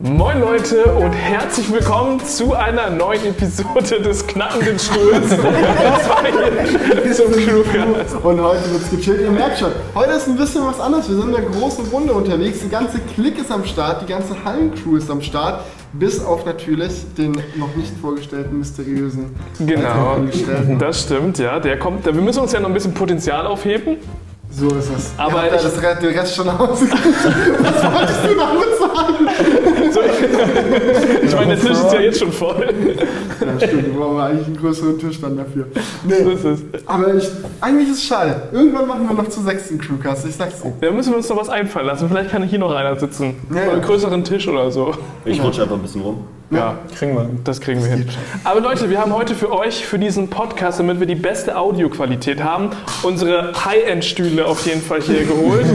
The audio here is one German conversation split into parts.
Moin Leute und herzlich willkommen zu einer neuen Episode des knackenden Stuhls. Das war hier zum Crewcast. Und heute wird's gechillt. Ihr merkt schon, heute ist ein bisschen was anderes. Wir sind in einer großen Runde unterwegs. Die ganze Clique ist am Start, die ganze Hallencrew ist am Start. Bis auf natürlich den noch nicht vorgestellten mysteriösen Genau, das stimmt, ja. Der kommt, wir müssen uns ja noch ein bisschen Potenzial aufheben. So ist es. Aber ich- das Rest, den Rest schon ausgegeben. Was wolltest du damit sagen? So, ich meine, der Tisch ist ja jetzt schon voll. Ja, stimmt. Wir brauchen eigentlich einen größeren Tisch dann dafür. So Nee, ist es. aber ich, eigentlich ist es schade. Irgendwann machen wir noch zur sechsten Crewcast. Ich sag's dir. Da müssen wir uns noch was einfallen lassen. Vielleicht kann hier noch einer sitzen. Ja, Oder ja. einen größeren Tisch oder so. Ich rutsche einfach ein bisschen rum. Ja, Kriegen wir. das kriegen wir hin. Aber Leute, wir haben heute für euch, für diesen Podcast, damit wir die beste Audioqualität haben, unsere High-End-Stühle auf jeden Fall hier geholt.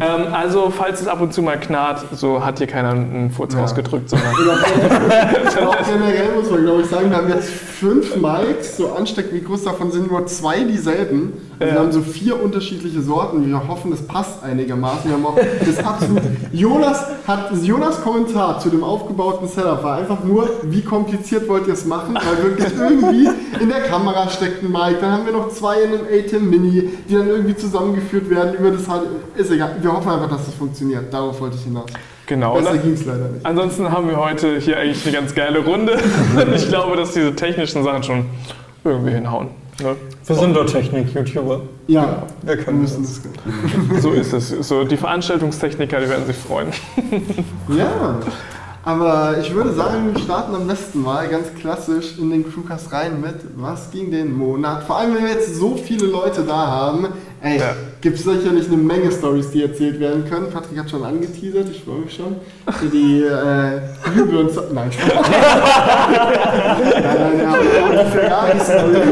ähm, also, falls es ab und zu mal knarrt, so hat hier keiner einen Furz Ja. rausgedrückt, sondern. Auch generell muss man, glaube ich, sagen, wir haben jetzt fünf Mics, so Ansteckmikros, davon sind nur zwei dieselben. Also Ja. Wir haben so vier unterschiedliche Sorten. Wir hoffen, das passt einigermaßen. Wir haben auch das absolut. Jonas hat Jonas Kommentar zu dem aufgebauten Setup war einfach nur, wie kompliziert wollt ihr es machen? Weil wirklich irgendwie in der Kamera steckt ein Mic. Dann haben wir noch zwei in einem ATEM Mini, die dann irgendwie zusammengeführt werden über das. Ist egal. Wir hoffen einfach, dass das funktioniert. Darauf wollte ich hinaus. Genau. Besser ging es leider nicht. ansonsten haben wir heute hier eigentlich eine ganz geile Runde. Ich glaube, dass diese technischen Sachen schon irgendwie hinhauen. Ne? Wir sind doch Technik-YouTuber. Ja, Wir wir können müssen das. das. So ist es. So, die Veranstaltungstechniker, die werden sich freuen. Ja, aber ich würde sagen, wir starten am besten mal ganz klassisch in den Crewcast rein mit Was ging den Monat? Vor allem, wenn wir jetzt so viele Leute da haben, ey, Ja. Gibt es sicherlich eine Menge Stories, die erzählt werden können. Patrick hat schon angeteasert, ich freue mich schon. Für die äh, Glühbirnen... Nein, nein, nein, ja,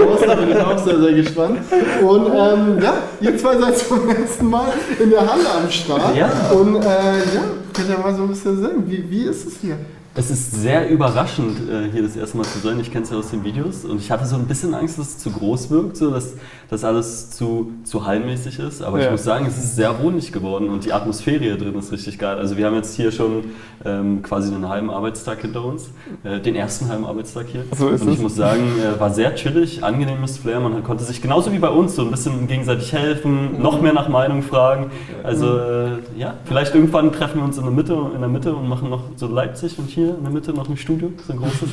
raus, da bin ich auch sehr, sehr gespannt. Und ähm, ja, ihr zwei seid zum ersten Mal in der Halle am Start. Ja. Und äh, ja, könnt ihr mal so ein bisschen sagen, wie, wie ist es hier? Es ist sehr überraschend, äh, hier das erste Mal zu sein. Ich kenne es ja aus den Videos und ich hatte so ein bisschen Angst, dass es zu groß wirkt, so dass das alles zu, zu hallmäßig ist. Aber Ja. ich muss sagen, es ist sehr wohnlich geworden und die Atmosphäre hier drin ist richtig geil. Also wir haben jetzt hier schon ähm, quasi einen halben Arbeitstag hinter uns, äh, den ersten halben Arbeitstag hier. So ist und ich es. muss sagen, äh, war sehr chillig, angenehmes Flair. Man konnte sich genauso wie bei uns so ein bisschen gegenseitig helfen, noch mehr nach Meinung fragen. Also äh, ja, vielleicht irgendwann treffen wir uns in der Mitte, in der Mitte und machen noch so Leipzig und hier in der Mitte noch ein Studio, so ein großes.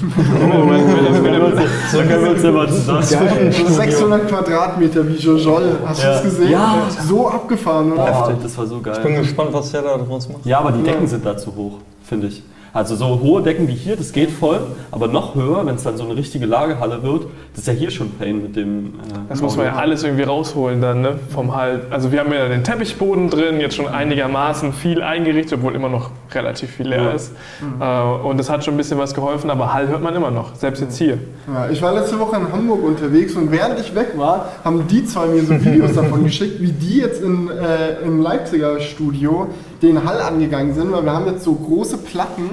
so können wir uns ja mal zusammen. So 600 Quadratmeter wie Jojol, hast du Ja. es gesehen? Ja. So abgefahren, oder? Boah, das war so geil. Ich bin gespannt, was der da draus macht. Ja, aber die Decken sind da zu hoch, finde ich. Also so hohe Decken wie hier, das geht voll, aber noch höher, wenn es dann so eine richtige Lagerhalle wird, das ist ja hier schon Pain mit dem. Äh, Das muss man ja alles irgendwie rausholen dann, ne? Vom Halt. Also wir haben ja den Teppichboden drin, jetzt schon einigermaßen viel eingerichtet, obwohl immer noch relativ viel leer Ja. ist. Äh, und das hat schon ein bisschen was geholfen, aber Hall hört man immer noch, selbst jetzt hier. Ja, ich war letzte Woche in Hamburg unterwegs und während ich weg war, haben die zwei mir so Videos davon geschickt, wie die jetzt in, äh, im Leipziger Studio den Hall angegangen sind, weil wir haben jetzt so große Platten,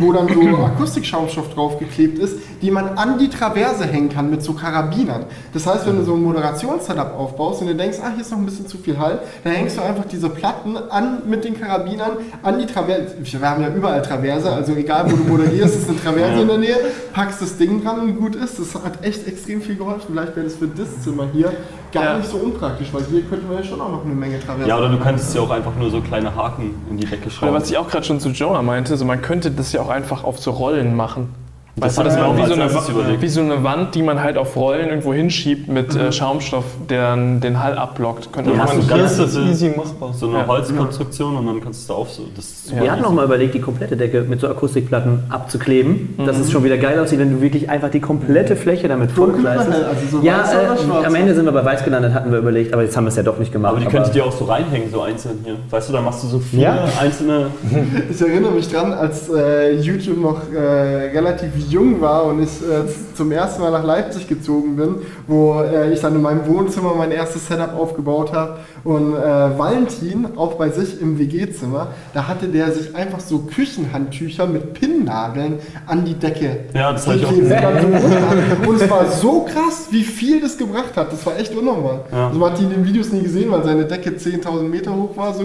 wo dann so Akustikschaumstoff draufgeklebt ist, die man an die Traverse hängen kann mit so Karabinern. Das heißt, wenn du so ein Moderationssetup aufbaust und du denkst, ah, hier ist noch ein bisschen zu viel Hall, dann hängst du einfach diese Platten an mit den Karabinern an die Traverse. Wir haben ja überall Traverse, also egal wo du moderierst, ist eine Traverse in der Nähe, packst das Ding dran und gut ist. Das hat echt extrem viel geholfen. Vielleicht wäre das für das Zimmer hier gar Ja. nicht so unpraktisch, weil hier könnten wir ja schon auch noch eine Menge Traverse Ja, oder du könntest ja auch einfach nur so kleine Haken in die Decke Oder schrauben. was ich auch gerade schon zu Jonah meinte, so man könnte das ja auch einfach auf so Rollen machen. Weißt du, Das das auch wir wie so, als eine, wie so eine Wand, die man halt auf Rollen irgendwo hinschiebt mit äh, Schaumstoff, der dann den Hall abblockt. Könnte Ja, man hier ganz ist das easy machbar. so eine Ja. Holzkonstruktion und dann kannst du da auf so. Das super Wir hatten noch mal überlegt, die komplette Decke mit so Akustikplatten abzukleben, dass es schon wieder geil aussieht, wenn du wirklich einfach die komplette Fläche damit hell? Also so ja, äh, am Ende sind wir bei weiß gelandet, hatten wir überlegt, aber jetzt haben wir es ja doch nicht gemacht. Aber die könntet ihr auch so reinhängen, so einzeln hier. Weißt du, da machst du so viele Ja. einzelne. Ich erinnere mich dran, als äh, YouTube noch äh, relativ jung war und ich äh, zum ersten Mal nach Leipzig gezogen bin, wo äh, ich dann in meinem Wohnzimmer mein erstes Setup aufgebaut habe. Und äh, Valentin, auch bei sich im WG-Zimmer, da hatte der sich einfach so Küchenhandtücher mit Pinnnageln an die Decke Ja, das hab ich auch gesehen. Und es war so krass, wie viel das gebracht hat. Das war echt unnormal. Ja. Also man hat ihn in den Videos nie gesehen, weil seine Decke 10.000 Meter hoch war, so,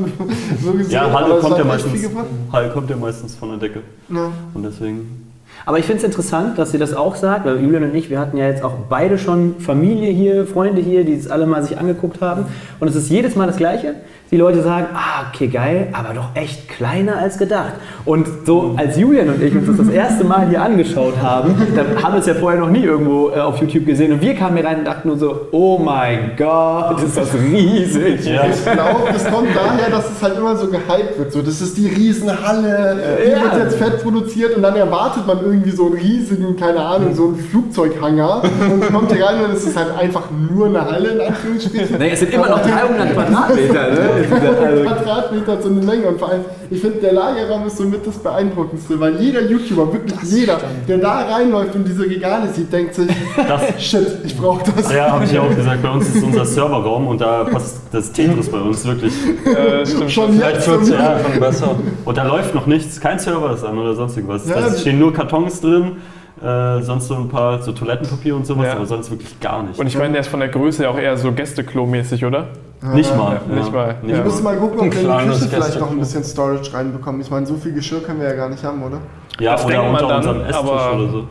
so gesehen. Ja, Halle kommt ja meistens. Halle kommt ja meistens von der Decke. Ja. Und deswegen. Aber ich finde es interessant, dass sie das auch sagt, weil Julian und ich, wir hatten ja jetzt auch beide schon Familie hier, Freunde hier, die es alle mal sich angeguckt haben. Und es ist jedes Mal das Gleiche. Die Leute sagen, ah, okay, geil, aber doch echt kleiner als gedacht. Und so als Julian und ich uns das das erste Mal hier angeschaut haben, dann haben wir es ja vorher noch nie irgendwo äh, auf YouTube gesehen. Und wir kamen hier rein und dachten nur so, oh mein Gott, ist das riesig. Ja. Ich glaube, das kommt daher, dass es halt immer so gehypt wird. So, das ist die Riesenhalle, die Ja. wird jetzt fett produziert und dann erwartet man irgendwie so einen riesigen, keine Ahnung, so einen Flugzeughanger und kommt hier rein und es ist halt einfach nur eine Halle in Anführungsstrichen. Nee, es sind immer noch 300 Quadratmeter, ne? Also, Quadratmeter so eine Menge und vor allem, ich finde, der Lagerraum ist somit das Beeindruckendste, weil jeder YouTuber, wirklich jeder, der da reinläuft und diese Regale sieht, denkt sich, Das, shit, ich brauche das. ja, habe ich ja auch gesagt. Bei uns ist unser Serverraum und da passt das Tetris bei uns wirklich. Äh, stimmt. Schon Vielleicht jetzt. wird es so- ja schon besser. Und da läuft noch nichts, kein Server ist an oder sonst irgendwas. Ja, es die- stehen nur Kartons drin, äh, sonst so ein paar so Toilettenpapier und sowas, Ja. aber sonst wirklich gar nicht. Und ich meine, der ist von der Größe ja auch eher so Gästeklo-mäßig, oder? nicht mal. Ja, nicht mal. Ja. Wir müssen mal gucken, ob wir in die Küche vielleicht noch ein bisschen Storage reinbekommen. Ich meine, so viel Geschirr können wir ja gar nicht haben, oder? Ja, Das oder unter dann, unserem Esstisch aber- oder so.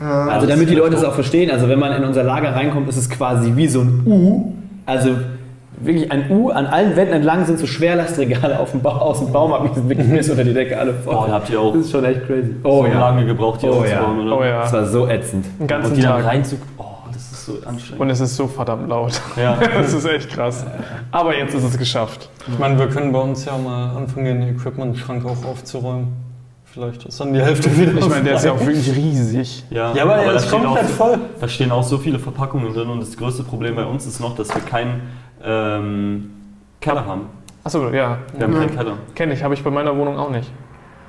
Also damit die Leute es auch verstehen, also wenn man in unser Lager reinkommt, ist es quasi wie so ein U. Also wirklich ein U, an allen Wänden entlang sind so Schwerlastregale auf dem ba aus dem Baumarkt, die sind wirklich bis unter die Decke alle voll. Boah, da habt ihr auch das ist schon echt crazy. so Oh ja, lange gebraucht, hier Oh aufzubauen, oder? Oh das ja, war so ätzend. den ganzen Und die dann Tag. reinzug... Oh, das ist so anstrengend. Und es ist so verdammt laut. Ja. Das ist echt krass. Aber jetzt ist es geschafft. Ich meine, wir können bei uns ja mal anfangen, den Equipment-Schrank auch aufzuräumen. Vielleicht ist dann die Hälfte wieder. Ich meine, der ist ja auch wirklich riesig. Ja, Ja, aber er da ist komplett auch, voll. Da stehen auch so viele Verpackungen drin und das größte Problem bei uns ist noch, dass wir keinen ähm, Keller haben. Achso, ja. Wir haben keinen Keller. Kenne ich, habe ich bei meiner Wohnung auch nicht.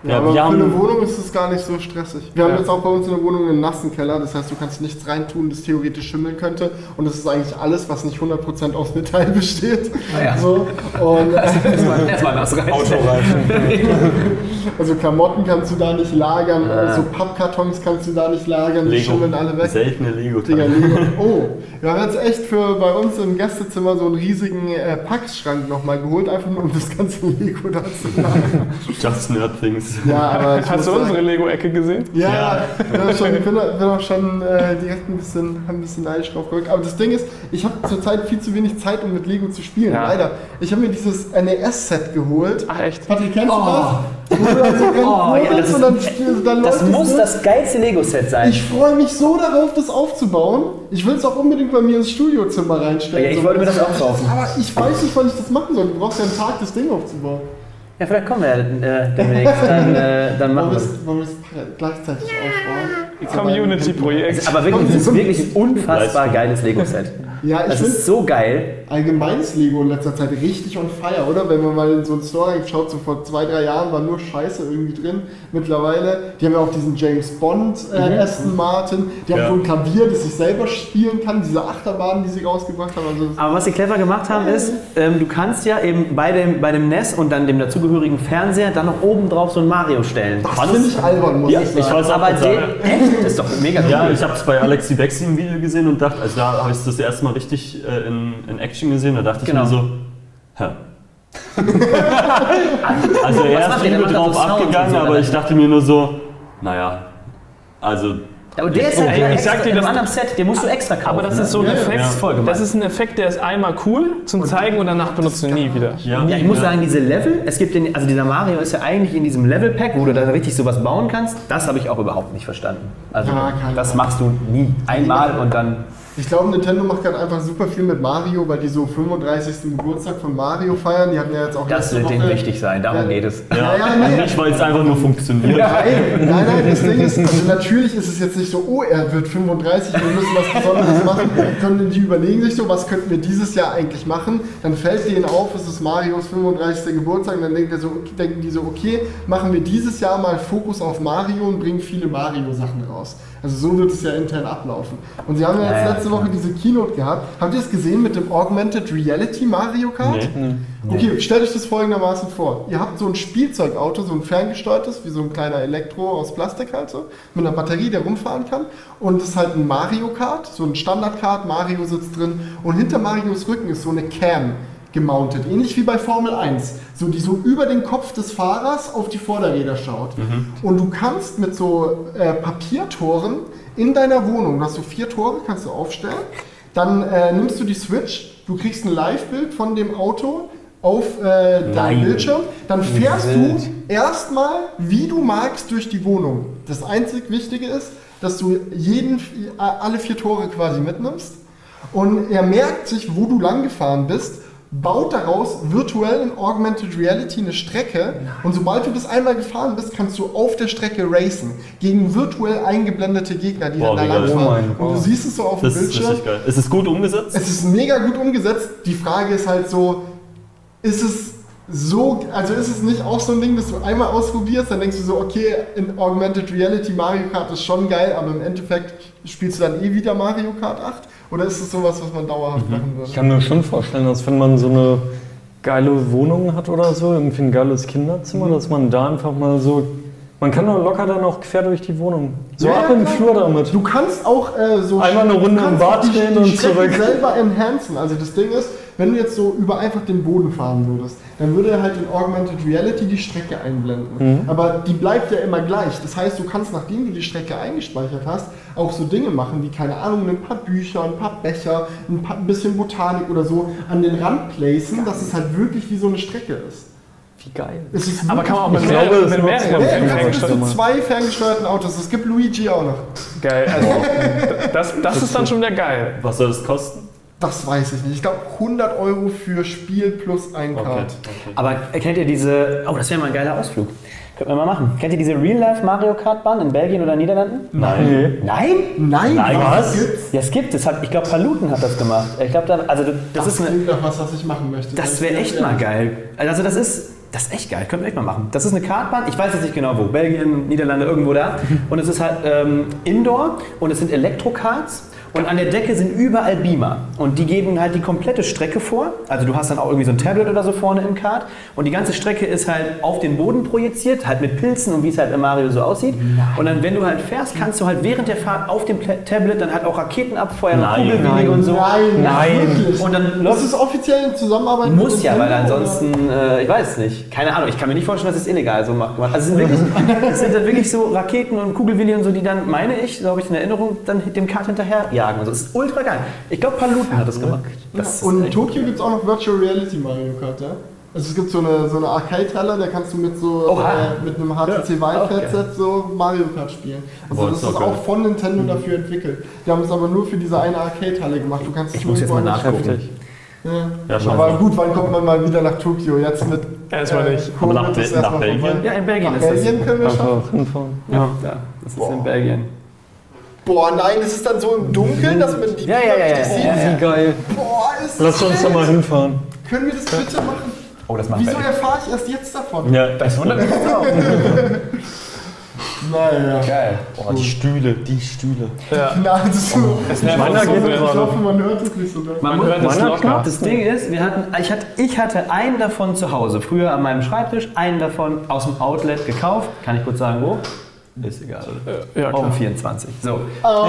Ja, Ja, aber wir für haben- eine Wohnung ist es gar nicht so stressig. Wir haben Ja. jetzt auch bei uns in der Wohnung einen nassen Keller, das heißt, du kannst nichts reintun, das theoretisch schimmeln könnte. Und das ist eigentlich alles, was nicht 100% aus Metall besteht. Ah ja. So, und, Erstmal erstmal das rein. Autoreifen. also Klamotten kannst du da nicht lagern, Ah. so Pappkartons kannst du da nicht lagern, die Lego. schimmeln alle weg. Seltene lego Digga, Lego. Oh, wir haben jetzt echt für bei uns im Gästezimmer so einen riesigen äh, Packschrank nochmal geholt, einfach nur um das ganze Lego da zu lagern. Just Nerd Things. Ja, aber ich Hast du unsere Lego-Ecke gesehen? Ja, Ja. ich bin auch schon, bin, bin auch schon äh, direkt ein bisschen, ein bisschen neidisch drauf geguckt. Aber das Ding ist, ich habe zurzeit viel zu wenig Zeit, um mit Lego zu spielen. Ja. Leider. Ich habe mir dieses NES-Set geholt. Ach echt? Patrick, kennst Oh. du das? Wo du dann so Oh, ja, das, dann ist, dann das muss so. das geilste Lego-Set sein. Ich freue mich so darauf, das aufzubauen. Ich will es auch unbedingt bei mir ins Studiozimmer reinstellen. Ja, ich So, wollte mir das auch kaufen. Aber ich weiß nicht, wann ich das machen soll. Du brauchst ja einen Tag, das Ding aufzubauen. Ja, vielleicht kommen wir ja äh, demnächst. Dann, äh, dann machen wir es wollen wir es gleichzeitig aufbauen? Community-Projekt. Aber wirklich, das ist wirklich ein unfassbar geiles Lego-Set. Ja, ich Das ist so geil. allgemeines Lego in letzter Zeit richtig on fire, oder? Wenn man mal in so einen Store schaut, so vor zwei, drei Jahren war nur Scheiße irgendwie drin. Mittlerweile, die haben ja auch diesen James Bond äh, Mhm. Aston Martin, die haben Ja. so ein Klavier, das sich selber spielen kann, diese Achterbahnen, die sie rausgebracht haben. Also Aber was sie clever gemacht haben, ist, ähm, du kannst ja eben bei dem, bei dem NES und dann dem dazugehörigen Fernseher dann noch oben drauf so ein Mario stellen. das finde ich albern, muss Ja, ich ich sagen. weiß auch, Aber den, echt, das ist doch mega cool. Ja, ich habe es bei Alexi Bexi im Video gesehen und dachte, also da habe ich es das erste Mal richtig äh, in, in Action gesehen, da dachte Genau. ich mir so, hä? also er ist übel drauf abgegangen, aber ich dachte mir nur so, naja, also aber der ist halt Ey, ich sag dir, in einem das- anderen Set, den musst du extra kaufen. Aber das ist so ein. Effekt, Ja. Das ist ein Effekt, der ist einmal cool zum Zeigen und danach benutzt du nie wieder. ja, ich muss sagen, diese Level, es gibt den, also dieser Mario ist ja eigentlich in diesem Level-Pack, wo du da richtig sowas bauen kannst, das habe ich auch überhaupt nicht verstanden. Also Ja, keine das machst du nie. Einmal und dann Ich glaube, Nintendo macht gerade einfach super viel mit Mario, weil die so 35. Geburtstag von Mario feiern. Die hatten ja jetzt auch Das wird denen wichtig sein, darum Ja. geht es. Ja, ja, nee. Nicht, weil es einfach nur funktioniert. Nein, nein, nein, das Ding ist, also natürlich ist es jetzt nicht so, oh, er wird 35, wir müssen was Besonderes machen. Sondern die überlegen sich so, was könnten wir dieses Jahr eigentlich machen. Dann fällt denen auf, es ist Marios 35. Geburtstag und dann denkt er so, denken die so, okay, machen wir dieses Jahr mal Fokus auf Mario und bringen viele Mario-Sachen raus. Also so wird es ja intern ablaufen. Und sie haben ja jetzt letzte Woche diese Keynote gehabt. Habt ihr es gesehen mit dem Augmented Reality Mario Kart? Nee. Okay, stellt euch das folgendermaßen vor. Ihr habt so ein Spielzeugauto, so ein ferngesteuertes, wie so ein kleiner Elektro aus Plastik halt so, mit einer Batterie, der rumfahren kann. Und es ist halt ein Mario Kart, so ein Standard-Kart, Mario sitzt drin. Und hinter Marios Rücken ist so eine Cam gemountet, ähnlich wie bei Formel 1, so die so über den Kopf des Fahrers auf die Vorderräder schaut. Und du kannst mit so äh, Papiertoren in deiner Wohnung, du hast so vier Tore, kannst du aufstellen, dann äh, nimmst du die Switch, du kriegst ein Live-Bild von dem Auto auf äh, deinem. Bildschirm, dann fährst wild. du erstmal, wie du magst, durch die Wohnung. Das einzig Wichtige ist, dass du jeden, alle vier Tore quasi mitnimmst und er merkt sich, wo du lang gefahren bist, baut daraus virtuell in Augmented Reality eine Strecke und sobald du das einmal gefahren bist, kannst du auf der Strecke racen gegen virtuell eingeblendete Gegner, die Boah, dann da wie geil. lang Oh und du siehst es so auf dem Das ist Bildschirm. richtig geil. Ist es gut umgesetzt? Es ist mega gut umgesetzt. Die Frage ist halt so, ist es so, also ist es nicht auch so ein Ding, dass du einmal ausprobierst, dann denkst du so, okay, in Augmented Reality Mario Kart ist schon geil, aber im Endeffekt spielst du dann eh wieder Mario Kart 8? Oder ist es sowas, was man dauerhaft machen würde? Ich kann mir schon vorstellen, dass wenn man so eine geile Wohnung hat oder so, irgendwie ein geiles Kinderzimmer, Mhm. dass man da einfach mal so. Man kann doch locker dann auch quer durch die Wohnung. So Ja, ab ja, in den. Flur damit. Du kannst auch äh, so Einmal eine Runde im Bad drehen und zurück. selber enhancen. Also das Ding ist, wenn du jetzt so über einfach den Boden fahren würdest, dann würde er halt in Augmented Reality die Strecke einblenden. Mhm. Aber die bleibt ja immer gleich. Das heißt, du kannst, nachdem du die Strecke eingespeichert hast, auch so Dinge machen, wie, keine Ahnung, ein paar Bücher, ein paar Becher, ein, paar, ein bisschen Botanik oder so an den Rand placen, dass es halt wirklich wie so eine Strecke ist. Wie geil. Es ist Aber kann man auch mit, glaube, mehr, es mit mehreren so- ja, du kannst ferngesteuert bis zu zwei ferngesteuerten Autos. Es gibt Luigi auch noch. Geil. Also, das, das ist dann schon wieder geil. Was soll das kosten? Das weiß ich nicht. Ich glaube 100 Euro für Spiel plus ein Okay. Card. okay. Aber kennt ihr diese, oh, das wäre mal ein geiler Ausflug. Könnten wir mal machen. Kennt ihr diese Real-Life Mario Kart Bahn in Belgien oder Niederlanden? Nein. Nein? Nein, Nein, was? was? Gibt's? Ja, es gibt es. Hat, ich glaube, Paluten hat das gemacht. Ich glaube, da, also das, Das, ist eine, nach was, was ich machen möchte. das wäre echt mal geil. Also das ist, das ist echt geil. Können wir echt mal machen. Das ist eine Kartbahn. Ich weiß jetzt nicht genau wo. Belgien, Niederlande, irgendwo da. Und es ist halt ähm, Indoor und es sind Elektrokarts. Und an der Decke sind überall Beamer. Und die geben halt die komplette Strecke vor. Also du hast dann auch irgendwie so ein Tablet oder so vorne im Kart. Und die ganze Strecke ist halt auf den Boden projiziert, halt mit Pilzen und wie es halt im Mario so aussieht. Und dann, wenn du halt fährst, kannst du halt während der Fahrt auf dem Tablet dann halt auch Raketen abfeuern, Nein, Kugelwilli nein. und so. Nein, Nein. Und dann das läuft ist offiziell in Zusammenarbeit muss mit ja, weil ansonsten, äh, ich weiß es nicht. Keine Ahnung, ich kann mir nicht vorstellen, dass es illegal so macht. Also es sind, wirklich, es sind dann wirklich so Raketen und Kugelwilli und so, die dann, meine ich, so habe ich in Erinnerung, dann dem Kart hinterherjagen. Und so. Das ist ultra geil. Ich glaube, Paluten hat das gemacht. Ja. Das ist Und in Tokio gibt es auch noch Virtual Reality Mario Kart, ja? Also es gibt so eine, so eine Arcade-Halle, da kannst du mit so äh, mit einem HTC Vive auch Headset so Mario Kart spielen. Also Boah, das ist ist auch geil. von Nintendo dafür entwickelt. Die haben es aber nur für diese eine Arcade-Halle gemacht. Du kannst es ich muss jetzt mal nachgucken. Ja, Ja. schon. Aber gut, wann kommt man mal wieder nach Tokio? Jetzt mit Erstmal nicht. Aber nach Be- nach Belgien? Ja, in Belgien Nach ist das. Belgien können wir. Ja, ja, das ist in Belgien. Boah, nein, es ist dann so im Dunkeln, dass man die Ja, ja, ja, richtig ja, sieht. ja, geil. Boah, ist das Lass uns da mal hinfahren. Können wir das bitte machen? Oh, das macht Wieso Belgien. erfahre ich erst jetzt davon? Ja, Das wundert mich auch. Naja. Geil. Boah, die Stühle, die Stühle. Ja. Na, das ist so. Meiner so geht ich hoffe, man hört es nicht so doll. Man Man hört es locker. Das Ding ist, wir hatten, ich, hatte, ich hatte einen davon zu Hause, früher an meinem Schreibtisch, einen davon aus dem Outlet gekauft. Kann ich kurz sagen, wo? Ist egal. Ja, Home klar. 24. So. Oh,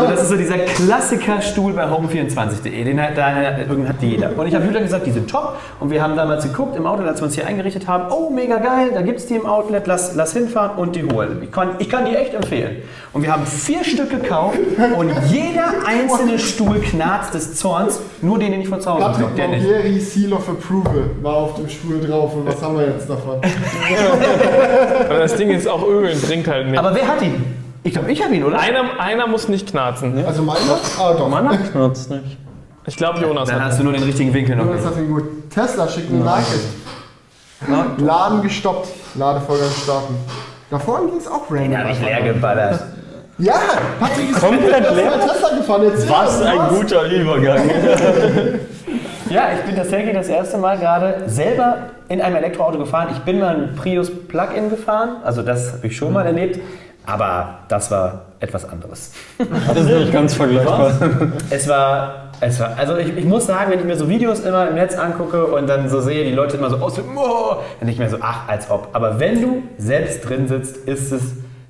So, das ist so dieser Klassiker-Stuhl bei home24.de. Den hat, da, hat jeder. Und ich habe Julian gesagt, die sind top. Und wir haben damals geguckt im Outlet, als wir uns hier eingerichtet haben. Oh, mega geil, da gibt es die im Outlet. Lass, lass hinfahren und die holen. Ich kann, ich kann die echt empfehlen. Und wir haben vier Stück gekauft und jeder einzelne Stuhl knarzt des Zorns. Nur den, den ich von zu Hause gekauft der nicht. Seal of Approval war auf dem Stuhl drauf. Und was haben wir jetzt davon? Aber das Ding ist auch Öl und bringt halt nicht. Aber wer hat die? Ich glaube, ich habe ihn, oder? Einer, einer muss nicht knarzen. Also meiner? Ah, doch. Meiner knarzt nicht. Ich glaube, Jonas Dann hat hast du nur den richtigen Winkel noch. Das hat ihn gut. Tesla schickt eine Nachricht. Laden gestoppt. Ladevorgang starten. Da vorne ging es auch random. Den habe ich leer geballert. Ja, Patrick ist Komplett leer? Tesla gefahren. Erzähl Was ein guter Übergang. Ja, ich bin tatsächlich das erste Mal gerade selber in einem Elektroauto gefahren. Ich bin mal ein Prius Plug-in gefahren, also das habe ich schon mal erlebt, aber das war etwas anderes. Das ist nicht ganz vergleichbar. Es war, es war, also ich, ich muss sagen, wenn ich mir so Videos immer im Netz angucke und dann so sehe, die Leute immer so aus, oh, dann denke ich mir so, ach, als ob. Aber wenn du selbst drin sitzt, ist es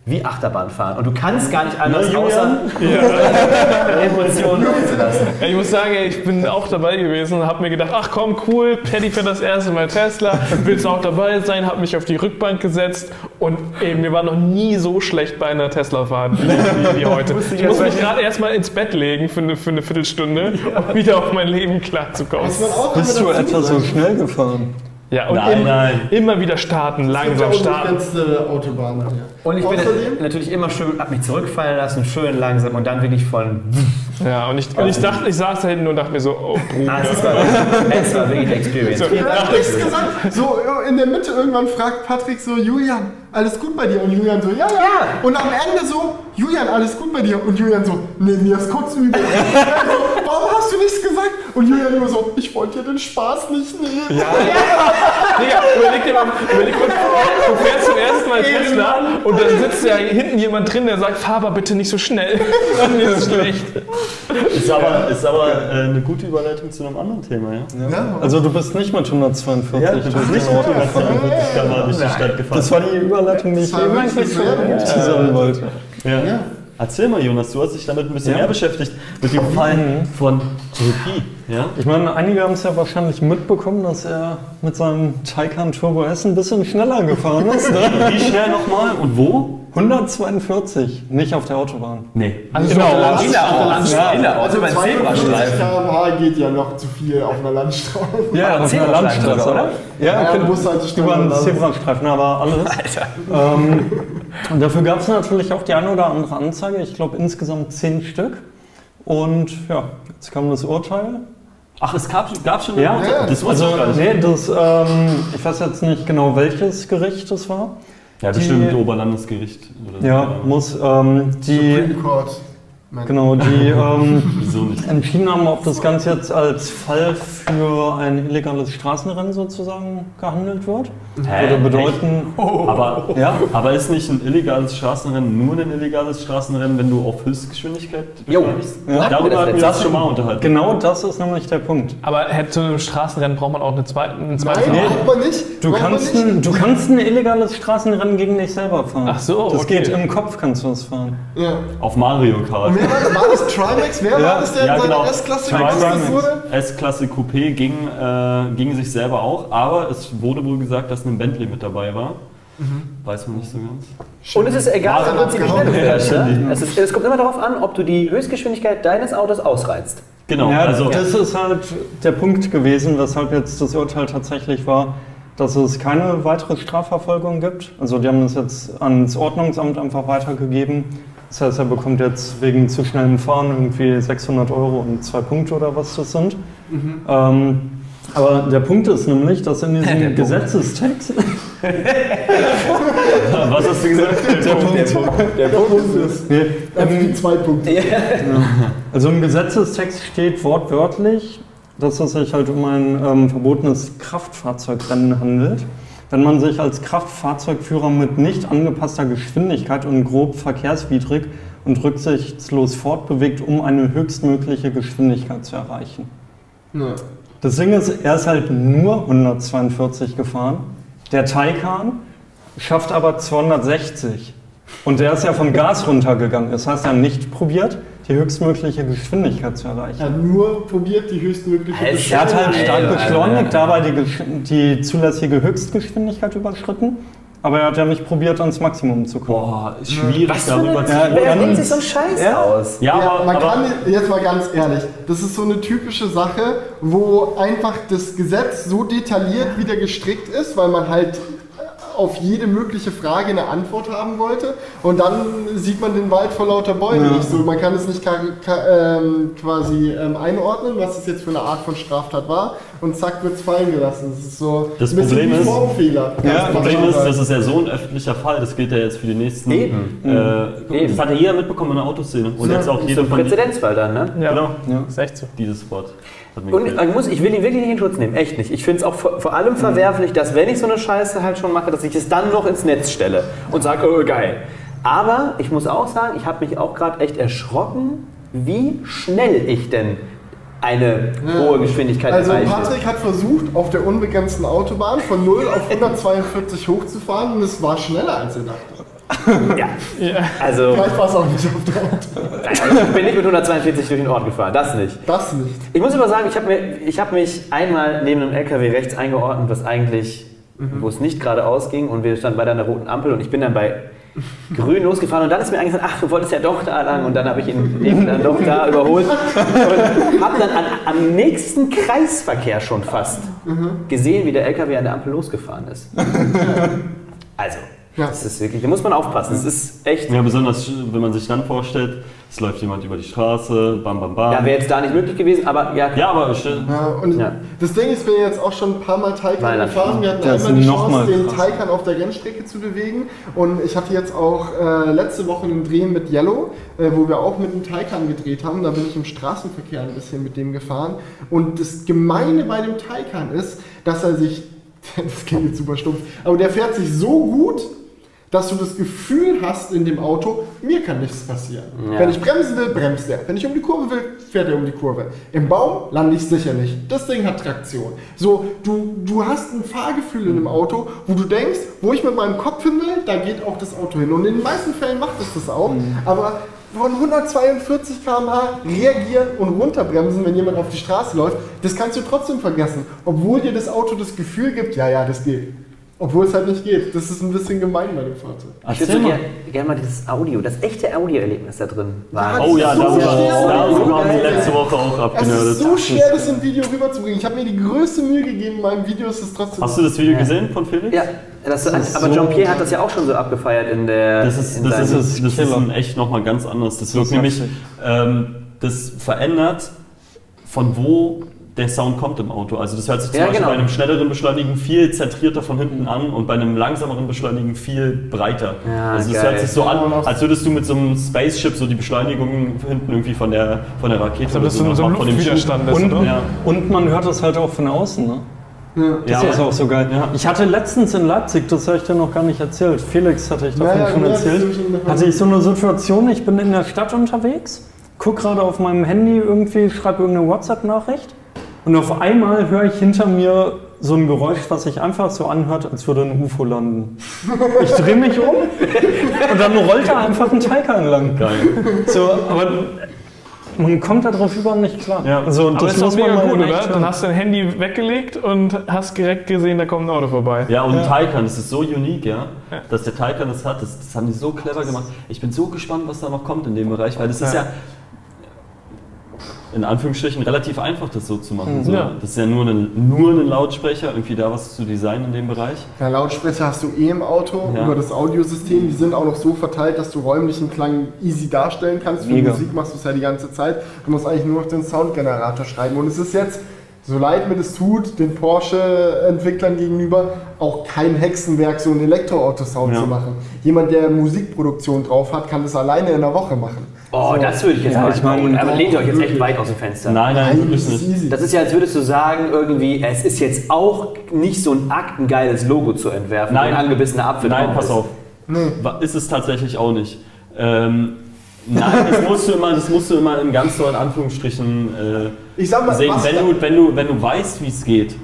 wie Achterbahn fahren. Und du kannst gar nicht anders, außer Emotionen zulassen. Ja, ich muss sagen, ich bin auch dabei gewesen und habe mir gedacht, ach komm, cool, Paddy fährt das erste Mal Tesla, willst du auch dabei sein, habe mich auf die Rückbank gesetzt und ey, mir war noch nie so schlecht bei einer Tesla-Fahrt wie, wie, heute. Ich muss mich gerade erstmal ins Bett legen für eine, für eine Viertelstunde, um wieder auf mein Leben klarzukommen. Bist du etwa so schnell gefahren? Ja, und Nein, immer, nein. immer wieder starten, langsam starten. unbegrenzte Autobahn. Ja. Und ich bin Außerdem- natürlich immer schön, hab mich zurückfallen lassen, schön langsam und dann wirklich von. Ja, und ich, und ich dachte, ich saß da hinten und dachte mir so, oh Bruder. Ah, es, war, es war wirklich eine Experience. So, nichts gesagt. So in der Mitte irgendwann fragt Patrick so, Julian, alles gut bei dir? Und Julian so, ja, ja. Ja. Und am Ende so, Julian, alles gut bei dir? Und Julian so, nee, mir ist kurz übel. so, warum hast du nichts gesagt? Und Julian nur so, ich wollte dir den Spaß nicht nehmen. Digga, überleg dir mal, überleg mal, du fährst zum ersten Mal Tesla und dann sitzt ja hinten jemand drin, der sagt, fahr aber bitte nicht so schnell. Mir ist schlecht. Ist aber, ist aber äh, eine gute Überleitung zu einem anderen Thema, ja? Ja. Also du bist nicht mit 142 Ja, du bist nicht mit Ort gefahren. 142 km durch die Stadt gefahren. Das war die Überleitung, die ich eben teasern wollte. Ja. Ja. Erzähl mal, Jonas, du hast dich damit ein bisschen Ja. mehr beschäftigt, mit dem Fall von JP. Ja? Ich meine, einige haben es ja wahrscheinlich mitbekommen, dass er mit seinem Taycan Turbo S ein bisschen schneller gefahren ist. Ne? Wie schnell nochmal und wo? 142, nicht auf der Autobahn. Nee. Genau, In der Autobahn, in der Also Autobahn, 52 Zebrastreifen. km/h geht ja noch zu viel auf einer Landstraße. Ja, auf einer Landstraße. oder? Ja, Ja, genau. du musst halt über einen. Zebrastreifen, aber alles. Ähm, und dafür gab es natürlich auch die eine oder andere Anzeige. Ich glaube insgesamt zehn Stück. Und ja, jetzt kam das Urteil. Ach, es gab, gab schon Ja, ja, Das wusste Also, ich gar nicht. nee, das, ähm, ich weiß jetzt nicht genau, welches Gericht das war. Ja, die- bestimmt Oberlandesgericht. Oder so. Ja, muss ähm, die, Supreme Court. Genau, die ähm, entschieden haben, ob das Ganze jetzt als Fall für ein illegales Straßenrennen sozusagen gehandelt wird. Hä? Würde bedeuten, Aber, ja, aber ist nicht ein illegales Straßenrennen nur ein illegales Straßenrennen, wenn du auf Höchstgeschwindigkeit Jo. beschleunigst? Ja. Darüber hatten wir Das uns schon mal unterhalten. genau das ist nämlich der Punkt. Aber hätte zu einem Straßenrennen braucht man auch eine zweite, einen zweiten Nein, braucht man nicht. Du Braucht man kannst, nicht. ein, du kannst ein illegales Straßenrennen gegen dich selber fahren. Ach so, Das okay. geht im Kopf, kannst du das fahren. Ja. Auf Mario Kart. Und wer war, war das Trimax? Wer Ja, war das, der ja, in seiner genau. S-Klasse wurde? S-Klasse Coupé ging, äh, ging sich selber auch, aber es wurde wohl gesagt, dass ein Bentley mit dabei war. Weiß man nicht so ganz. Und es ist egal, im dann Prinzip, wie schnell du fährst. Ja, Ne? Es, ist, es kommt immer darauf an, ob du die Höchstgeschwindigkeit deines Autos ausreizt. Genau, Ja, also das ist halt der Punkt gewesen, weshalb jetzt das Urteil tatsächlich war, dass es keine weitere Strafverfolgung gibt. Also die haben das jetzt ans Ordnungsamt einfach weitergegeben. Das heißt, er bekommt jetzt wegen zu schnellem Fahren irgendwie 600 Euro und zwei Punkte oder was das sind. Ähm, aber der Punkt ist nämlich, dass in diesem. Gesetzestext was hast du gesagt? der Punkt, Der Punkt ist. nee, Also die zwei Punkte. Also im Gesetzestext steht wortwörtlich, dass es sich halt um ein ähm, verbotenes Kraftfahrzeugrennen handelt. Wenn man sich als Kraftfahrzeugführer mit nicht angepasster Geschwindigkeit und grob verkehrswidrig und rücksichtslos fortbewegt, um eine höchstmögliche Geschwindigkeit zu erreichen. Ja. Das Ding ist, er ist halt nur 142 gefahren. Der Taycan schafft aber 260. Und der ist ja vom Gas runtergegangen. Das heißt, er hat nicht probiert, die höchstmögliche Geschwindigkeit zu erreichen. Er hat nur probiert, die höchstmögliche Alter. Er hat halt stark beschleunigt, dabei die, die zulässige Höchstgeschwindigkeit überschritten. Aber er hat ja nicht probiert, ans Maximum zu kommen. Boah, ist schwierig Was darüber zu Ja, wer denkt sich so einen Scheiß Ja. aus? Ja, Ja, aber, man aber kann jetzt mal ganz ehrlich, das ist so eine typische Sache, wo einfach das Gesetz so detailliert wieder gestrickt ist, weil man halt auf jede mögliche Frage eine Antwort haben wollte und dann sieht man den Wald vor lauter Bäumen nicht so. Man kann es nicht ähm, quasi ähm, einordnen, was es jetzt für eine Art von Straftat war und zack wird es fallen gelassen. Das ist so Das ein Problem wie ist- Formfehler. Ja, Das Problem ist, das das ist ja so ein öffentlicher Fall, das gilt ja jetzt für die nächsten. Eben. Äh, Eben. Das hat ja jeder mitbekommen in der Autoszene. Und jetzt auch So jeder ein von Präzedenzfall dann, ne? Ja, Genau, ist echt so. dieses Wort. Und ich, muss, ich will ihn wirklich nicht in Schutz nehmen, echt nicht. Ich finde es auch vor, vor allem verwerflich, dass wenn ich so eine Scheiße halt schon mache, dass ich es dann noch ins Netz stelle und sage, oh geil. Aber ich muss auch sagen, ich habe mich auch gerade echt erschrocken, wie schnell ich denn eine hohe Geschwindigkeit Also erreiche. Patrick hat versucht, auf der unbegrenzten Autobahn von 0 auf 142 hochzufahren und es war schneller als er dachte. Ja. Also, Vielleicht war es auch nicht auf der Autobahn. ich bin nicht mit 142 durch den Ort gefahren, das nicht. Das nicht. Ich muss aber sagen, ich habe hab mich einmal neben einem LKW rechts eingeordnet, was eigentlich, wo es nicht geradeaus ging und wir standen beide an der roten Ampel und ich bin dann bei grün losgefahren und dann ist mir eingefallen, ach, du wolltest ja doch da lang und dann habe ich ihn eben dann doch da überholt und habe dann an, am nächsten Kreisverkehr schon fast gesehen, wie der LKW an der Ampel losgefahren ist. Also, Ja. das ist wirklich, da muss man aufpassen, es ist echt, Ja, besonders wenn man sich dann vorstellt, es läuft jemand über die Straße, bam, bam, bam. ja, wäre jetzt da nicht möglich gewesen, aber ja, Ja, aber stell- Ja, und Ja. das Ding ist, wir jetzt auch schon ein paar Mal Weihnachten. gefahren. Wir hatten einmal die Chance, den. Taycan auf der Rennstrecke zu bewegen. Und ich hatte jetzt auch äh, letzte Woche einen Dreh mit Yellow, äh, wo wir auch mit dem Taycan gedreht haben. Da bin ich im Straßenverkehr ein bisschen mit dem gefahren. Und das Gemeine bei dem Taycan ist, dass er sich, das klingt jetzt super stumpf, aber der fährt sich so gut, dass du das Gefühl hast in dem Auto, mir kann nichts passieren. Ja. Wenn ich bremsen will, bremst er. Wenn ich um die Kurve will, fährt er um die Kurve. Im Baum lande ich sicher nicht. Das Ding hat Traktion. So, du, du hast ein Fahrgefühl in dem Auto, wo du denkst, wo ich mit meinem Kopf hin will, da geht auch das Auto hin. Und in den meisten Fällen macht es das auch. Aber von 142 km/h reagieren und runterbremsen, wenn jemand auf die Straße läuft, das kannst du trotzdem vergessen. Obwohl dir das Auto das Gefühl gibt, ja, ja, das geht. Obwohl es halt nicht geht. Das ist ein bisschen gemein bei dem Fahrzeug. Ich würde so gerne gern mal dieses Audio, das echte Audioerlebnis da drin war. Ja, Oh ja, So darüber haben wir letzte Woche auch Es abgenördet. ist so schwer, das im Video rüberzubringen. Ich habe mir die größte Mühe gegeben, in meinem Video ist es trotzdem. Hast du das Video gesehen von Felix? Ja, das, ist aber so- Jean-Pierre hat das ja auch schon so abgefeiert in der. Das ist, in das ist, das ist ein echt nochmal ganz anders. Das wirkt nämlich, ähm, das verändert, von wo der Sound kommt im Auto. Also das hört sich zum Ja, Beispiel genau. bei einem schnelleren Beschleunigen viel zentrierter von hinten an und bei einem langsameren Beschleunigen viel breiter. Ja, also das geil. hört sich so an, als würdest du mit so einem Spaceship so die Beschleunigung hinten irgendwie von der, von der Rakete das ist so so von dem Luftwiderstand ist, oder? Ja. Und man hört das halt auch von außen, ne? Das Ja, ist auch so geil. Ja. Ich hatte letztens in Leipzig, das habe ich dir noch gar nicht erzählt, Felix hatte ich davon Ja, schon ja, erzählt, hatte ich so eine Situation, ich bin in der Stadt unterwegs, guck gerade auf meinem Handy irgendwie, schreibe irgendeine WhatsApp-Nachricht und auf einmal höre ich hinter mir so ein Geräusch, was sich einfach so anhört, als würde ein UFO landen. Ich drehe mich um und dann rollt da einfach ein Taycan lang. Geil. So, aber man kommt darauf überhaupt nicht klar. Ja. Also, Aber ist doch mega gut, oder? hören. Dann hast du dein Handy weggelegt und hast direkt gesehen, da kommt ein Auto vorbei. Ja, und Taycan, das ist so unique, ja, dass der Taycan das hat. Das, das haben die so clever gemacht. Ich bin so gespannt, was da noch kommt in dem Bereich, weil das ist Ja. In Anführungsstrichen relativ einfach, das so zu machen. So, Ja. Das ist ja nur ein, nur ein Lautsprecher, irgendwie da was zu designen in dem Bereich. Ja, Lautsprecher hast du eh im Auto Ja. über das Audiosystem. Die sind auch noch so verteilt, dass du räumlichen Klang easy darstellen kannst. Für Mega. Musik machst du es ja die ganze Zeit. Du musst eigentlich nur noch den Soundgenerator schreiben. Und es ist jetzt, so leid mir das tut, den Porsche-Entwicklern gegenüber, auch kein Hexenwerk, so einen Elektroauto-Sound Ja. zu machen. Jemand, der Musikproduktion drauf hat, kann das alleine in einer Woche machen. Oh, das würde ich jetzt Ja, mal ich meine. Aber lehnt ihr euch jetzt echt weit aus dem Fenster. Nein, nein, das wirklich ist nicht. Das ist ja, als würdest du sagen, irgendwie, es ist jetzt auch nicht so ein Akt, ein geiles Logo zu entwerfen. Nein. ein angebissener Apfel Nein, drauf pass ist. auf. Wa- Ist es tatsächlich auch nicht. Ähm, nein, das musst, du immer, das musst du immer in ganz tollen Anführungsstrichen äh, Ich sag mal, sehen. was Wenn du, wenn, du, wenn du weißt, wie es geht,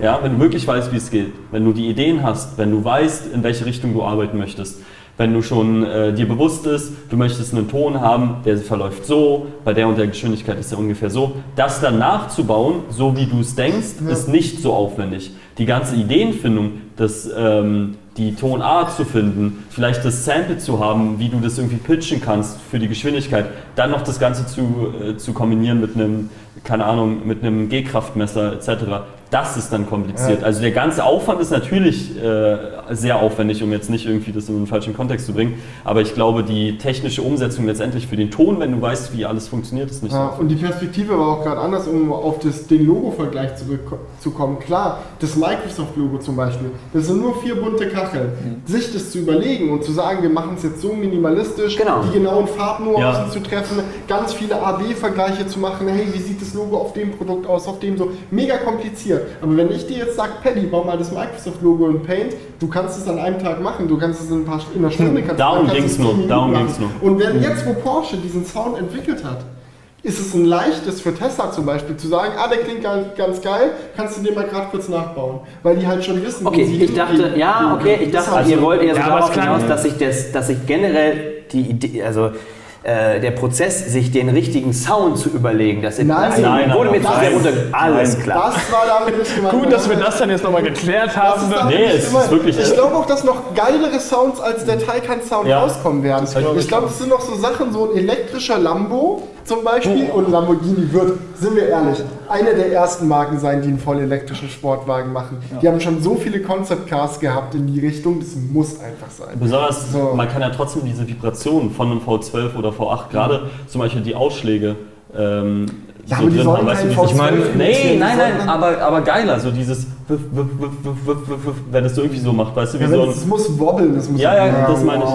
ja, wenn du wirklich weißt, wie es geht, wenn du die Ideen hast, wenn du weißt, in welche Richtung du arbeiten möchtest, wenn du schon äh, dir bewusst ist, du möchtest einen Ton haben, der verläuft so, bei der und der Geschwindigkeit ist er ungefähr so, das dann nachzubauen, so wie du es denkst, ist nicht so aufwendig. Die ganze Ideenfindung, das, ähm, die Tonart zu finden, vielleicht das Sample zu haben, wie du das irgendwie pitchen kannst für die Geschwindigkeit, dann noch das Ganze zu, äh, zu kombinieren mit einem, keine Ahnung, mit einem G-Kraftmesser etc., das ist dann kompliziert. Ja. Also der ganze Aufwand ist natürlich äh, sehr aufwendig, um jetzt nicht irgendwie das in einen falschen Kontext zu bringen. Aber ich glaube, die technische Umsetzung letztendlich für den Ton, wenn du weißt, wie alles funktioniert, ist nicht Ja, so. und die Perspektive war auch gerade anders, um auf das, den Logo-Vergleich zurückzukommen. Klar, das Microsoft-Logo zum Beispiel, das sind nur vier bunte Kacheln. Mhm. Sich das zu überlegen und zu sagen, wir machen es jetzt so minimalistisch, Genau. die genauen Farbnuancen Ja. zu treffen, ganz viele AB-Vergleiche zu machen, hey, wie sieht das Logo auf dem Produkt aus, auf dem so, mega kompliziert. Aber wenn ich dir jetzt sage, Paddy, bau mal das Microsoft-Logo in Paint, du kannst es an einem Tag machen, du kannst es in, ein paar, in einer Stunde kannst, Darum kannst ging's es nur, darum machen. ging's nur. Und wenn jetzt, wo Porsche diesen Sound entwickelt hat, ist es ein leichtes für Tesla zum Beispiel zu sagen, ah, der klingt ganz, ganz geil, kannst du den mal gerade kurz nachbauen. Weil die halt schon wissen, Okay, wie sie ich dachte, ja, okay, ich dachte, Also, ihr wollt eher so ja, darauf hinaus, dass sich, das, dass sich generell die Idee, also äh, der Prozess, sich den richtigen Sound zu überlegen, das Nein, Prinzip nein, wurde mir nein, zu sehr nein. runter. Alles Nein. klar. Das war damit nicht gemeint. Gut, dass wir das dann jetzt nochmal geklärt Das haben. ist damit Nee, es ist wirklich- Ich glaube auch, dass noch geilere Sounds als der Taycan-Sound Ja. rauskommen werden. ich glaube, es sind noch so Sachen, so ein elektrischer Lambo zum Beispiel. Und Lamborghini wird, sind wir ehrlich, eine der ersten Marken sein, die einen voll elektrischen Sportwagen machen. Die haben schon so viele Concept Cars gehabt in die Richtung, das muss einfach sein. Besonders, So. man kann ja trotzdem diese Vibrationen von einem V12 oder V8, gerade zum Beispiel die Ausschläge, ähm, Ja, so aber die drin haben. Weißt du, dieses- V12 Nee, nein, nein, aber, aber geiler, so dieses, wenn es so irgendwie so macht, weißt du, wie Ja, so ein, es muss wobbeln, das muss Ja, ja, das meine ich.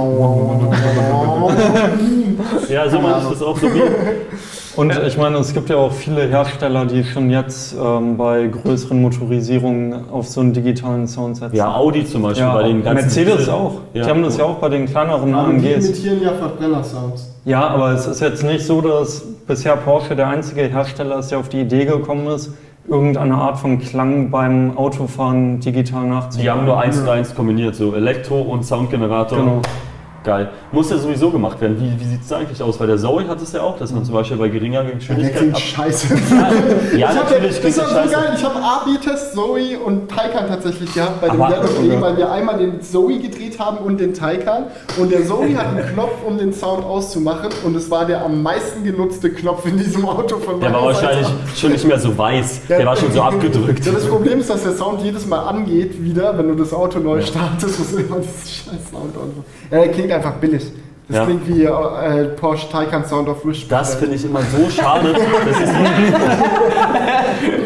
ich. ja, so mache ich das auch so wie, Und ich meine, es gibt ja auch viele Hersteller, die schon jetzt ähm, bei größeren Motorisierungen auf so einen digitalen Sound setzen. ja, Audi zum Beispiel Ja, bei den ganzen... Mercedes auch. Ja. Die haben das ja auch bei den kleineren Aber die AMGs. imitieren ja Verbrenner-Sounds. Ja, aber es ist jetzt nicht so, dass bisher Porsche der einzige Hersteller ist, der auf die Idee gekommen ist, irgendeine Art von Klang beim Autofahren digital nachzumachen. Die haben nur eins zu eins kombiniert, so Elektro und Soundgenerator. Genau. Geil. Muss ja sowieso gemacht werden. Wie, wie sieht es da eigentlich aus? Weil der Zoe hat es ja auch, dass man zum Beispiel bei geringer Der Geschwindigkeit klingt ab. scheiße. Ja, ich hab, natürlich das war das so scheiße. geil. Ich habe A-B-Test Zoe und Taycan tatsächlich gehabt bei dem Day, weil wir einmal den Zoe gedreht haben und den Taycan. Und der Zoe hat einen Knopf, um den Sound auszumachen. Und es war der am meisten genutzte Knopf in diesem Auto von Der war wahrscheinlich schon nicht mehr so weiß. Der war schon so abgedrückt. Ja, das Problem ist, dass der Sound jedes Mal angeht wieder, wenn du das Auto neu startest, muss immer dieses scheiß Sound und so. Ja, der klingt einfach billig. Das Ja. klingt wie äh, Porsche Taycan Sound of Wish. Das finde ich immer so schade. Das ist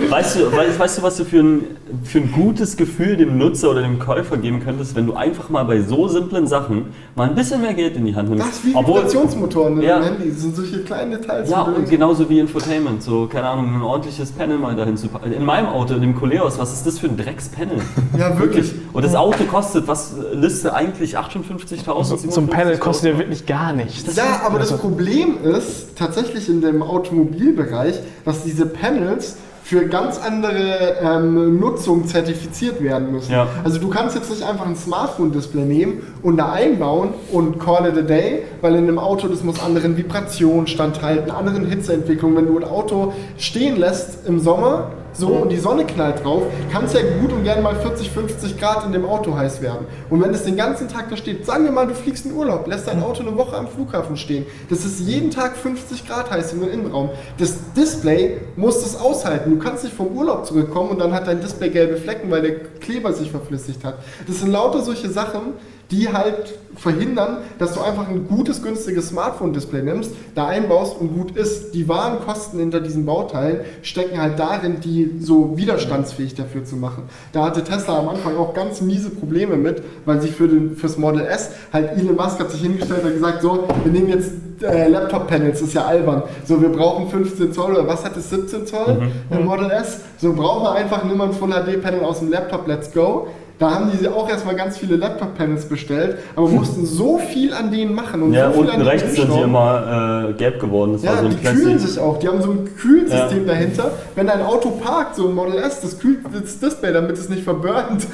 weißt, du, weißt, weißt du, was du für ein, für ein gutes Gefühl dem Nutzer oder dem Käufer geben könntest, wenn du einfach mal bei so simplen Sachen mal ein bisschen mehr Geld in die Hand nimmst? Das ist wie Obwohl, Vibrationsmotoren Ja. dem Handy. Das sind solche kleinen Details. ja, und genauso wie Infotainment. So, keine Ahnung, ein ordentliches Panel mal dahin zu packen. In meinem Auto, in dem Coleos, was ist das für ein Dreckspanel? Ja, wirklich. Und das Auto kostet, was Liste eigentlich 58.000? So ein Panel kostet ja wirklich gar nichts. Ja, aber das Problem ist tatsächlich in dem Automobilbereich, dass diese Panels für ganz andere ähm, Nutzung zertifiziert werden müssen. Ja. Also du kannst jetzt nicht einfach ein Smartphone-Display nehmen und da einbauen und call it a day, weil in einem Auto, das muss anderen Vibrationen standhalten, anderen Hitzeentwicklungen. Wenn du ein Auto stehen lässt im Sommer, so und die Sonne knallt drauf, kann es ja gut und gern mal 40, 50 Grad in dem Auto heiß werden. Und wenn es den ganzen Tag da steht, sagen wir mal, du fliegst in Urlaub, lässt dein Auto eine Woche am Flughafen stehen, das ist jeden Tag 50 Grad heiß im Innenraum. Das Display muss das aushalten. Du kannst nicht vom Urlaub zurückkommen und dann hat dein Display gelbe Flecken, weil der Kleber sich verflüssigt hat. Das sind lauter solche Sachen, die halt verhindern, dass du einfach ein gutes, günstiges Smartphone-Display nimmst, da einbaust und gut ist. Die wahren Kosten hinter diesen Bauteilen stecken halt darin, die so widerstandsfähig dafür zu machen. Da hatte Tesla am Anfang auch ganz miese Probleme mit, weil sich für den, fürs Model S halt Elon Musk hat sich hingestellt und gesagt, so, wir nehmen jetzt äh, Laptop-Panels, das ist ja albern. So, wir brauchen 15 Zoll oder was hat es, 17 Zoll im Model S? So, brauchen wir einfach, nimm mal ein Full HD-Panel aus dem Laptop, let's go. Da haben die auch erstmal ganz viele Laptop-Panels bestellt, aber mussten so viel an denen machen und Ja, so viel unten an denen rechts sind die immer äh, gelb geworden. Das war Ja, so ein die Plastik- kühlen sich auch. Die haben so ein Kühlsystem Ja. dahinter. Wenn dein Auto parkt, so ein Model S, das kühlt das Display, damit es nicht verbrennt.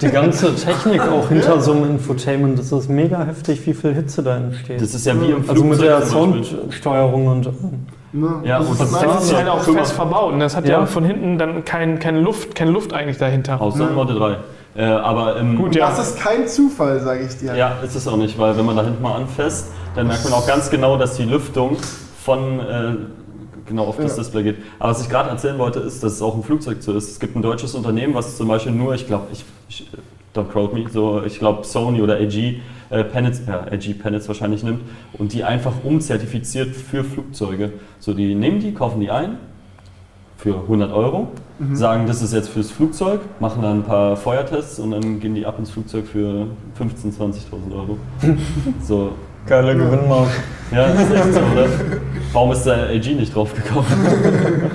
Die ganze Technik auch hinter so einem Infotainment, das ist mega heftig, wie viel Hitze da entsteht. Das ist ja wie im Flugzeug also mit der. Soundsteuerung und Ne? Ja, Das meistens- Das ist halt auch fest verbaut. Und das hat ja, Ja. von hinten dann kein, keine, Luft, keine Luft eigentlich dahinter. Außer im Model 3. Äh, aber im, Gut, ja. Das ist kein Zufall, sage ich dir. Ja, ist es auch nicht, weil wenn man da hinten mal anfasst, dann merkt man auch ganz genau, dass die Lüftung von äh, genau auf das Ja. Display geht. Aber was ich gerade erzählen wollte, ist, dass es auch im Flugzeug so ist. Es gibt ein deutsches Unternehmen, was zum Beispiel nur, ich glaube, ich, ich don't quote me, so ich glaube Sony oder LG äh, Panels, ja, LG Panels wahrscheinlich nimmt und die einfach umzertifiziert für Flugzeuge. So, die nehmen die, kaufen die ein für 100 Euro, sagen, das ist jetzt fürs Flugzeug, machen dann ein paar Feuertests und dann gehen die ab ins Flugzeug für 15.000, 20.000 Euro. so, Geile Gewinnmarge. ja, das ist echt so, oder? Warum ist da LG nicht draufgekommen?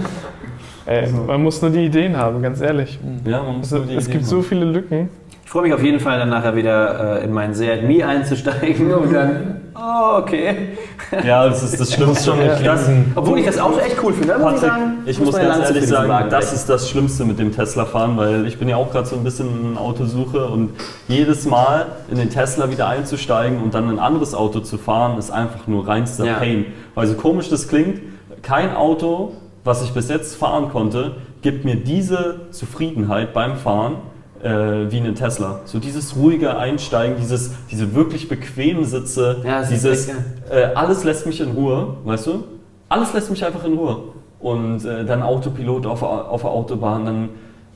Ey, man muss nur die Ideen haben, ganz ehrlich. Ja, man muss Also, nur die es Idee gibt haben. so viele Lücken. Ich freue mich auf jeden Fall dann nachher wieder äh, in meinen Seat Mi einzusteigen und dann, oh, okay. Ja, das ist das Schlimmste. schon nicht das, Obwohl ich das auch echt cool finde, muss ich Patrick, sagen. ich muss meine ganz ehrlich sagen, Wagen das ist das Schlimmste mit dem Tesla-Fahren, weil ich bin ja auch gerade so ein bisschen in Autosuche und jedes Mal in den Tesla wieder einzusteigen und dann ein anderes Auto zu fahren, ist einfach nur reinster Ja. Pain. Weil so komisch das klingt, kein Auto, was ich bis jetzt fahren konnte, gibt mir diese Zufriedenheit beim Fahren äh, wie ein Tesla. So dieses ruhige Einsteigen, dieses, diese wirklich bequemen Sitze, Ja, dieses äh, alles lässt mich in Ruhe, weißt du? Alles lässt mich einfach in Ruhe. Und äh, dann Autopilot auf, auf der Autobahn, dann,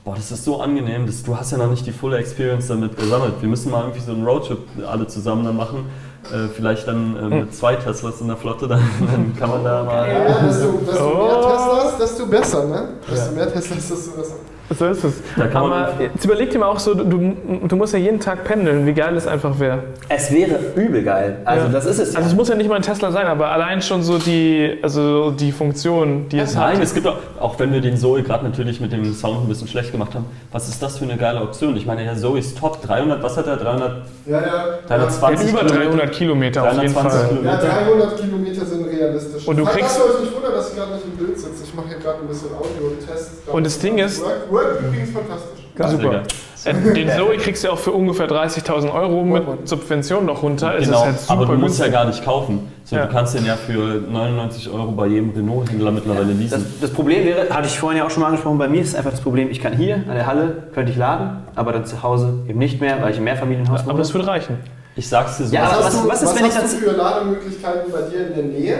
boah, das ist so angenehm, das, du hast ja noch nicht die volle Experience damit gesammelt. Wir müssen mal irgendwie so einen Roadtrip alle zusammen dann machen. Äh, vielleicht dann äh, mit zwei Teslas in der Flotte, dann, dann kann man da mal. Ja, desto, desto mehr Oh. Teslas, desto besser, ne? Desto mehr Teslas, desto besser. So ist es. Da kann man- Aber jetzt überleg dir mal auch so, du, du musst ja jeden Tag pendeln, wie geil es einfach wäre. Es wäre übel geil. Also Ja. das ist es. Also es muss ja nicht mal ein Tesla sein, aber allein schon so die, also die Funktion, die es Nein, hat. es gibt auch, auch wenn wir den Zoe gerade natürlich mit dem Sound ein bisschen schlecht gemacht haben, was ist das für eine geile Option? Ich meine, der Zoe ist top, 300, was hat er? 300, Ja, ja. 320 über 300 Kilometer auf jeden 320 Fall. Kilometer. Ja, 300 Kilometer sind realistisch. Und du Falls kriegst- ihr euch nicht wundert, dass ich gerade nicht im Bild sitze. Ich mache hier gerade ein bisschen Audio und Test. Und das Ding ist- Work, work übrigens fantastisch. Super. Äh, Den Zoe kriegst du auch für ungefähr 30.000 Euro mit Subvention noch runter. Es Genau, ist halt super aber du musst ja gar nicht kaufen. So, Ja. Du kannst den ja für 99 Euro bei jedem Renault-Händler mittlerweile Das, leasen. das Problem wäre, hatte ich vorhin ja auch schon mal angesprochen, bei mir ist einfach das Problem, ich kann hier an der Halle, könnte ich laden, aber dann zu Hause eben nicht mehr, weil ich im Mehrfamilienhaus Aber wohne. das würde reichen. Ich sag's dir so. Ja, was aber hast, was- was ist, was hast das- du für Lademöglichkeiten bei dir in der Nähe?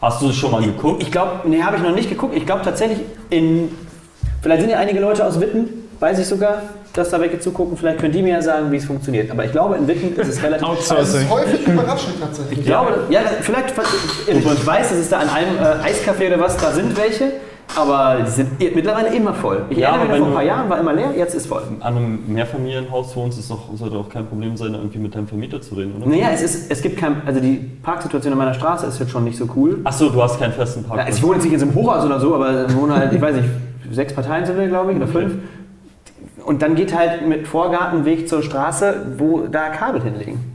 Hast du schon mal geguckt? Ich glaube, nee, habe ich noch nicht geguckt. Ich glaube tatsächlich, in, vielleicht sind ja einige Leute aus Witten, weiß ich sogar, dass da welche zugucken. Vielleicht können die mir ja sagen, wie es funktioniert. Aber ich glaube, in Witten ist es relativ. Das Outsourcing. ist häufig überraschend tatsächlich. Ich glaube, ja, vielleicht, ich weiß, dass es da an einem äh, Eiscafé oder was, da sind welche, aber die sind mittlerweile immer voll. Ich Ja, erinnere mich, vor ein paar Jahren war immer leer, jetzt ist voll. An einem Mehrfamilienhaus wohnst, ist doch, sollte auch kein Problem sein, irgendwie mit deinem Vermieter zu reden, oder? Naja, es, ist, es gibt kein, also die Parksituation an meiner Straße ist jetzt schon nicht so cool. Achso, du hast keinen festen Ja, Parkplatz. also ich wohne jetzt nicht in so einem Hochhaus oder so, aber ich wohne halt, ich weiß nicht, sechs Parteien sind wir, glaube ich, oder fünf. Und dann geht halt mit Vorgartenweg zur Straße, wo da Kabel hinlegen.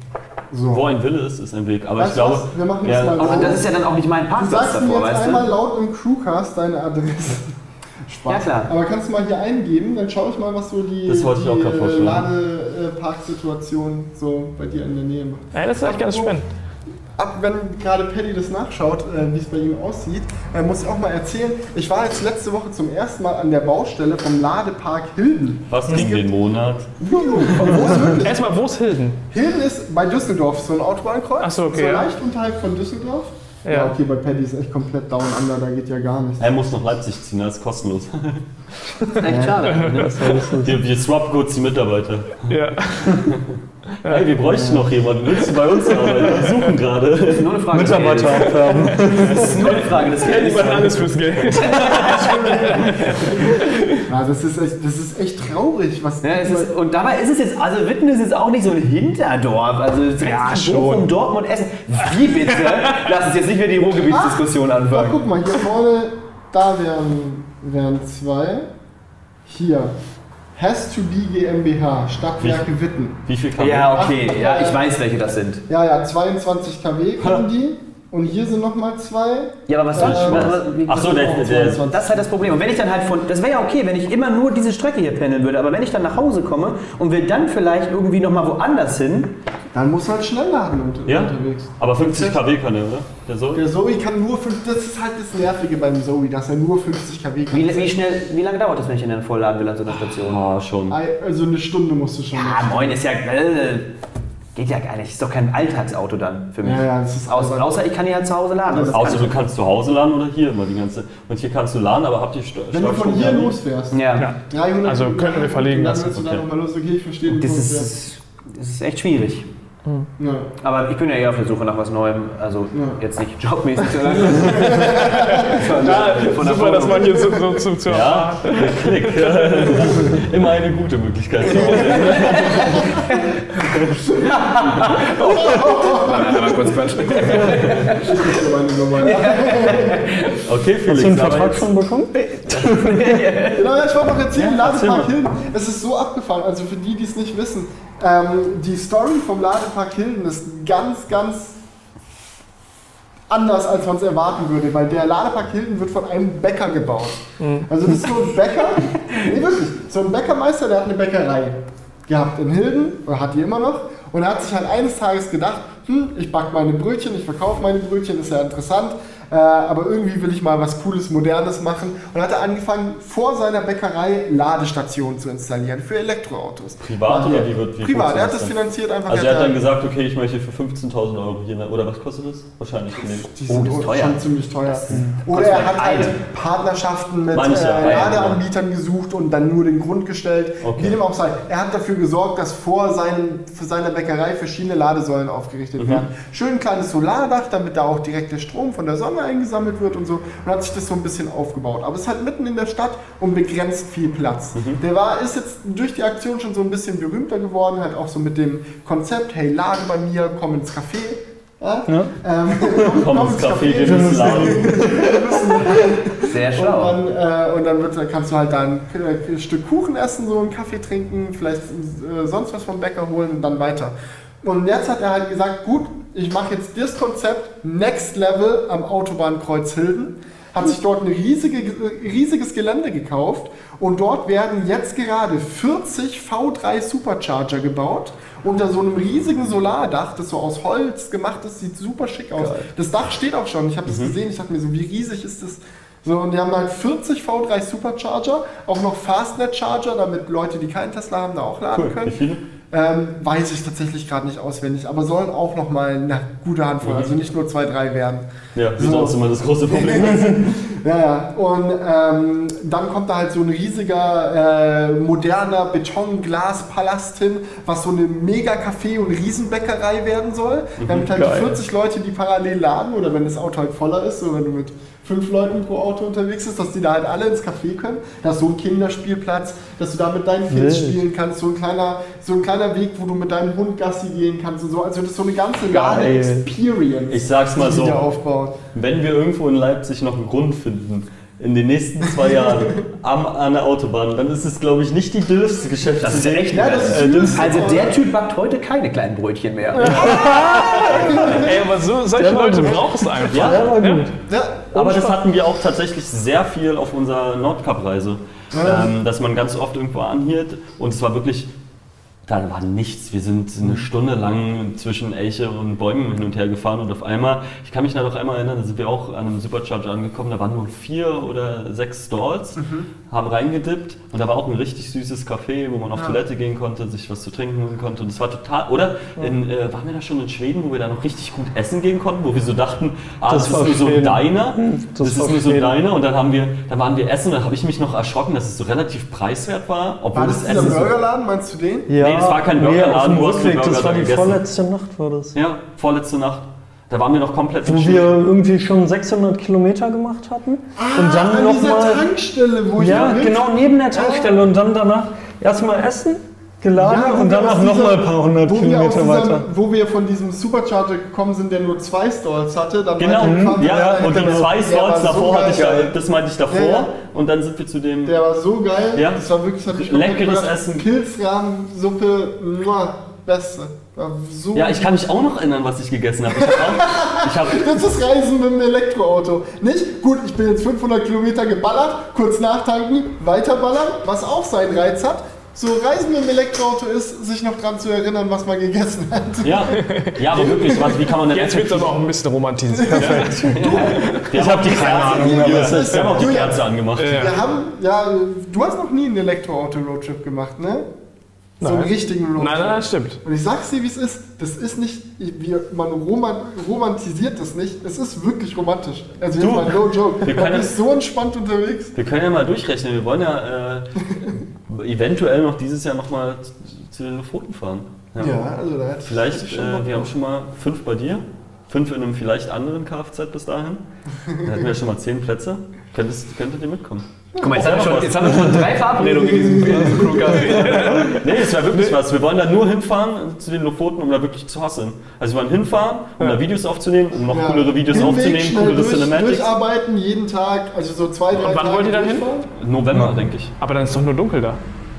So. Wo ein Wille ist, ist ein Weg. Aber Weißt ich du glaube, was? Wir machen das ja, mal Und das ist ja dann auch nicht mein Du Parkplatz sagst mir davor, jetzt weißt einmal du? laut im Crewcast deine Adresse. Spaß. Ja, klar. Aber kannst du mal hier eingeben, dann schaue ich mal, was so die, Das wollte ich auch die äh. Ladeparksituation so bei dir in der Nähe macht. Ja, das ist echt ganz spannend. Ab wenn gerade Paddy das nachschaut, äh, wie es bei ihm aussieht, äh, muss ich auch mal erzählen, ich war jetzt letzte Woche zum ersten Mal an der Baustelle vom Ladepark Hilden. was gegen den Monat? Juhu, ist? Erstmal, wo ist Hilden? Hilden ist bei Düsseldorf so ein Autobahnkreuz. Ach so, okay, So ja. leicht unterhalb von Düsseldorf. Ja. Ja. okay, bei Paddy ist echt komplett down under, da geht ja gar nichts. Er muss nach Leipzig ziehen, das ist kostenlos. Echt schade. ne? Wir, wir swap kurz die Mitarbeiter. Ja. Hey, wir bräuchten noch jemanden. Willst du bei uns arbeiten? Wir suchen gerade. Das ist nur eine Frage des Mitarbeiter Geldes. abwerben. Das ist nur eine Frage des Geldes. Lieber alles fürs Geld. Ja, das ist echt, das ist echt traurig, was Ja, ist, und dabei ist es jetzt, also Witten ist jetzt auch nicht so ein Hinterdorf. Also es ist Ja. Bochum, Dortmund, Essen. Wie bitte? Lass uns jetzt nicht mehr die Ruhrgebietsdiskussion Ach, anfangen. guck mal, hier vorne, da wären, wären zwei. Hier. Has to be GmbH, Stadtwerke Witten. Wie viel kann Ja, okay, ja, ich weiß, welche das sind. Ja, ja, 22 kW können die. Und hier sind nochmal zwei. Ja, aber was soll ich? Ähm, was- was- wie- Ach so, der, der, 22. Das ist halt das Problem. Und wenn ich dann halt von, das wäre ja okay, wenn ich immer nur diese Strecke hier pendeln würde, aber wenn ich dann nach Hause komme und will dann vielleicht irgendwie nochmal woanders hin, Dann muss halt schnell laden unter, ja? unterwegs. Aber 50 kW kann er, oder? Der soll? Der Zoe kann nur, fünf- das ist halt das Nervige beim Zoe, dass er nur 50 kW kann. wie, wie schnell, wie lange dauert das, wenn ich ihn dann vollladen will an so einer Station? Ah, schon. Also eine Stunde musst du schon Ah, machen. moin, ist ja. Äh, geht ja gar nicht. Ist doch kein Alltagsauto dann für mich. Ja, ja, das ist außer, außer ich kann die halt zu Hause laden. Das Außer kann du kannst zu Hause laden oder hier immer die ganze. Und hier kannst du laden, aber habt ihr Steu Wenn du von hier losfährst, ja. Ja. 300 Also könnten wir verlegen dann lassen. willst du dann Okay. nochmal los. Okay, ich verstehe Das Punkt, ist, das ist echt schwierig. Ja. Ja. Aber ich bin ja eher auf der Suche nach was Neuem. Also Ja. jetzt nicht jobmäßig, sondern Ja, von der super, dass man hier so, so, so zu Ja, Klick. Immer eine gute Möglichkeit kurz quatschen. Okay, Hast du Felix. einen Vertrag schon bekommen? Genau, ja, ich wollte noch erzählen, Ja, Ladepark mal. Hilden, es ist so abgefahren, also für die, die es nicht wissen, ähm, die Story vom Ladepark Hilden ist ganz, ganz anders, als man es erwarten würde, weil der Ladepark Hilden wird von einem Bäcker gebaut. Also das ist so ein Bäcker, nee wirklich, so ein Bäckermeister, der hat eine Bäckerei gehabt in Hilden, oder hat die immer noch, und er hat sich halt eines Tages gedacht, hm, ich backe meine Brötchen, ich verkaufe meine Brötchen, ist ja interessant, äh, aber irgendwie will ich mal was Cooles, Modernes machen. Und hat er angefangen, vor seiner Bäckerei Ladestationen zu installieren für Elektroautos. Privat oder wie wird- wie Privat, er hat das das finanziert einfach. Also er hat dann gesagt, okay, ich möchte für 15.000 Euro hier, oder was kostet das? Wahrscheinlich. Die Oh, sind das ist teuer. schon ziemlich teuer. Oder er hat halt Partnerschaften mit äh, Ladeanbietern gesucht und dann nur den Grund gestellt. Okay. Wie dem auch sei. Er hat dafür gesorgt, dass vor seinem, für seiner Bäckerei verschiedene Ladesäulen aufgerichtet Mhm. werden. Schön ein kleines Solardach, damit da auch direkt der Strom von der Sonne eingesammelt wird und so. Und hat sich das so ein bisschen aufgebaut. Aber es ist halt mitten in der Stadt und begrenzt viel Platz. Mhm. Der war, ist jetzt durch die Aktion schon so ein bisschen berühmter geworden, halt auch so mit dem Konzept, hey, lade bei mir, komm ins Café. Ja? Ja. Ähm, Komm ins Café, wir müssen laden. Sehr Und schlau. dann, äh, und dann wird, kannst du halt da ein K- Stück Kuchen essen, so einen Kaffee trinken, vielleicht äh, sonst was vom Bäcker holen und dann weiter. Und jetzt hat er halt gesagt, gut, ich mache jetzt das Konzept Next Level am Autobahnkreuz Hilden. Hat sich dort ein riesige, riesiges Gelände gekauft und dort werden jetzt gerade 40 V3 Supercharger gebaut unter so einem riesigen Solardach, das so aus Holz gemacht ist, sieht super schick aus. Das Dach steht auch schon, ich habe das gesehen, ich dachte mir so, wie riesig ist das? So, und die haben halt 40 V3 Supercharger, auch noch Fastnet Charger, damit Leute, die keinen Tesla haben, da auch laden Cool. Können. Ähm, weiß ich tatsächlich gerade nicht auswendig, aber sollen auch noch mal eine gute Handvoll, also nicht nur zwei, drei werden. Ja, wie So. sonst immer das große Problem ist. Ja, ja. Und ähm, dann kommt da halt so ein riesiger, äh, moderner Beton-Glas-Palast hin, was so eine Mega-Café- und Riesenbäckerei werden soll. Damit halt geil. die 40 Leute, die parallel laden, oder wenn das Auto halt voller ist, so wenn du mit fünf Leuten pro Auto unterwegs bist, dass die da halt alle ins Café können. Da ist so ein Kinderspielplatz, dass du da mit deinen Kids Wild. spielen kannst. So ein, kleiner, so ein kleiner Weg, wo du mit deinem Hund Gassi gehen kannst und so. Also das ist so eine ganze Geil. Lade-Experience. Ich sag's mal so. Wenn wir irgendwo in Leipzig noch einen Grund finden, in den nächsten zwei Jahren am, an der Autobahn, dann ist es, glaube ich, nicht die dümmste Geschäftsidee. Das ist ja echt Ja, das ist Äh. Also der Typ backt heute keine kleinen Brötchen mehr. Ey, aber so, solche Leute brauchst du einfach. Ja, Der war gut. Ja, Aber das hatten wir auch tatsächlich sehr viel auf unserer Nordkap-Reise. Ähm, dass man ganz oft irgendwo anhielt und es war wirklich, da war nichts. Wir sind eine Stunde lang zwischen Elche und Bäumen hin und her gefahren und auf einmal, ich kann mich da noch einmal erinnern, da sind wir auch an einem Supercharger angekommen, da waren nur vier oder sechs Stalls, haben reingedippt und da war auch ein richtig süßes Café, wo man auf Ja. Toilette gehen konnte, sich was zu trinken holen konnte und es war total, oder in, äh, waren wir da schon in Schweden, wo wir da noch richtig gut essen gehen konnten, wo wir so dachten, ah, Das das, war ist nur so ein. Diner, das, das ist nur so ein. Diner und dann haben wir, dann waren wir essen und dann habe ich mich noch erschrocken, dass es so relativ preiswert war, obwohl War das das Essen so, Burgerladen, meinst du den? Ja, Nee, das war kein nee, Burgerladen, auf dem wo hast du Rückweg, das Burger war die gegessen? vorletzte Nacht, war das. ja, vorletzte Nacht, da waren wir noch komplett Wo wir irgendwie schon 600 Kilometer gemacht hatten. und an dann dieser nochmal. Tankstelle, wo ich Ja, genau neben der Tankstelle. Und dann danach erstmal essen, geladen Ja, und danach nochmal ein paar hundert Kilometer diesem- weiter. Wo wir von diesem Supercharger gekommen sind, der nur zwei Stalls hatte. Dann Genau, weitergefahren, ja, dann und die genau. zwei war Slots so davor hatte ich ja, geil. das meinte ich davor Ja, ja. und dann sind wir zu dem, Der war so geil. Ja. Das war wirklich, das Leckeres. Essen. Pilzrahmensuppe, beste. So ja, ich kann mich auch noch erinnern, was ich gegessen habe. Ich habe auch, ich habe Das ist Reisen mit dem Elektroauto. Nicht? Gut, ich bin jetzt 500 Kilometer geballert, kurz nachtanken, weiterballern, was auch seinen Reiz hat. So Reisen mit dem Elektroauto ist, sich noch dran zu erinnern, was man gegessen hat. ja, ja, aber wirklich, was, wie kann man denn Jetzt wird es aber auch ein bisschen romantisiert. Ich habe die Kerze, Ahnung, wir, was ist. wir haben auch die. Kerze angemacht. Ja. Wir haben, ja, du hast noch nie einen Elektroauto-Roadtrip gemacht, ne? So einen Nein. richtigen Roadtrip. Nein, nein, das stimmt. Und ich sag's dir, wie es ist. Das ist nicht, wie, man roman, romantisiert das nicht. Es ist wirklich romantisch. Also Du, mal no joke. wir können- ist so entspannt unterwegs. Wir können ja mal durchrechnen. Wir wollen ja äh, eventuell noch dieses Jahr nochmal zu, den Lofoten fahren. Ja, also da Vielleicht, ich äh, wir haben schon mal fünf bei dir, fünf in einem vielleicht anderen Kfz bis dahin. Dann hätten wir schon mal zehn Plätze. Könntest, könntet ihr mitkommen? Guck mal, jetzt haben, wir schon, jetzt haben wir schon drei Verabredungen in diesem, in diesem Crewcafé. Nee, es wäre wirklich was. Wir wollen da nur hinfahren zu den Lofoten, um da wirklich zu hasseln. Also wir wollen hinfahren, um da Videos aufzunehmen, um noch Ja. coolere Videos Hinweg, aufzunehmen, coolere durch, Cinematics. Durcharbeiten, jeden Tag, also so zwei, drei Und wann Tage wollt ihr da hin? durchfahren. November, denke ich. Aber dann ist doch nur dunkel da.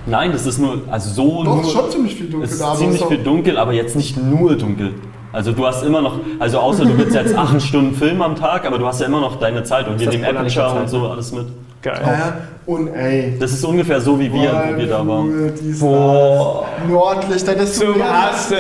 Nein, das ist nur, also so Doch, nur. ist schon ziemlich viel dunkel Es ist da. aber ziemlich viel dunkel, aber jetzt nicht nur dunkel. Also du hast immer noch, also außer du willst jetzt acht Stunden Film am Tag, aber du hast ja immer noch deine Zeit und wir das nehmen Aperture und so alles mit. Geil. Ja, ja. Und ey. Das ist ungefähr so, wie wir, wie wir da waren. Dies, Boah. Nordlichter, das ist Zum Hassen!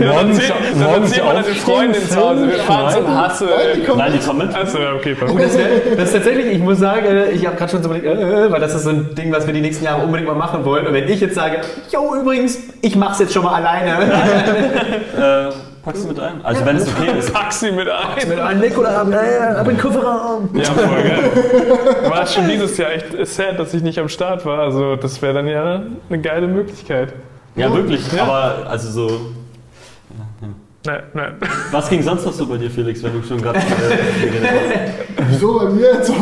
Morgens, Dann morgens mal deine aufstehen, Freundin zu Hause. Wir fahren zum Hassen. Nein, die kommen mit. Achso, okay, perfekt. das, wär- das ist tatsächlich, ich muss sagen, äh, ich habe gerade schon so überlegt, äh, weil das ist so ein Ding, was wir die nächsten Jahre unbedingt mal machen wollen. Und wenn ich jetzt sage, yo, übrigens, ich mach's jetzt schon mal alleine. Äh, packst du mit ein? Also wenn es okay ist. Pack sie mit ein. Mit einem Nikola, äh, ab in den Kofferraum. Ja, voll geil. War schon dieses Jahr echt sad, dass ich nicht am Start war. Also, das wäre dann ja eine geile Möglichkeit. Ja, wirklich. Ja. Aber also so. Nein, nein. Was ging sonst noch so bei dir, Felix, wenn du schon gerade. Äh, So, bei mir jetzt.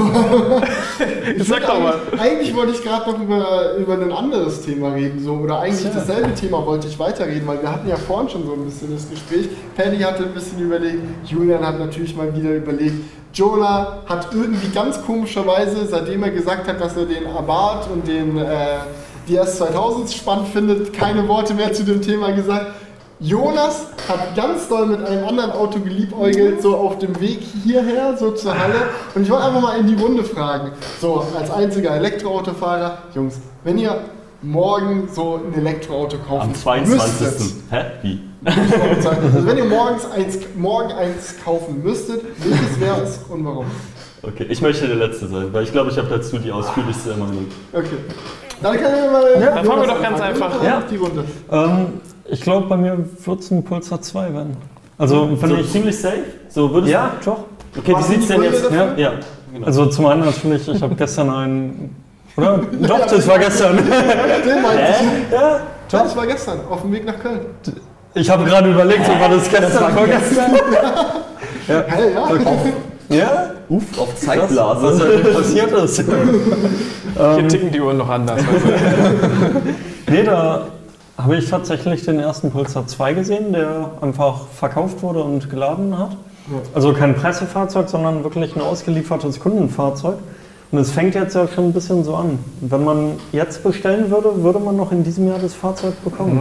Ich Sag doch mal. Eigentlich, eigentlich wollte ich gerade noch über, über ein anderes Thema reden. So, oder eigentlich dasselbe Thema wollte ich weiterreden, weil wir hatten ja vorhin schon so ein bisschen das Gespräch. Paddy hatte ein bisschen überlegt, Julian hat natürlich mal wieder überlegt. Jola hat irgendwie ganz komischerweise, seitdem er gesagt hat, dass er den Abarth und den äh, die S2000 spannend findet, keine Worte mehr zu dem Thema gesagt. Jonas hat ganz doll mit einem anderen Auto geliebäugelt, so auf dem Weg hierher, so zur Halle. Und ich wollte einfach mal in die Runde fragen, so als einziger Elektroautofahrer, Jungs, wenn ihr morgen so ein Elektroauto kaufen am 22. müsstet, Hä? Wie? also wenn ihr morgens eins, morgen eins kaufen müsstet, welches wäre es und warum? Okay, ich möchte der Letzte sein, weil ich glaube, ich habe dazu die ausführlichste Meinung. Okay. Dann können wir mal. dann fangen wir doch ganz einfach. Ja. Die Runde. Ähm, ich glaube, bei mir wird es ein Pulsar 2 werden. Also, wenn So ich. ziemlich safe? So würdest Ja, doch. Okay, wie sieht's sind denn jetzt? Ja, ja genau. Also, zum einen natürlich, ich habe gestern einen. Oder? Doch, das war gestern. Ich. Ja, Ja, das war gestern, auf dem Weg nach Köln. Ich habe gerade überlegt, ob war das gestern vorgestern? Hey, ja. Ja? Uff, auf Was Zeitblase. heute passiert ist. Hier ticken die Uhren noch anders. Nee, da habe ich tatsächlich den ersten Pulsar 2 gesehen, der einfach verkauft wurde und geladen hat. Also kein Pressefahrzeug, sondern wirklich ein ausgeliefertes Kundenfahrzeug. Und es fängt jetzt ja schon ein bisschen so an. Wenn man jetzt bestellen würde, würde man noch in diesem Jahr das Fahrzeug bekommen.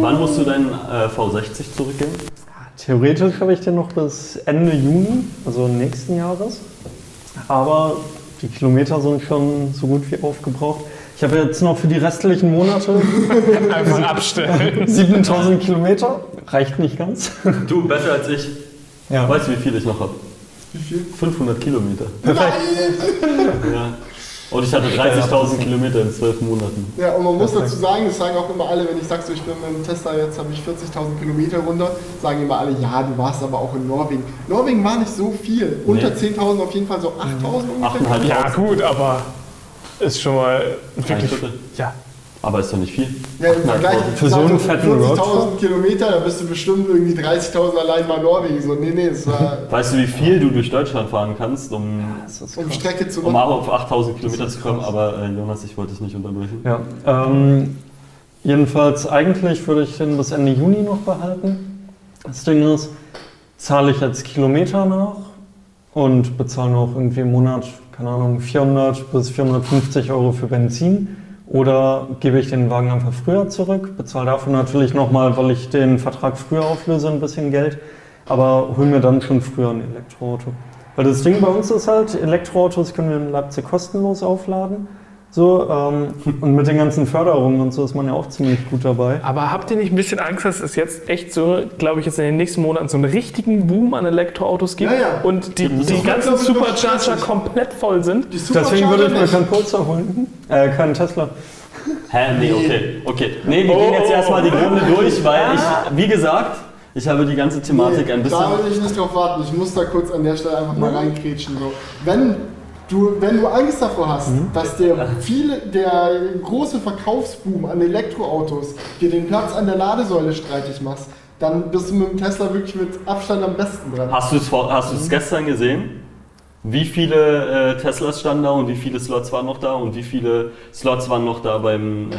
Wann musst du deinen äh, V60 zurückgeben? Theoretisch habe ich den noch bis Ende Juni, also nächsten Jahres. Aber die Kilometer sind schon so gut wie aufgebraucht. Ich habe jetzt noch für die restlichen Monate Einfach abstellen. 7000 Kilometer. Reicht nicht ganz. Du, besser als ich. Ja. Weißt du, wie viel ich noch habe? Wie viel? 500 Kilometer. Perfekt. Ja. Und ich hatte 30.000 Kilometer in 12 Monaten. Ja, und man muss dazu sagen, das sagen auch immer alle, wenn ich sage, so, ich bin mit dem Tesla, jetzt habe ich 40.000 Kilometer runter, sagen immer alle, ja, du warst aber auch in Norwegen. Norwegen war nicht so viel. Unter 10.000 auf jeden Fall so 8.000 ungefähr. 8.500. Ja, gut, aber ist schon mal Ein wirklich. Ja. Aber ist doch nicht viel. Ja, im Vergleich Für so einen fetten 40.000 Roadtrip? Kilometer, da bist du bestimmt irgendwie 30.000 allein mal Norwegen. So, nee, nee, es war Weißt du, wie viel du durch Deutschland fahren kannst, um, um Strecke zu um machen. auch auf 8.000 Kilometer zu kommen? Aber äh, Jonas, ich wollte dich nicht unterbrechen. Ja, ähm, jedenfalls eigentlich würde ich den bis Ende Juni noch behalten. Das Ding ist, zahle ich jetzt Kilometer nach und bezahle noch irgendwie im Monat, keine Ahnung, 400 bis 450 Euro für Benzin. Oder gebe ich den Wagen einfach früher zurück, bezahle dafür natürlich nochmal, weil ich den Vertrag früher auflöse, ein bisschen Geld, aber hole mir dann schon früher ein Elektroauto. Weil das Ding bei uns ist halt, Elektroautos können wir in Leipzig kostenlos aufladen. So, ähm, und mit den ganzen Förderungen und so ist man ja auch ziemlich gut dabei. Aber habt ihr nicht ein bisschen Angst, dass es jetzt echt so, glaube ich, jetzt in den nächsten Monaten so einen richtigen Boom an Elektroautos gibt Ja, ja. und die, die ganzen Supercharger komplett voll sind? Deswegen würde ich mir keinen Polestar holen. Äh, keinen Tesla. Hä, nee, okay. Okay. Nee, wir Oh, gehen jetzt oh, erstmal die. Runde durch, weil ich, wie gesagt, ich habe die ganze Thematik ein Nee, da bisschen. will ich nicht drauf warten. Ich muss da kurz an der Stelle einfach mal reinkrätschen. So. Wenn, du, wenn du Angst davor hast, Mhm. dass der, viele, der große Verkaufsboom an Elektroautos dir den Platz an der Ladesäule streitig macht, dann bist du mit dem Tesla wirklich mit Abstand am besten dran. Hast du es hast du es gestern gesehen? Wie viele äh, Teslas standen da und wie viele Slots waren noch da und wie viele Slots waren noch da beim, äh,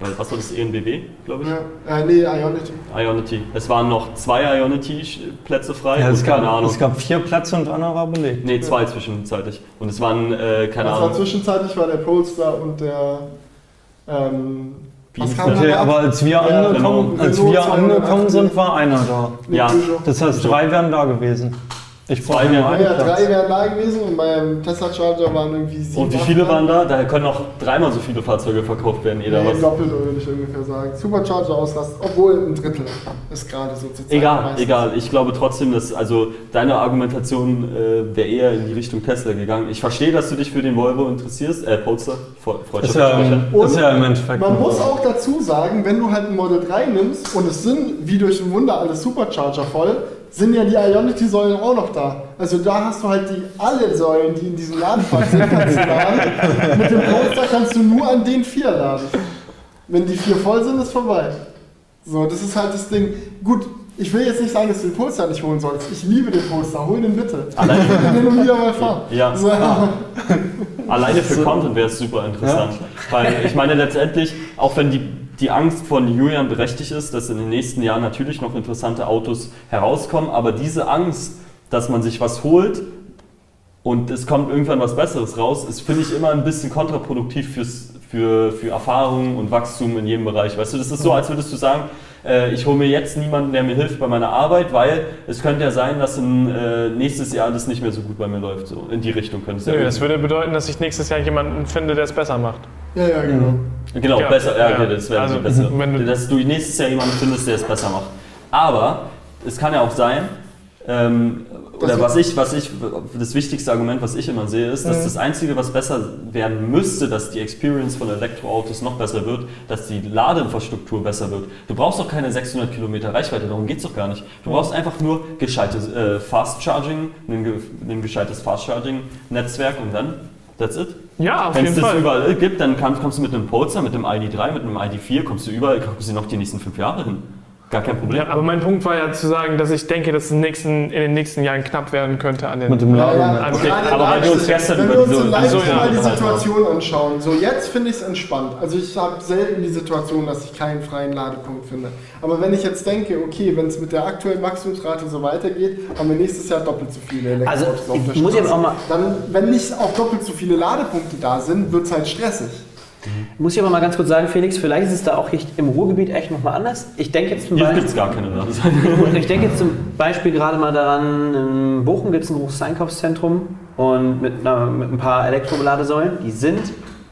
bei, was war das, ENBW, glaube ich? Ja, äh, nee, Ionity. Ionity. Es waren noch zwei Ionity-Plätze frei Ja, und es, keine gab, Ahnung. es gab vier Plätze und einer war belegt. nee, zwei zwischenzeitlich. Und es waren, äh, keine Das war Ahnung. zwischenzeitlich war der Polestar und der. Ähm? Okay, aber als wir Ja, angekommen, genau. als wir 208. angekommen sind, war einer da. Ja. Das heißt, drei wären da gewesen. Ich nur wären- Ja, drei wären da gewesen und beim Tesla Charger waren irgendwie sieben. Und wie viele waren da? Da können auch dreimal so viele Fahrzeuge verkauft werden, jeder Nee, was. doppelt würde ich ungefähr sagen. Supercharger Auslast, obwohl ein Drittel ist gerade so zur Zeit. Egal, meistens. egal. Ich glaube trotzdem, dass also deine Argumentation äh, wäre eher in die Richtung Tesla gegangen. Ich verstehe, dass du dich für den Volvo interessierst, äh, Ist Freundschaft. ja, ist ja im Endeffekt. Man muss auch dazu sagen, wenn du halt ein Model 3 nimmst und es sind wie durch ein Wunder alle Supercharger voll, sind ja die Ionity-Säulen auch noch da. Also da hast du halt die alle Säulen, die in diesem Ladepark sind, kannst du laden. Mit dem Polestar kannst du nur an den vier laden. Wenn die vier voll sind, ist vorbei. So, das ist halt das Ding. Gut, ich will jetzt nicht sagen, dass du den Polestar nicht holen sollst. Ich liebe den Polestar, hol den bitte. Allein- Ich will den wieder mal fahren. Ja. So, Alleine für Content wäre es super interessant. Weil ich meine letztendlich, auch wenn die, die Angst von Julian berechtigt ist, dass in den nächsten Jahren natürlich noch interessante Autos herauskommen, aber diese Angst, dass man sich was holt und es kommt irgendwann was Besseres raus, ist, finde ich, immer ein bisschen kontraproduktiv fürs, für, für Erfahrung und Wachstum in jedem Bereich. Weißt du, das ist so, als würdest du sagen, äh, ich hole mir jetzt niemanden, der mir hilft bei meiner Arbeit, weil es könnte ja sein, dass in, äh, nächstes Jahr das nicht mehr so gut bei mir läuft. So in die Richtung könnte es ja Nö, gehen. das würde bedeuten, dass ich nächstes Jahr jemanden finde, der es besser macht. ja, ja, genau. Genau, Ja, besser, ja, okay, das wäre Also, wenn du- dass du nächstes Jahr jemanden findest, der es besser macht. Aber es kann ja auch sein, ähm, oder Das- was ich, was ich, das wichtigste Argument, was ich immer sehe, ist, dass Mhm. das Einzige, was besser werden müsste, dass die Experience von Elektroautos noch besser wird, dass die Ladeinfrastruktur besser wird. Du brauchst doch keine 600 Kilometer Reichweite, darum geht es doch gar nicht. Du brauchst einfach nur gescheites äh, Fast Charging, ein, ein gescheites Fast Charging Netzwerk und dann, that's it. Ja, auf Wenn es jeden das Fall. überall gibt, dann kommst du mit einem Polestar, mit einem ID3, mit einem ID4, kommst du überall, kommst du noch die nächsten fünf Jahre hin. Gar kein Problem. Ja, aber mein Punkt war ja zu sagen, dass ich denke, dass es in den nächsten, in den nächsten Jahren knapp werden könnte an den. Mit dem Laden. Also, Okay, Gerade aber weil wir uns gestern wenn über wir uns diese- in Leipzig Also, ja. mal die. Situation anschauen, so jetzt finde ich es entspannt. Also ich habe selten die Situation, dass ich keinen freien Ladepunkt finde. Aber wenn ich jetzt denke, okay, wenn es mit der aktuellen Wachstumsrate so weitergeht, haben wir nächstes Jahr doppelt so viele Elektroautos Also, auf der ich muss jetzt Straße. auch mal- Dann, wenn nicht auch doppelt so viele Ladepunkte da sind, wird es halt stressig. Muss ich aber mal ganz kurz sagen, Felix, vielleicht ist es da auch im Ruhrgebiet echt nochmal anders. Ich denke jetzt zum Beispiel. es gar keine. Ich denke jetzt zum Beispiel gerade mal daran, in Bochum gibt es ein großes Einkaufszentrum und mit, einer, mit ein paar Elektroladesäulen. Die sind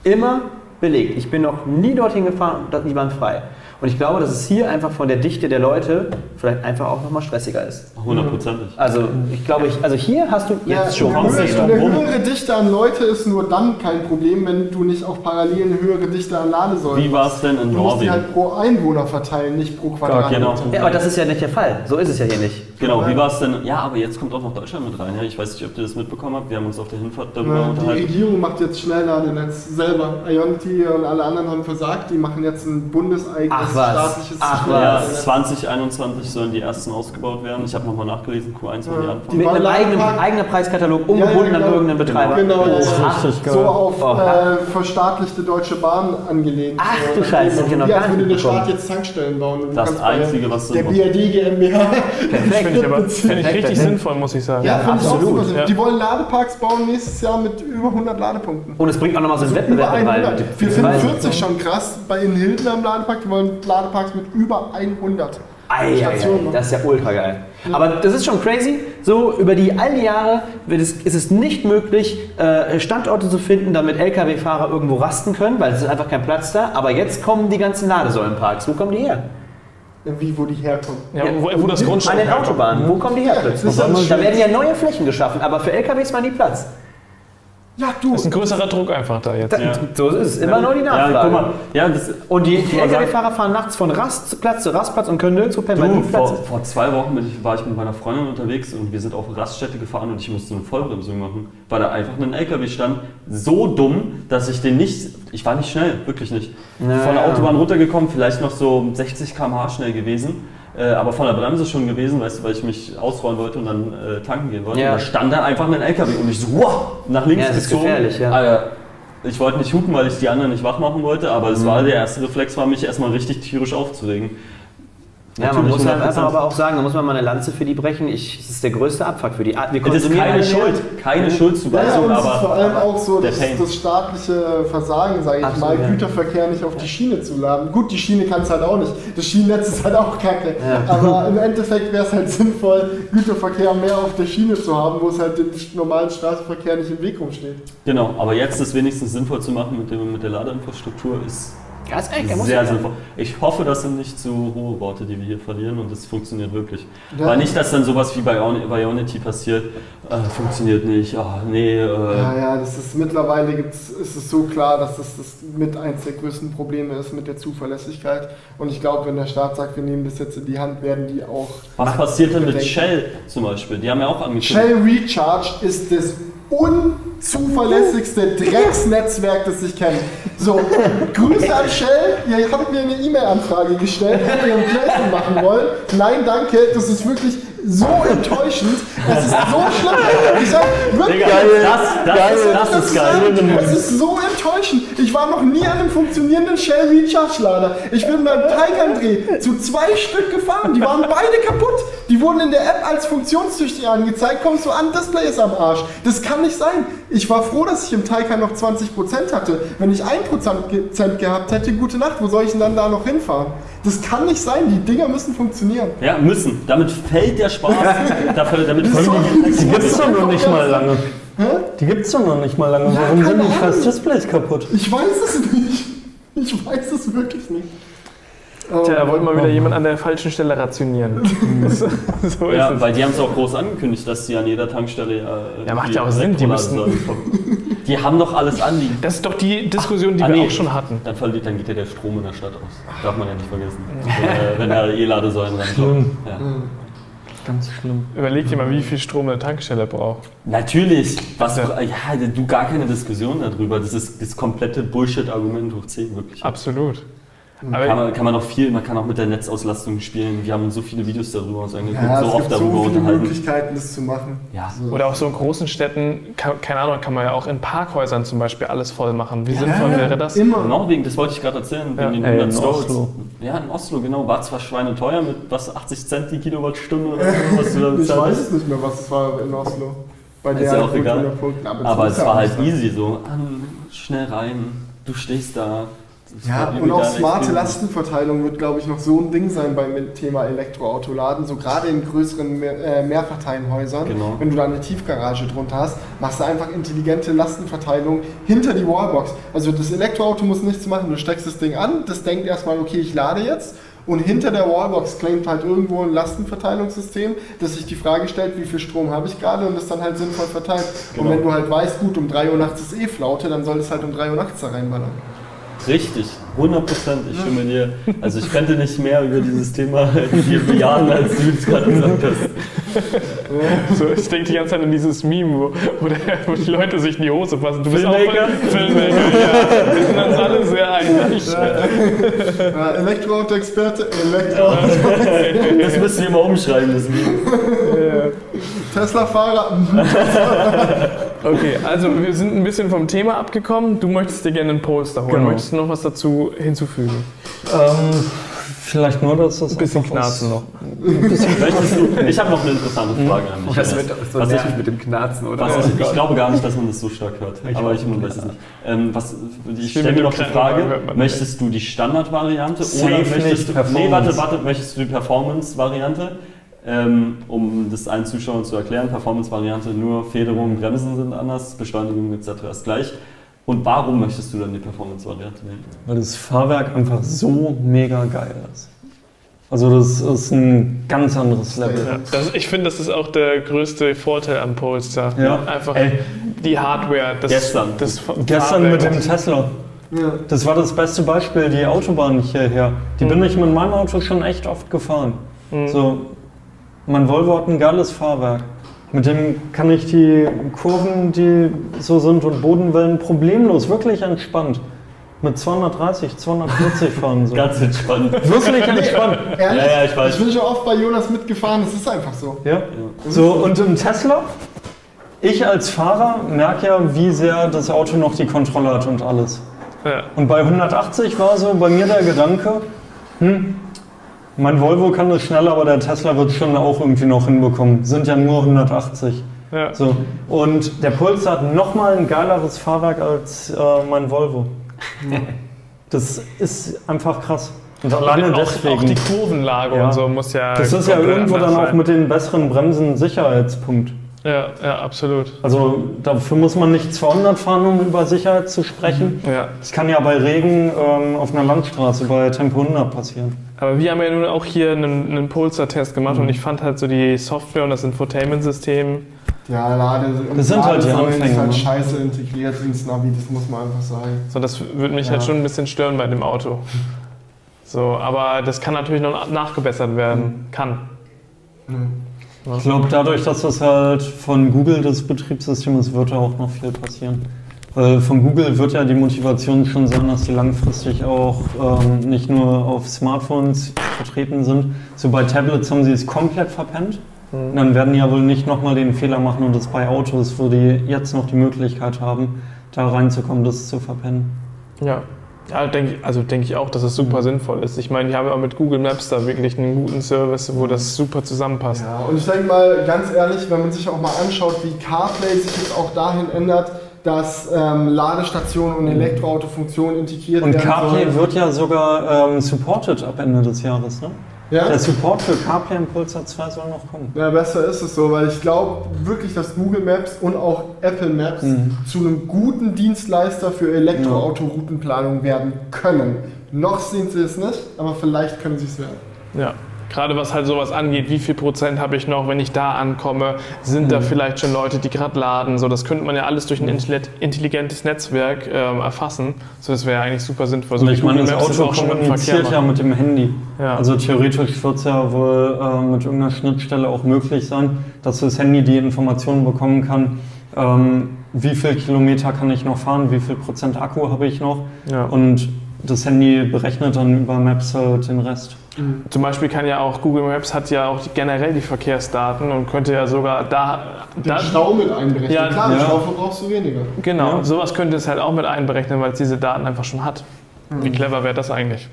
immer belegt. Ich bin noch nie dorthin gefahren und die waren frei. Und ich glaube, dass es hier einfach von der Dichte der Leute vielleicht einfach auch nochmal stressiger ist. Hundertprozentig. Also ich glaube, ich, also hier hast du jetzt schon. kommst eine, höhere, Dichte an Leute ist nur dann kein Problem, wenn du nicht auch parallel eine höhere Dichte an Ladesäulen Wie war es denn in Du musst die Norwegen? halt pro Einwohner verteilen, nicht pro Quadratmeter. genau. Ja, aber das ist ja nicht der Fall. So ist es ja hier nicht. Genau, wie war es denn? Ja, aber jetzt kommt auch noch Deutschland mit rein. Ja? Ich weiß nicht, ob ihr das mitbekommen habt. Wir haben uns auf der Hinfahrt darüber Ja, die unterhalten. Regierung macht jetzt Schnellladenetz selber. Ionity und alle anderen haben versagt, die machen jetzt ein bundeseigenes Ach was. staatliches Ach Ja, Schnellladenetz. 2021 sollen die ersten ausgebaut werden. Ich habe nochmal nachgelesen, Q1 war die Ja. Anfang. Die Mit einem eigenen, eigenen Preiskatalog Ja, ja, umgebunden an genau. irgendeinen Betreiber. Genau, Das ist Ach, richtig geil. so auf Oha. äh, verstaatliche Deutsche Bahn angelehnt. Ach, du Scheiße, als nicht würde der Staat jetzt Tankstellen bauen. und du Das Einzige, was Der Sinn macht. BRD GmbH. Finde ich aber find ich richtig Perfekt. sinnvoll, muss ich sagen. Ja, finde ich auch absolut, ja. Die wollen Ladeparks bauen nächstes Jahr mit über 100 Ladepunkten. Und es bringt auch nochmal so einen Also Wettbewerb rein. 100. mit Wir den finden Preisen. 40 schon krass bei in Hilden am Ladepark. Die wollen Ladeparks mit über 100. Ei, ei, Station ei, noch. das ist ja ultra geil. Aber das ist schon crazy. So über die all die Jahre wird es, ist es nicht möglich, äh, Standorte zu finden, damit Lkw-Fahrer irgendwo rasten können, weil es ist einfach kein Platz da. Aber jetzt kommen die ganzen Ladesäulenparks. Wo kommen die her? Wie, wo die herkommen. Ja, wo, wo das Grundstück An den herkommt. Autobahnen. Wo kommen die her alles Da werden ja neue Flächen geschaffen, aber für LKWs war nie Platz. Ja, du. Das ist ein größerer Druck einfach da jetzt. Ja. So ist es. Immer nur die Ja, Nachfrage. guck mal. Ja, das, Und die, die LKW-Fahrer fahren nachts von Rastplatz zu Rastplatz und können nirgendwo Platz vor, vor zwei Wochen bin ich, war ich mit meiner Freundin unterwegs und wir sind auf Raststätte gefahren und ich musste eine Vollbremsung machen, weil da einfach ein LKW stand. So dumm, dass ich den nicht, ich war nicht schnell, wirklich nicht. Ja, von der ja. Autobahn runtergekommen, vielleicht noch so 60 km/h schnell gewesen. Äh, aber von der Bremse schon gewesen, weißt du, weil ich mich ausrollen wollte und dann äh, tanken gehen wollte. Ja. Und da stand da einfach ein LKW und ich so, wow, nach links Ja, das ist gezogen. gefährlich, ja. Alter, ich wollte nicht hupen, weil ich die anderen nicht wach machen wollte, aber es Mhm. war der erste Reflex, war mich erstmal richtig tierisch aufzuregen. Ja, man muss halt 100%. einfach aber auch sagen, da muss man mal eine Lanze für die brechen. Ich, das ist der größte Abfuck für die. Wir ist konsumieren keine alle mehr. Schuld, keine Ja, ja, Schuldzuweisung, es ist aber vor allem auch so das, das staatliche Versagen, sage ich Absolut, mal, ja. Güterverkehr nicht auf die Schiene zu laden. Gut, die Schiene kann es halt auch nicht. Das Schienennetz ist halt auch kacke. Ja. Aber im Endeffekt wäre es halt sinnvoll, Güterverkehr mehr auf der Schiene zu haben, wo es halt dem normalen Straßenverkehr nicht im Weg rumsteht. genau. Aber jetzt das wenigstens sinnvoll zu machen mit, dem, mit der Ladeinfrastruktur ist Ja, ist echt, der muss sehr sinnvoll. Ich hoffe, das sind nicht zu hohe Worte, die wir hier verlieren und es funktioniert wirklich. Ja. Weil nicht, dass dann sowas wie bei Ion- bei Ionity passiert, äh, funktioniert nicht, ah, nee, äh, Ja, ja, das ist mittlerweile gibt's, ist es so klar, dass das, das mit eins der größten Probleme ist mit der Zuverlässigkeit. Und ich glaube, wenn der Staat sagt, wir nehmen das jetzt in die Hand, werden die auch. was passiert denn mit. Shell zum Beispiel? Die haben ja auch angekündigt. Shell Recharge ist das unzuverlässigste Drecksnetzwerk, das ich kenne. So, Grüße an Shell. Ihr habt mir eine E-Mail-Anfrage gestellt, ob ihr ein Placement machen wollt. Nein, danke. Das ist wirklich so enttäuschend. Das ist so schlimm. Ich sag wirklich. Digga, das, das, ist, das ist geil. Das ist so enttäuschend. Ich war noch nie an einem funktionierenden Shell Recharge Lader. Ich bin beim Taycan Dreh zu zwei Stück gefahren. Die waren beide kaputt. Die wurden in der App als funktionstüchtig angezeigt. Kommst du an, Display ist am Arsch. Das kann nicht sein. Ich war froh, dass ich im Taycan noch 20% hatte. Wenn ich 1% ge- Cent gehabt hätte, gute Nacht. Wo soll ich denn dann da noch hinfahren? Das kann nicht sein. Die Dinger müssen funktionieren. Ja, müssen. Damit fällt der Spaß. Dafür, damit Das die Die gibt's doch noch nicht mal lange. Hä? Die gibt's doch noch nicht mal lange. Ja, Warum sind die Ahnung. Displays kaputt? Ich weiß es nicht. Ich weiß es wirklich nicht. Oh, Tja, da wollte mal wieder jemand an der falschen Stelle rationieren. so ist Ja, es. weil die haben es auch groß angekündigt, dass die an jeder Tankstelle ja. äh, Ja, macht die ja auch Sinn, die müssen- Die haben doch alles anliegen. Das ist doch die Diskussion, die Ah, wir nee. auch schon hatten. Dann, verliert, dann geht ja der Strom in der Stadt aus. Darf man ja nicht vergessen. Wenn, äh, wenn da E-Ladesäulen rankommen. Ja. Ganz schlimm. Überleg dir mal, wie viel Strom eine Tankstelle braucht. Natürlich. Was, Ja. ja, du gar keine Diskussion darüber. Das ist das komplette Bullshit-Argument hoch 10, wirklich. Absolut. Kann Aber man, kann man auch viel, man kann auch mit der Netzauslastung spielen. Wir haben so viele Videos darüber uns angeguckt, Ja, so es oft gibt darüber so viele. Möglichkeiten, das zu machen. Ja. So. oder auch so in großen Städten, kann, keine Ahnung, kann man ja auch in Parkhäusern zum Beispiel alles voll machen. Wie sinnvoll Ja, wäre das? Immer. Norwegen, das wollte ich gerade erzählen, wegen Ja. den Ey, 100 in Stones. Oslo. Ja, in Oslo, genau. War zwar schweineteuer mit was, 80 Cent die Kilowattstunde oder so, was du da Ich bezahlt weiß es nicht mehr, was es war in Oslo. Bei Ist der ja auch egal. Punkten. Aber das es war halt easy so. An, schnell rein, du stehst da. Ja, und auch smarte. Lastenverteilung wird, glaube ich, noch so ein Ding sein beim Thema Elektroautoladen. So gerade in größeren Mehr äh, Mehrparteienhäusern. Genau. Wenn du da eine Tiefgarage drunter hast, machst du einfach intelligente Lastenverteilung hinter die Wallbox. Also das Elektroauto muss nichts machen. Du steckst das Ding an, das denkt erstmal, okay, ich lade jetzt. Und hinter der Wallbox claimt halt irgendwo ein Lastenverteilungssystem, das sich die Frage stellt, wie viel Strom habe ich gerade und das dann halt sinnvoll verteilt. Genau. Und wenn du halt weißt, gut, um 3 Uhr nachts ist eh Flaute, dann soll es halt um 3 Uhr nachts da reinballern. Richtig, 100 Prozent. Ich stimme dir. Also ich könnte nicht mehr über dieses Thema hier bejahen, als du es gerade gesagt hast. So, ich denke die ganze Zeit an dieses Meme, wo, wo, der, wo die Leute sich in die Hose fassen. Du bist auch Filmmaker? Filmmaker, ja. Wir sind uns alle sehr einig. Ja, Elektroauto-Experte, Elektroauto. Das müssen wir mal umschreiben, das Meme. Tesla-Fahrer. Okay, also wir sind ein bisschen vom Thema abgekommen. Du möchtest dir gerne einen Poster holen. Genau. Möchtest du noch was dazu hinzufügen? Ähm, Vielleicht nur, dass das Ein bisschen knarzen noch. Ich habe noch eine interessante Frage an dich. Das wird so Was ich- nervig mit dem Knarzen, oder? Was ich, ich glaube gar nicht, dass man das so stark hört. aber ich weiß es nicht. Ähm, was, ich stelle mit mir noch die Frage, möchtest du die Standardvariante oder nicht möchtest du, nee, Performance. warte, warte, möchtest du die Performance-Variante? Ähm, um das allen Zuschauern zu erklären, Performance-Variante nur Federung, Bremsen sind anders, Beschleunigung etc. ist gleich. Und warum möchtest du dann die Performance-Variante wählen? Weil das Fahrwerk einfach so mega geil ist. Also das ist ein ganz anderes Level. Ja, das, ich finde, das ist auch der größte Vorteil am Polestar. Ja. Einfach Ey. die Hardware. Das, Gestern. Das Gestern mit dem Tesla. Ja. Das war das beste Beispiel, die Autobahn hierher. Die bin ich mit meinem Auto schon echt oft gefahren. So, mein Volvo hat ein geiles Fahrwerk. Mit dem kann ich die Kurven, die so sind und Bodenwellen problemlos, wirklich entspannt. Mit 230, 240 fahren. So. Ganz entspannt. Wirklich entspannt. Ehrlich? Ja, ja, ich weiß. Ich bin schon oft bei Jonas mitgefahren, das ist einfach so. Ja. So, und im Tesla, ich als Fahrer merke ja, wie sehr das Auto noch die Kontrolle hat und alles. Ja. Und bei 180 war so bei mir der Gedanke, hm, mein Volvo kann das schnell, aber der Tesla wird es schon auch irgendwie noch hinbekommen. Sind ja nur 180. Ja. So. Und der Puls hat nochmal ein geileres Fahrwerk als äh, mein Volvo. Das ist einfach krass. Und alleine auch, deswegen. auch die Kurvenlage Ja. und so muss ja. das ist ja irgendwo dann auch mit den besseren Bremsen Sicherheitspunkt. Ja, ja, absolut. Also dafür muss man nicht 200 fahren, um über Sicherheit zu sprechen. Ja. Das kann ja bei Regen ähm, auf einer Landstraße bei Tempo 100 passieren. Aber wir haben ja nun auch hier einen, einen Polestar-Test gemacht Mhm. und ich fand halt so die Software und das Infotainment-System. Ja, Lade, Das sind halt die Ladesäulen Anfänge, ist halt ne? scheiße integriert ins Navi, das muss man einfach sagen. So, das würde mich Ja. halt schon ein bisschen stören bei dem Auto. So, aber das kann natürlich noch nachgebessert werden. Kann. Ich glaube, dadurch, dass das halt von Google das Betriebssystem ist, wird da auch noch viel passieren. Weil von Google wird ja die Motivation schon sein, dass die langfristig auch ähm, nicht nur auf Smartphones vertreten sind. So bei Tablets haben sie es komplett verpennt. Und dann werden die ja wohl nicht nochmal den Fehler machen und das bei Autos, wo die jetzt noch die Möglichkeit haben, da reinzukommen, das zu verpennen. Ja. Ja, denk, ich- also denke ich auch, dass es super Mhm. sinnvoll ist. Ich meine, die haben ja auch mit Google Maps da wirklich einen guten Service, wo das super zusammenpasst. Ja, und ich denke mal, ganz ehrlich, wenn man sich auch mal anschaut, wie CarPlay sich jetzt auch dahin ändert, dass ähm, Ladestationen und Elektroautofunktionen integriert Und werden CarPlay sollen. wird ja sogar ähm, supported ab Ende des Jahres, ne? Ja? Der Support für CarPlay im Pulsar 2 soll noch kommen. Ja, besser ist es so, weil ich glaube wirklich, dass Google Maps und auch Apple Maps Mhm. zu einem guten Dienstleister für Elektroauto-Routenplanung werden können. Noch sind sie es nicht, aber vielleicht können sie es werden. Ja. Gerade was halt sowas angeht, wie viel Prozent habe ich noch, wenn ich da ankomme? Sind Mhm. da vielleicht schon Leute, die gerade laden? So, das könnte man ja alles durch ein intelli- intelligentes Netzwerk ähm, erfassen. So, das wäre ja eigentlich super sinnvoll. So ich meine, das Auto auch schon kommuniziert ja mit dem Handy. Ja. Also theoretisch wird es ja wohl äh, mit irgendeiner Schnittstelle auch möglich sein, dass das Handy die Informationen bekommen kann, ähm, wie viel Kilometer kann ich noch fahren, wie viel Prozent Akku habe ich noch. Ja. Und das Handy berechnet dann über Maps halt den Rest. Zum Beispiel kann ja auch Google Maps hat ja auch die, generell die Verkehrsdaten und könnte ja sogar da, Den da Stau mit einberechnen. Ja, Klar, den ja. Stau verbrauchst du weniger. genau Ja. sowas könnte es halt auch mit einberechnen, weil es diese Daten einfach schon hat. Wie Mhm. clever wäre das eigentlich?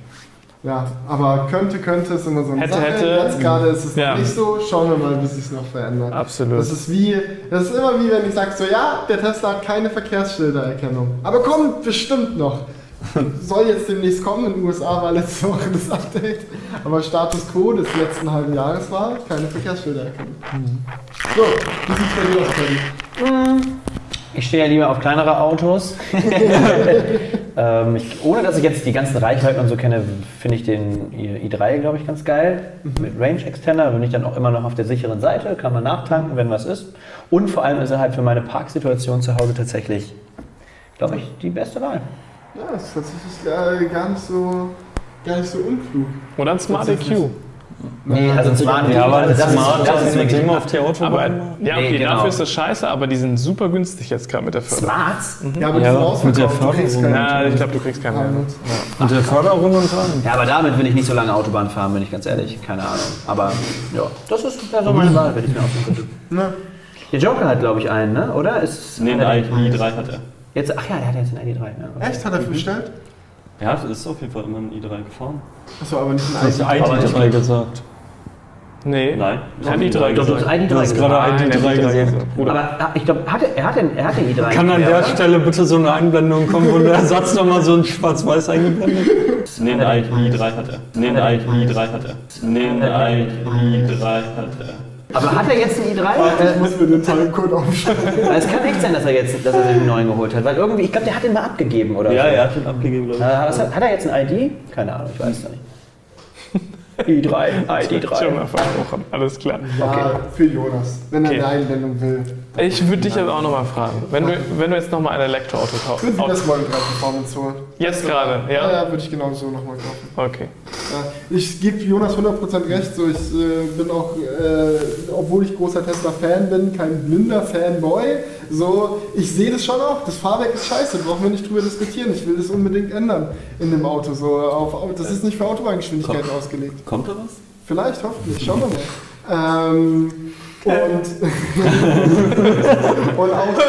Ja, aber könnte, könnte ist immer so eine Hätte, Sache. hätte. Jetzt gerade ist es Ja. noch nicht so. Schauen wir mal, bis sich noch verändert. Absolut. Das ist wie, das ist immer wie wenn ich sage so, ja, der Tesla hat keine Verkehrsschildererkennung. Aber kommt bestimmt noch. Soll jetzt demnächst kommen, in den USA war letzte Woche das Update. Aber Status Quo des letzten halben Jahres war keine Verkehrsschildererkennung. So, wie sieht's bei dir aus, Freddy? Ich stehe ja lieber auf kleinere Autos. ähm, ich, ohne dass ich jetzt die ganzen Reichweiten und so kenne, finde ich den i3, glaube ich, ganz geil. Mit Range Extender bin ich dann auch immer noch auf der sicheren Seite, kann man nachtanken, wenn was ist. Und vor allem ist er halt für meine Parksituation zu Hause tatsächlich, glaube ich, die beste Wahl. Ja, das ist tatsächlich gar, gar nicht so, gar nicht so unklug. Oder ein Smart EQ. Nee, also ein Smart Ja, aber das das, Smart, ist, das ist mit dem auf Aber Autobahn. ja, Nee, okay, genau. dafür ist das scheiße, aber die sind super günstig jetzt gerade mit der Förderung. Smarts. Ja, aber die Ja, sind mit der Du kriegst Förderung. Ja, ich glaube, du kriegst keinen mehr. Pilots. Mit der Förderung und allem. Ja, aber damit will ich nicht so lange Autobahn fahren, bin ich ganz ehrlich. Keine Ahnung. Aber ja, das ist wäre so meine Wahl, wenn ich mir aussuchen könnte. Der Joker hat, glaube ich, einen, ne? oder? Ist Nee, einer ein der- i3 hat er. Jetzt, ach ja, der hat jetzt einen ID3. Ja. Echt? Hat er bestellt? Ja, es ist auf jeden Fall immer ein i3 gefahren. Achso, aber nicht Du ein hast ID. ID3 gesagt. Nee. Nein. Er hat i3 Doch, du hast gesagt. ID3 Du hast gesagt. gerade Nein, ID3 er hat gesagt. Bruder. Aber ich glaube, er, er hat den, er hat den i3. Kann an der? Stelle bitte so eine Einblendung kommen, wo der Satz nochmal so in schwarz-weiß eingeblendet Nee, ein i3 hat er. Nee, ein i3 hat er. Nee, ein i3 hat er. Aber hat er jetzt einen i3? Warte, ich Äh, muss mir den Timecode aufschreiben. es kann echt sein, dass er jetzt dass er sich einen neuen geholt hat. Weil irgendwie, ich glaube, der hat den mal abgegeben, oder? Ja, so. er hat ihn abgegeben, glaube Äh, ich. was hat, hat er jetzt ein ID? Keine Ahnung, ich weiß es nicht. I3, ID3. Schon mal versprochen, alles klar. Ja, für Jonas, wenn er Okay. eine Einblendung will. Ich würde dich jetzt auch nochmal fragen, wenn du, wenn du jetzt nochmal ein Elektroauto kaufst. Würden Sie das Model 3 Performance holen? Jetzt gerade, Ja, ja? ja, würde ich genau so nochmal kaufen. Okay. Ja, ich gebe Jonas 100% recht, so ich äh, bin auch, äh, obwohl ich großer Tesla-Fan bin, kein blinder Fanboy. So, ich sehe das schon auch. Das Fahrwerk ist scheiße, brauchen wir nicht drüber diskutieren. Ich will das unbedingt ändern in dem Auto. So, auf, das ist nicht für Autobahngeschwindigkeit ausgelegt. Kommt da was? Vielleicht, hoffentlich, schauen wir mal. Ähm, und, und auch so,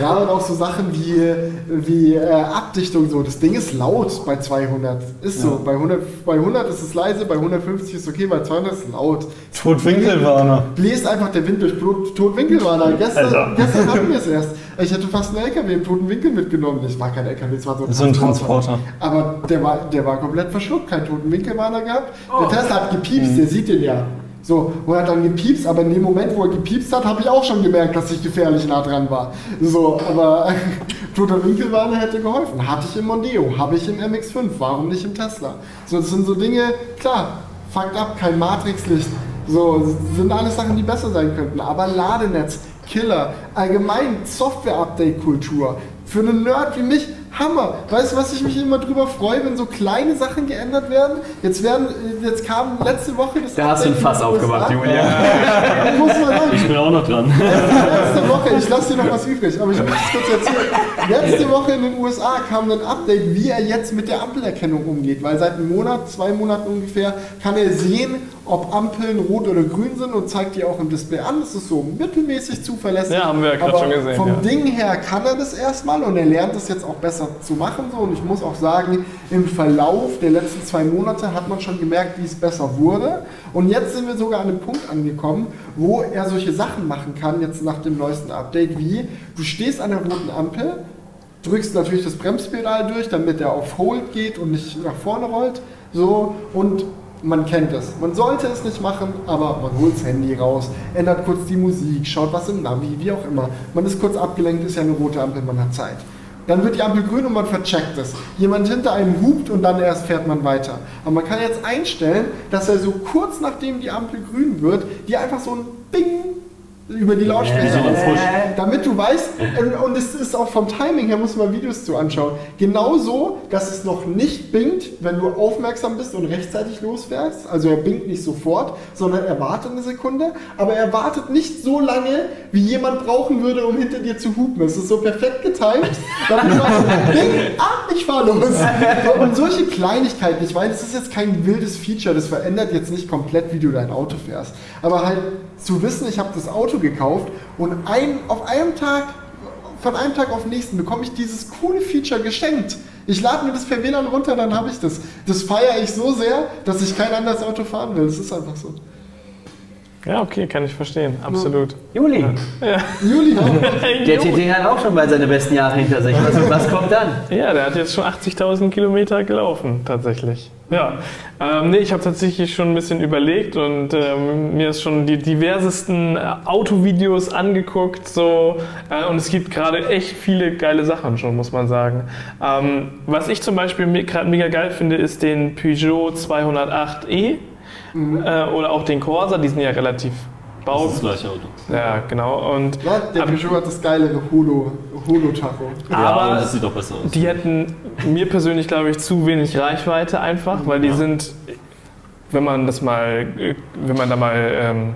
ja, und auch so Sachen wie, wie äh, Abdichtung so. Das Ding ist laut bei 200. Ist so. Bei, 100, bei 100 ist es leise, bei 150 ist es okay, bei 200 ist es laut. Totwinkelwarner. Bläst einfach der Wind durch Blut- Totwinkelwarner. Gestern, Alter. gestern hatten wir es erst. Ich hätte fast einen LKW im toten Winkel mitgenommen. Es war kein LKW, es war so ein So ein Transporter. aber der war, der war komplett verschluckt, keinen toten Winkelwarner gehabt. Oh. Der Tesla hat Mhm. gepiepst, der sieht den ja. So, und hat dann gepiepst, aber in dem Moment, wo er gepiepst hat, habe ich auch schon gemerkt, dass ich gefährlich nah dran war. So, aber toter Winkelwarner hätte geholfen. Hatte ich im Mondeo, habe ich im MX5, warum nicht im Tesla? So, das sind so Dinge, klar, fucked up, kein Matrixlicht. So, sind alles Sachen, die besser sein könnten. Aber Ladenetz, Killer, allgemein Software-Update-Kultur. Für einen Nerd wie mich, Hammer. Weißt du, was ich mich immer drüber freue, wenn so kleine Sachen geändert werden? Jetzt werden, jetzt kam letzte Woche das Da hast du ein Fass aufgemacht. Julia. Ich muss mal sagen, Ich bin auch noch dran. letzte Woche, ich lasse dir noch was übrig, aber ich muss es kurz erzählen. Letzte Woche in den USA kam ein Update, wie er jetzt mit der Ampelerkennung umgeht, weil seit einem Monat, zwei Monaten ungefähr, kann er sehen, ob Ampeln rot oder grün sind und zeigt die auch im Display an. Das ist so mittelmäßig zuverlässig. Ja, haben wir ja gerade aber schon gesehen, Vom ja. Ding her kann er das erstmal und er lernt es jetzt auch besser zu machen. So. Und ich muss auch sagen, im Verlauf der letzten zwei Monate hat man schon gemerkt, wie es besser wurde. Und jetzt sind wir sogar an einem Punkt angekommen, wo er solche Sachen machen kann, jetzt nach dem neuesten Update, wie du stehst an der roten Ampel, drückst natürlich das Bremspedal durch, damit er auf Hold geht und nicht nach vorne rollt. So, und man kennt es. Man sollte es nicht machen, aber man holt das Handy raus, ändert kurz die Musik, schaut was im Navi, wie auch immer. Man ist kurz abgelenkt, ist ja eine rote Ampel, man hat Zeit. Dann wird die Ampel grün und man vercheckt es. Jemand hinter einem hupt und dann erst fährt man weiter. Aber man kann jetzt einstellen, dass er so kurz nachdem die Ampel grün wird, die einfach so ein Bing über die Lautsprecher. Push. Damit du weißt, und- und es ist auch vom Timing her, muss man Videos zu anschauen, genauso, dass es noch nicht bingt, wenn du aufmerksam bist und rechtzeitig losfährst. Also er bingt nicht sofort, sondern er wartet eine Sekunde, aber er wartet nicht so lange, wie jemand brauchen würde, um hinter dir zu hupen. Es ist so perfekt getimt. Damit du weißt, bing, ah, ich fahr los. Und solche Kleinigkeiten, ich meine, es ist jetzt kein wildes Feature, das verändert jetzt nicht komplett, wie du dein Auto fährst. Aber halt zu wissen, ich habe das Auto gekauft und ein, auf einem Tag, von einem Tag auf den nächsten bekomme ich dieses coole Feature geschenkt. Ich lade mir das per WLAN runter, dann habe ich das. Das feiere ich so sehr, dass ich kein anderes Auto fahren will. Das ist einfach so. Ja, okay, kann ich verstehen, absolut. Juli, Juli, der TT hat auch schon mal seine besten Jahre hinter sich. Was, was kommt dann? Ja, der hat jetzt schon 80.000 Kilometer gelaufen, tatsächlich. Ja, ähm, nee, ich habe tatsächlich schon ein bisschen überlegt und ähm, mir ist schon die diversesten äh, Autovideos angeguckt. So, äh, und es gibt gerade echt viele geile Sachen schon, muss man sagen. Ähm, was ich zum Beispiel gerade mega geil finde, ist den Peugeot 208e äh, oder auch den Corsa. Die sind ja relativ Das bau. ist das gleiche Auto. Ja, genau. Und ja, der Peugeot hat das geilere Holo, Holo-Tacho. ja, Aber aber das sieht doch besser aus. Die hätten mir persönlich, glaube ich, zu wenig Reichweite einfach, weil die Ja. sind, wenn man das mal, wenn man da mal ähm,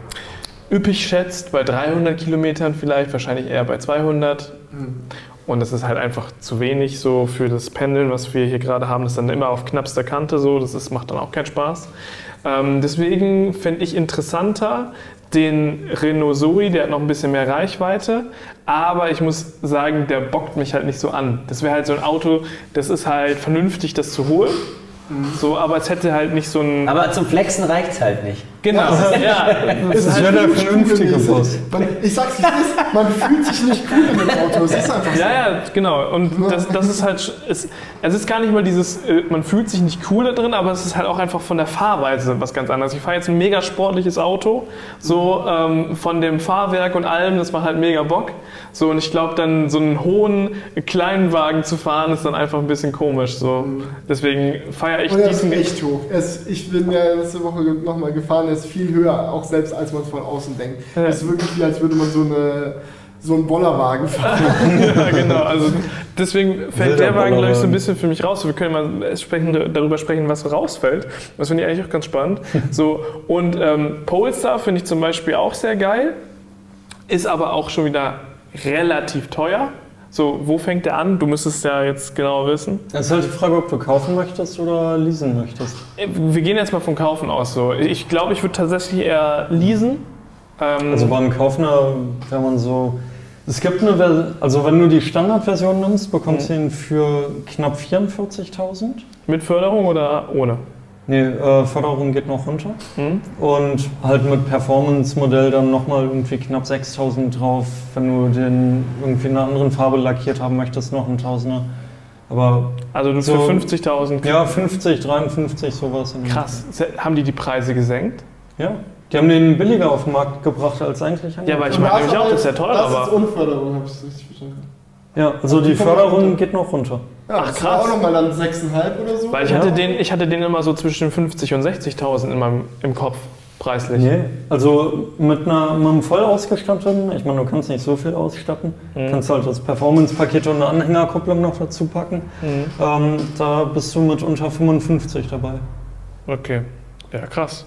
üppig schätzt, bei 300 Kilometern vielleicht, wahrscheinlich eher bei 200. Und das ist halt einfach zu wenig so für das Pendeln, was wir hier gerade haben. Das ist dann immer auf knappster Kante so. Das ist, macht dann auch keinen Spaß. Ähm, deswegen fände ich interessanter den Renault Zoe, der hat noch ein bisschen mehr Reichweite, aber ich muss sagen, der bockt mich halt nicht so an. Das wäre halt so ein Auto, das ist halt vernünftig, das zu holen. So, aber es hätte halt nicht so ein. Aber zum Flexen reicht es halt nicht. Genau, ja. Es Das wäre der vernünftige Bus. Ich sag's ist, man fühlt sich nicht cool in dem Auto. Es ist einfach so. Ja, ja, genau. Und das, das ist halt, es, es ist gar nicht mal dieses, äh, man fühlt sich nicht cool da drin, aber es ist halt auch einfach von der Fahrweise was ganz anderes. Ich fahre jetzt ein mega sportliches Auto, so ähm, von dem Fahrwerk und allem, das macht halt mega Bock. So, und ich glaube, dann so einen hohen kleinen Wagen zu fahren, ist dann einfach ein bisschen komisch. So. Deswegen feiere ich Und ist diesen. echt hoch. Ist, ich bin ja letzte Woche nochmal gefahren, ist viel höher, auch selbst als man es von außen denkt. Ja. Es ist wirklich wie, als würde man so, eine, so einen Bollerwagen fahren. ja, genau. Also deswegen fällt Wilder der Wagen, glaube ich, so ein bisschen für mich raus. Wir können mal sprechen, darüber sprechen, was rausfällt. Das finde ich eigentlich auch ganz spannend. So, und ähm, Polestar finde ich zum Beispiel auch sehr geil, ist aber auch schon wieder relativ teuer. So, wo fängt der an? Du müsstest ja jetzt genau wissen. Es ist halt die Frage, ob du kaufen möchtest oder leasen möchtest. Äh, Wir gehen jetzt mal vom Kaufen aus. So. Ich glaube, ich würde tatsächlich eher leasen. Ähm, Also beim Kaufen, wenn man so. Es gibt eine Ver also wenn du die Standardversion nimmst, bekommst du ihn für knapp 44.000. mit Förderung oder ohne? Nee, äh, Förderung geht noch runter. Hm? Und halt mit Performance-Modell dann nochmal irgendwie knapp 6.000 drauf. Wenn du den irgendwie in einer anderen Farbe lackiert haben möchtest, noch ein Tausender. Aber Also du So- für 50.000. ja, 50, 53, sowas. Krass. Haben die die Preise gesenkt? Ja, die haben den billiger auf den Markt gebracht als eigentlich Ja, aber ich meine nämlich auch, das ist ja teuer, Das ist. Unförderung, habe ich richtig verstanden. Ja, also die Die Förderung runter. geht noch runter. Ja, Ach, das war krass. auch nochmal dann 6,5 oder so. Weil ich Ja. hatte, den, ich hatte den immer so zwischen 50 und 60.000 in meinem, im Kopf, preislich. Nee, also mit, einer, mit einem voll ausgestatteten, ich meine, du kannst nicht so viel ausstatten, Mhm. kannst halt das Performance-Paket und eine Anhängerkupplung noch dazu packen. Mhm. Ähm, da bist du mit unter 55 dabei. Okay. Ja, krass.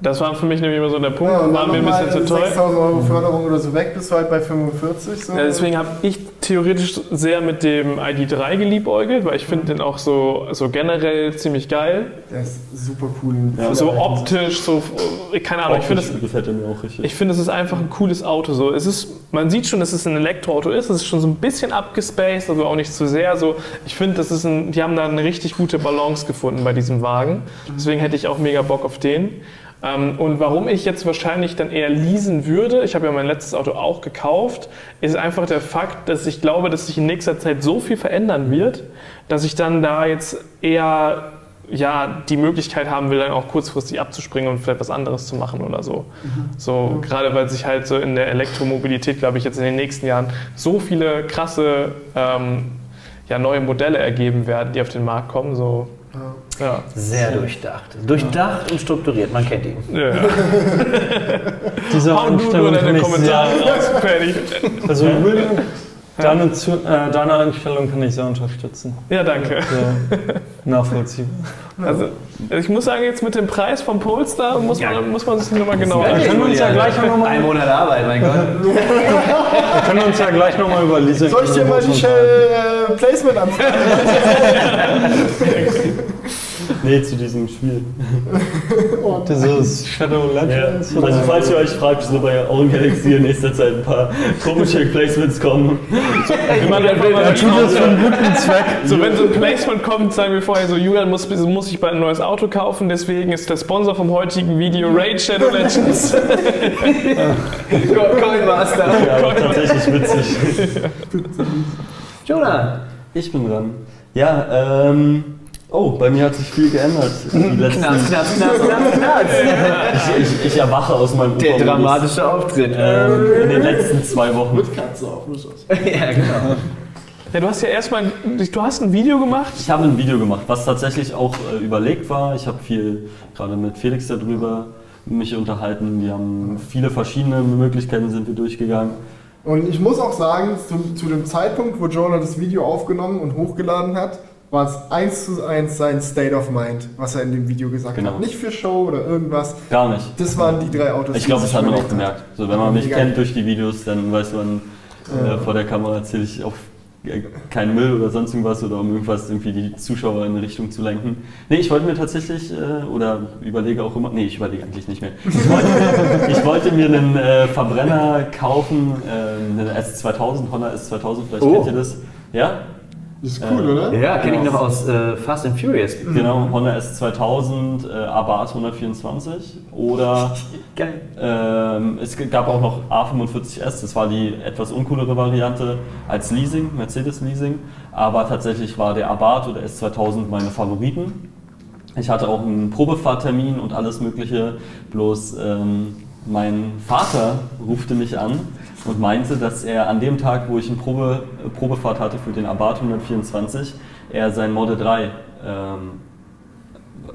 Das war für mich nämlich immer so der Punkt, Ja, war mir ein bisschen zu teuer. 6.000 Euro Förderung oder so weg, bist du halt bei 45. So. Ja, deswegen habe ich theoretisch sehr mit dem ID3 geliebäugelt, weil ich finde den auch so, so generell ziemlich geil. Der ist super cool. Ja. So optisch, so, keine Ahnung, ich finde es Optisch gefällt mir auch richtig. Ich finde, es ist einfach ein cooles Auto. So, es ist, man sieht schon, dass es ein Elektroauto ist. Es ist schon so ein bisschen abgespaced, aber auch nicht zu sehr. So, ich finde, das ist ein, die haben da eine richtig gute Balance gefunden bei diesem Wagen. Deswegen hätte ich auch mega Bock auf den. Ähm, und warum ich jetzt wahrscheinlich dann eher leasen würde, ich habe ja mein letztes Auto auch gekauft, ist einfach der Fakt, dass ich glaube, dass sich in nächster Zeit so viel verändern wird, dass ich dann da jetzt eher ja, die Möglichkeit haben will, dann auch kurzfristig abzuspringen und vielleicht was anderes zu machen oder so. So, gerade weil sich halt so in der Elektromobilität, glaube ich, jetzt in den nächsten Jahren so viele krasse ähm, ja, neue Modelle ergeben werden, die auf den Markt kommen. So, ja. Sehr durchdacht. Durchdacht und strukturiert, man kennt ihn. Ja. Diese Hau du nur Einstellung kann deine ich Kommentare sehr, raus, fertig. also Julian, deine, Zu- äh, deine Einstellung kann ich sehr unterstützen. Ja, danke. Sehr nachvollziehbar. Also, ich muss sagen, jetzt mit dem Preis vom Polestar muss man, muss man sich nochmal genauer können wir uns ja gleich noch mal, Ein Monat Arbeit, mein Gott. da können wir uns ja gleich noch mal über Leasing Soll ich dir mal die Shell äh, Placement anfragen? nee, zu diesem Spiel. Dieses Shadow Ja. Legends? Also falls ihr euch fragt, wieso bei Own Galaxy in nächster Zeit ein paar komische Placements kommen. Wenn man einfach mal tut das für einen guten Zweck. So, wenn so ein Placement kommt, sagen wir vorher so, Julian muss, muss ich bald ein neues Auto kaufen, deswegen ist der Sponsor vom heutigen Video Raid Shadow Legends. Coinmaster. Ja, aber tatsächlich witzig. Jonah. Ich bin dran. Ja, ähm. Oh, bei mir hat sich viel geändert. Knarz, knarz, knarz, knarz, knarz. ich, ich, ich erwache aus meinem Der Opermodus. dramatische Auftritt. Ähm, in den letzten zwei Wochen. Mit Katze auf, muss aus. ja, genau. Ja, du hast ja erstmal, du hast ein Video gemacht. Ich habe ein Video gemacht, was tatsächlich auch äh, überlegt war. Ich habe viel gerade mit Felix darüber mich unterhalten. Wir haben viele verschiedene Möglichkeiten sind wir durchgegangen. Und ich muss auch sagen, zu, zu dem Zeitpunkt, wo Jonah das Video aufgenommen und hochgeladen hat, war es eins zu eins sein State of Mind, was er in dem Video gesagt Genau. hat. Nicht für Show oder irgendwas. Gar nicht. Das waren die drei Autos. Ich die glaube, das hat man auch gemerkt. So, wenn man mich Mega. kennt durch die Videos, dann weiß man, Äh, vor der Kamera erzähle ich auf äh, keinen Müll oder sonst irgendwas oder um irgendwas irgendwie die Zuschauer in eine Richtung zu lenken. Nee, ich wollte mir tatsächlich äh, oder überlege auch immer, nee, ich überlege eigentlich nicht mehr. Ich wollte, ich wollte mir einen äh, Verbrenner kaufen, äh, einen S2000, Honda S2000, vielleicht Oh. kennt ihr das. Ja? Das ist cool, Äh, oder? Ja, kenne ich noch aus äh, Fast and Furious. Genau, Honda S2000, äh, Abarth 124 oder Geil. ähm, es gab auch noch A45S, das war die etwas uncoolere Variante als Leasing, Mercedes Leasing, aber tatsächlich war der Abarth oder S2000 meine Favoriten. Ich hatte auch einen Probefahrtermin und alles Mögliche, bloß ähm, mein Vater rufte mich an und meinte, dass er an dem Tag, wo ich eine Probe, Probefahrt hatte für den Abarth 124, er sein Model 3 ähm,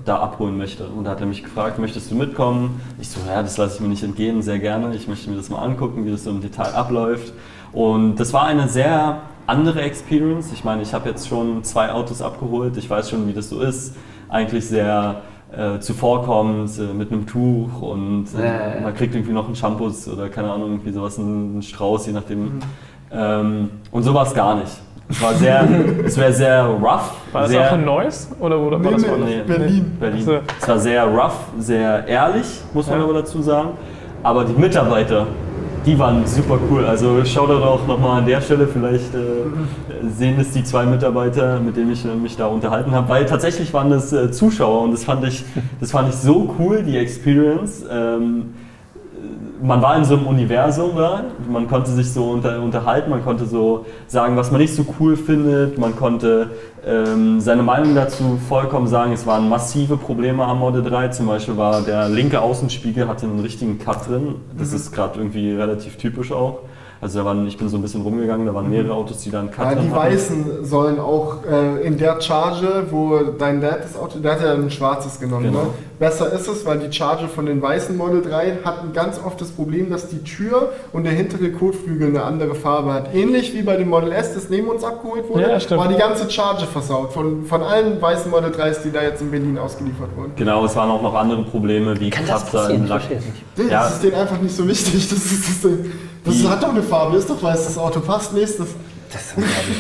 da abholen möchte. Und da hat er mich gefragt, möchtest du mitkommen? Ich so, ja, das lasse ich mir nicht entgehen, sehr gerne. Ich möchte mir das mal angucken, wie das so im Detail abläuft. Und das war eine sehr andere Experience. Ich meine, ich habe jetzt schon zwei Autos abgeholt. Ich weiß schon, wie das so ist. Eigentlich sehr äh, zuvorkommend, äh, mit einem Tuch und äh, man kriegt irgendwie noch einen Shampoo oder keine Ahnung, irgendwie sowas, einen Strauß, je nachdem. Ähm, und so war es gar nicht. Es war sehr, es wäre sehr rough. War das sehr, auch in Neuss? Oder wo war Nee, das? nee, Berlin. Berlin. So. Es war sehr rough, sehr ehrlich, muss man Ja. aber dazu sagen. Aber die Mitarbeiter, die waren super cool. Also Shoutout auch nochmal an der Stelle. Vielleicht äh, sehen es die zwei Mitarbeiter, mit denen ich äh, mich da unterhalten habe. Weil tatsächlich waren das äh, Zuschauer und das fand ich, das fand ich so cool, die Experience. Ähm, man war in so einem Universum da, man konnte sich so unter, unterhalten, man konnte so sagen, was man nicht so cool findet, man konnte ähm, seine Meinung dazu vollkommen sagen. Es waren massive Probleme am Model 3, zum Beispiel war der linke Außenspiegel hatte einen richtigen Cut drin, das ist gerade irgendwie relativ typisch auch. Also da waren, ich bin so ein bisschen rumgegangen, da waren mehrere Autos, die da einen Cut Ja, die hatten. Weißen sollen auch äh, in der Charge, wo dein Dad das Auto, der hat ja ein schwarzes genommen. Genau. Ne? Besser ist es, weil die Charge von den weißen Model 3 hatten ganz oft das Problem, dass die Tür und der hintere Kotflügel eine andere Farbe hat. Ähnlich wie bei dem Model S, das neben uns abgeholt wurde, Ja, war die ganze Charge versaut. Von, von allen weißen Model 3s, die da jetzt in Berlin ausgeliefert wurden. Genau, es waren auch noch andere Probleme wie passieren? im Lack. Das Ja. ist denen einfach nicht so wichtig. Das, ist, das, ist, das hat doch eine Farbe, ist doch weiß, das Auto passt nächstes. Das.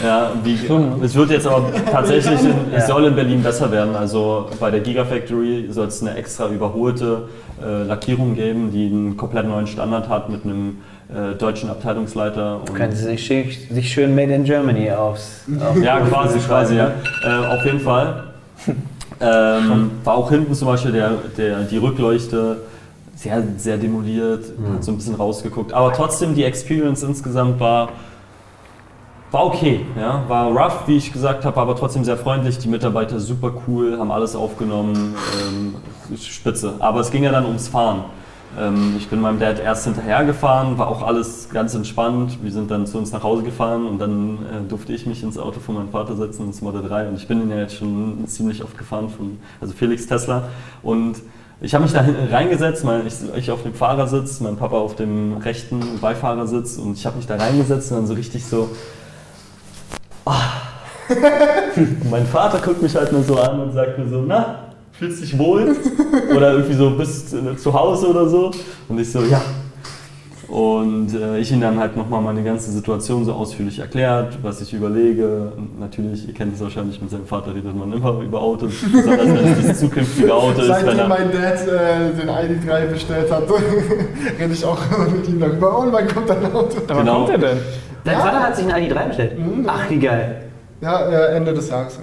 Ja, wie, es wird jetzt aber tatsächlich, in, es soll in Berlin besser werden. Also bei der Gigafactory soll es eine extra überholte äh, Lackierung geben, die einen komplett neuen Standard hat mit einem äh, deutschen Abteilungsleiter. Und, Können Sie sich, schön- sich schön Made in Germany aufs. Auf ja, quasi, quasi, ja. Äh, auf jeden Fall. Ähm, war auch hinten zum Beispiel der, der, die Rückleuchte sehr, sehr demoliert, hat so ein bisschen rausgeguckt. Aber trotzdem, die Experience insgesamt war, war okay. Ja? War rough, wie ich gesagt habe, aber trotzdem sehr freundlich. Die Mitarbeiter super cool, haben alles aufgenommen. Ähm, spitze. Aber es ging ja dann ums Fahren. Ähm, ich bin meinem Dad erst hinterhergefahren, war auch alles ganz entspannt. Wir sind dann zu uns nach Hause gefahren und dann äh, durfte ich mich ins Auto von meinem Vater setzen, ins Model 3. Und ich bin ihn ja jetzt schon ziemlich oft gefahren, von, also Felix Tesla. Und ich habe mich da reingesetzt, mein, ich, ich auf dem Fahrersitz, mein Papa auf dem rechten Beifahrersitz und ich habe mich da reingesetzt und dann so richtig so. Und mein Vater guckt mich halt nur so an und sagt mir so, na, fühlst dich wohl? Oder irgendwie so, bist äh, zu Hause oder so? Und ich so, ja. Und äh, ich ihm dann halt nochmal meine ganze Situation so ausführlich erklärt, was ich überlege. Und natürlich, ihr kennt es wahrscheinlich, mit seinem Vater redet man immer über Autos, besonders wenn es das zukünftige Auto ist. Wenn Seitdem mein Dad äh, den ID3 bestellt hat, rede ich auch mit ihm darüber. Und wann kommt dein Auto? Aber Genau. kommt er denn? Dein Ja. Vater hat sich einen ID3 bestellt. Ach, wie geil. Ja, äh, Ende des Jahres.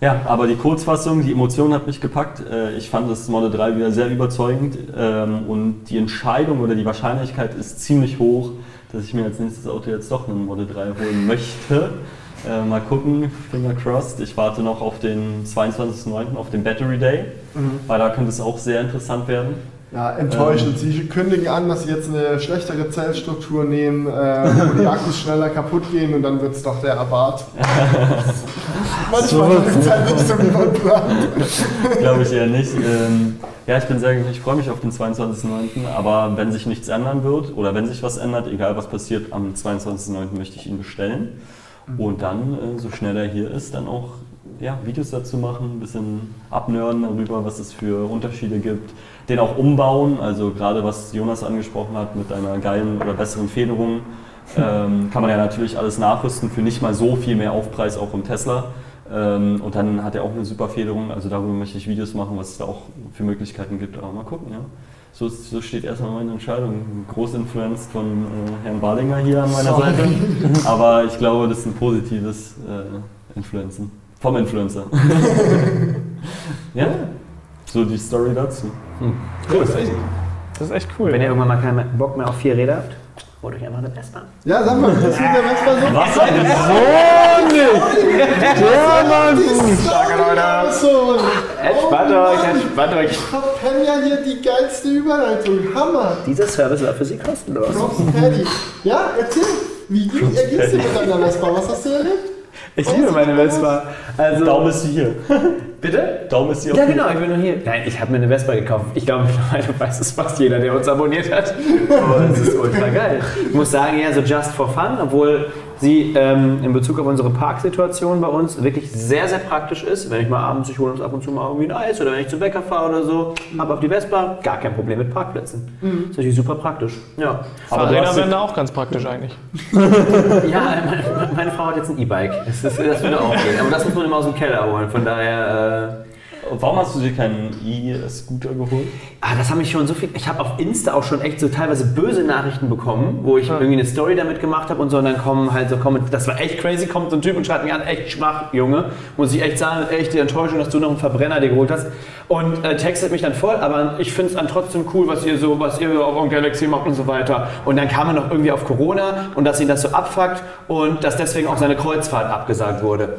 Ja, aber die Kurzfassung, die Emotion hat mich gepackt. Äh, Ich fand das Model 3 wieder sehr überzeugend ähm, und die Entscheidung oder die Wahrscheinlichkeit ist ziemlich hoch, dass ich mir als nächstes Auto jetzt doch einen Model 3 holen möchte. Äh, Mal gucken, finger crossed. Ich warte noch auf den 22.09., auf den Battery Day, weil da könnte es auch sehr interessant werden. Ja, enttäuschend. Sie kündigen an, dass sie jetzt eine schlechtere Zellstruktur nehmen, äh, wo die Akkus schneller kaputt gehen und dann wird es doch der Abarth. Manchmal ist es halt nicht so wie man plant. Glaube ich eher nicht. Ähm, ja, ich bin sehr, ich freue mich auf den 22.09., aber wenn sich nichts ändern wird oder wenn sich was ändert, egal was passiert, am 22.09. möchte ich ihn bestellen. Und dann, äh, so schnell er hier ist, dann auch ja, Videos dazu machen, ein bisschen abnörden darüber, was es für Unterschiede gibt. Den auch umbauen, also gerade was Jonas angesprochen hat mit einer geilen oder besseren Federung. Ähm, kann man ja natürlich alles nachrüsten für nicht mal so viel mehr Aufpreis auch im Tesla. Ähm, und dann hat er auch eine super Federung, also darüber möchte ich Videos machen, was es da auch für Möglichkeiten gibt. Aber mal gucken, ja. So, so steht erstmal meine Entscheidung. Groß influenced von äh, Herrn Badinger hier an meiner Sorry. Seite. Aber ich glaube, das ist ein positives äh, Influencen. Vom Influencer. ja, so die Story dazu. Das ist echt, das ist echt cool. Wenn ihr irgendwann mal keinen Bock mehr auf vier Räder habt, holt euch einfach eine Vespa. Ja, sag mal, das ist der Vespa so. Was ein So, Entspannt euch, entspannt euch. ich verpenne ja hier die geilste Überleitung. Hammer. Dieser Service war für Sie kostenlos. Props, Paddy. Ja, erzähl. Wie, wie ergehst du mit deiner Vespa? Was hast du erlebt? Ich liebe meine Vespa. Also, Daumen ist sie hier. bitte? Daumen ist sie Ja, genau, ich bin noch hier. Nein, ich habe mir eine Vespa gekauft. Ich glaube, mittlerweile weiß es fast jeder, der uns abonniert hat. Aber es ist ultra geil. Ich muss sagen, eher so just for fun, obwohl sie ähm, in Bezug auf unsere Parksituation bei uns wirklich sehr, sehr praktisch ist. Wenn ich mal abends, ich hole uns ab und zu mal irgendwie ein Eis oder wenn ich zum Bäcker fahre oder so, habe auf die Vespa, gar kein Problem mit Parkplätzen. Das ist natürlich super praktisch. Ja. Aber Fahrräder wären da auch ganz praktisch eigentlich. Ja, meine, meine Frau hat jetzt ein E-Bike. Das, ist- das würde auch gehen. Aber das muss man immer aus dem Keller holen. Von daher. Äh, Warum hast du dir keinen E-Scooter geholt? ah, das haben mich schon so viel. Ich habe auf Insta auch schon echt so teilweise böse Nachrichten bekommen, wo ich irgendwie eine Story damit gemacht habe und so. Und dann kommen halt so kommen. Das war echt crazy. Kommt so ein Typ und schreibt mich an, echt schwach, Junge. Muss ich echt sagen, echt die Enttäuschung, dass du noch einen Verbrenner dir geholt hast. Und äh, textet mich dann voll. Aber ich finde es dann trotzdem cool, was ihr so, was ihr auf eurem Galaxy macht und so weiter. Und dann kam er noch irgendwie auf Corona und dass ihn das so abfuckt und dass deswegen auch seine Kreuzfahrt abgesagt wurde.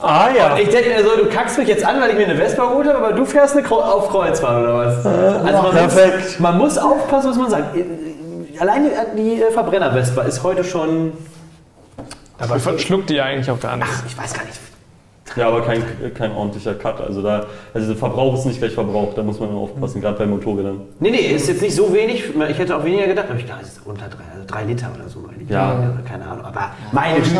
Ah ja. Ich denke mir so, du kackst mich jetzt an, weil ich mir eine Vespa geholt habe, aber du fährst eine auf Kreuzfahrt oder was? Also man, perfekt. Muss, man muss aufpassen, was man sagt. Allein die, die Verbrenner-Vespa ist heute schon, Aber schluckt die ja eigentlich auch gar nichts. ich weiß gar nicht. Ja, aber kein, kein ordentlicher Cut. Also da, also der Verbrauch ist nicht gleich Verbrauch, da muss man aufpassen, gerade bei Motorrädern. Nee, nee, ist jetzt nicht so wenig. Ich hätte auch weniger gedacht, aber ich dachte, es ist unter drei, also drei Liter oder so. meine ich. Ja. Keine Ahnung, aber meine Güte.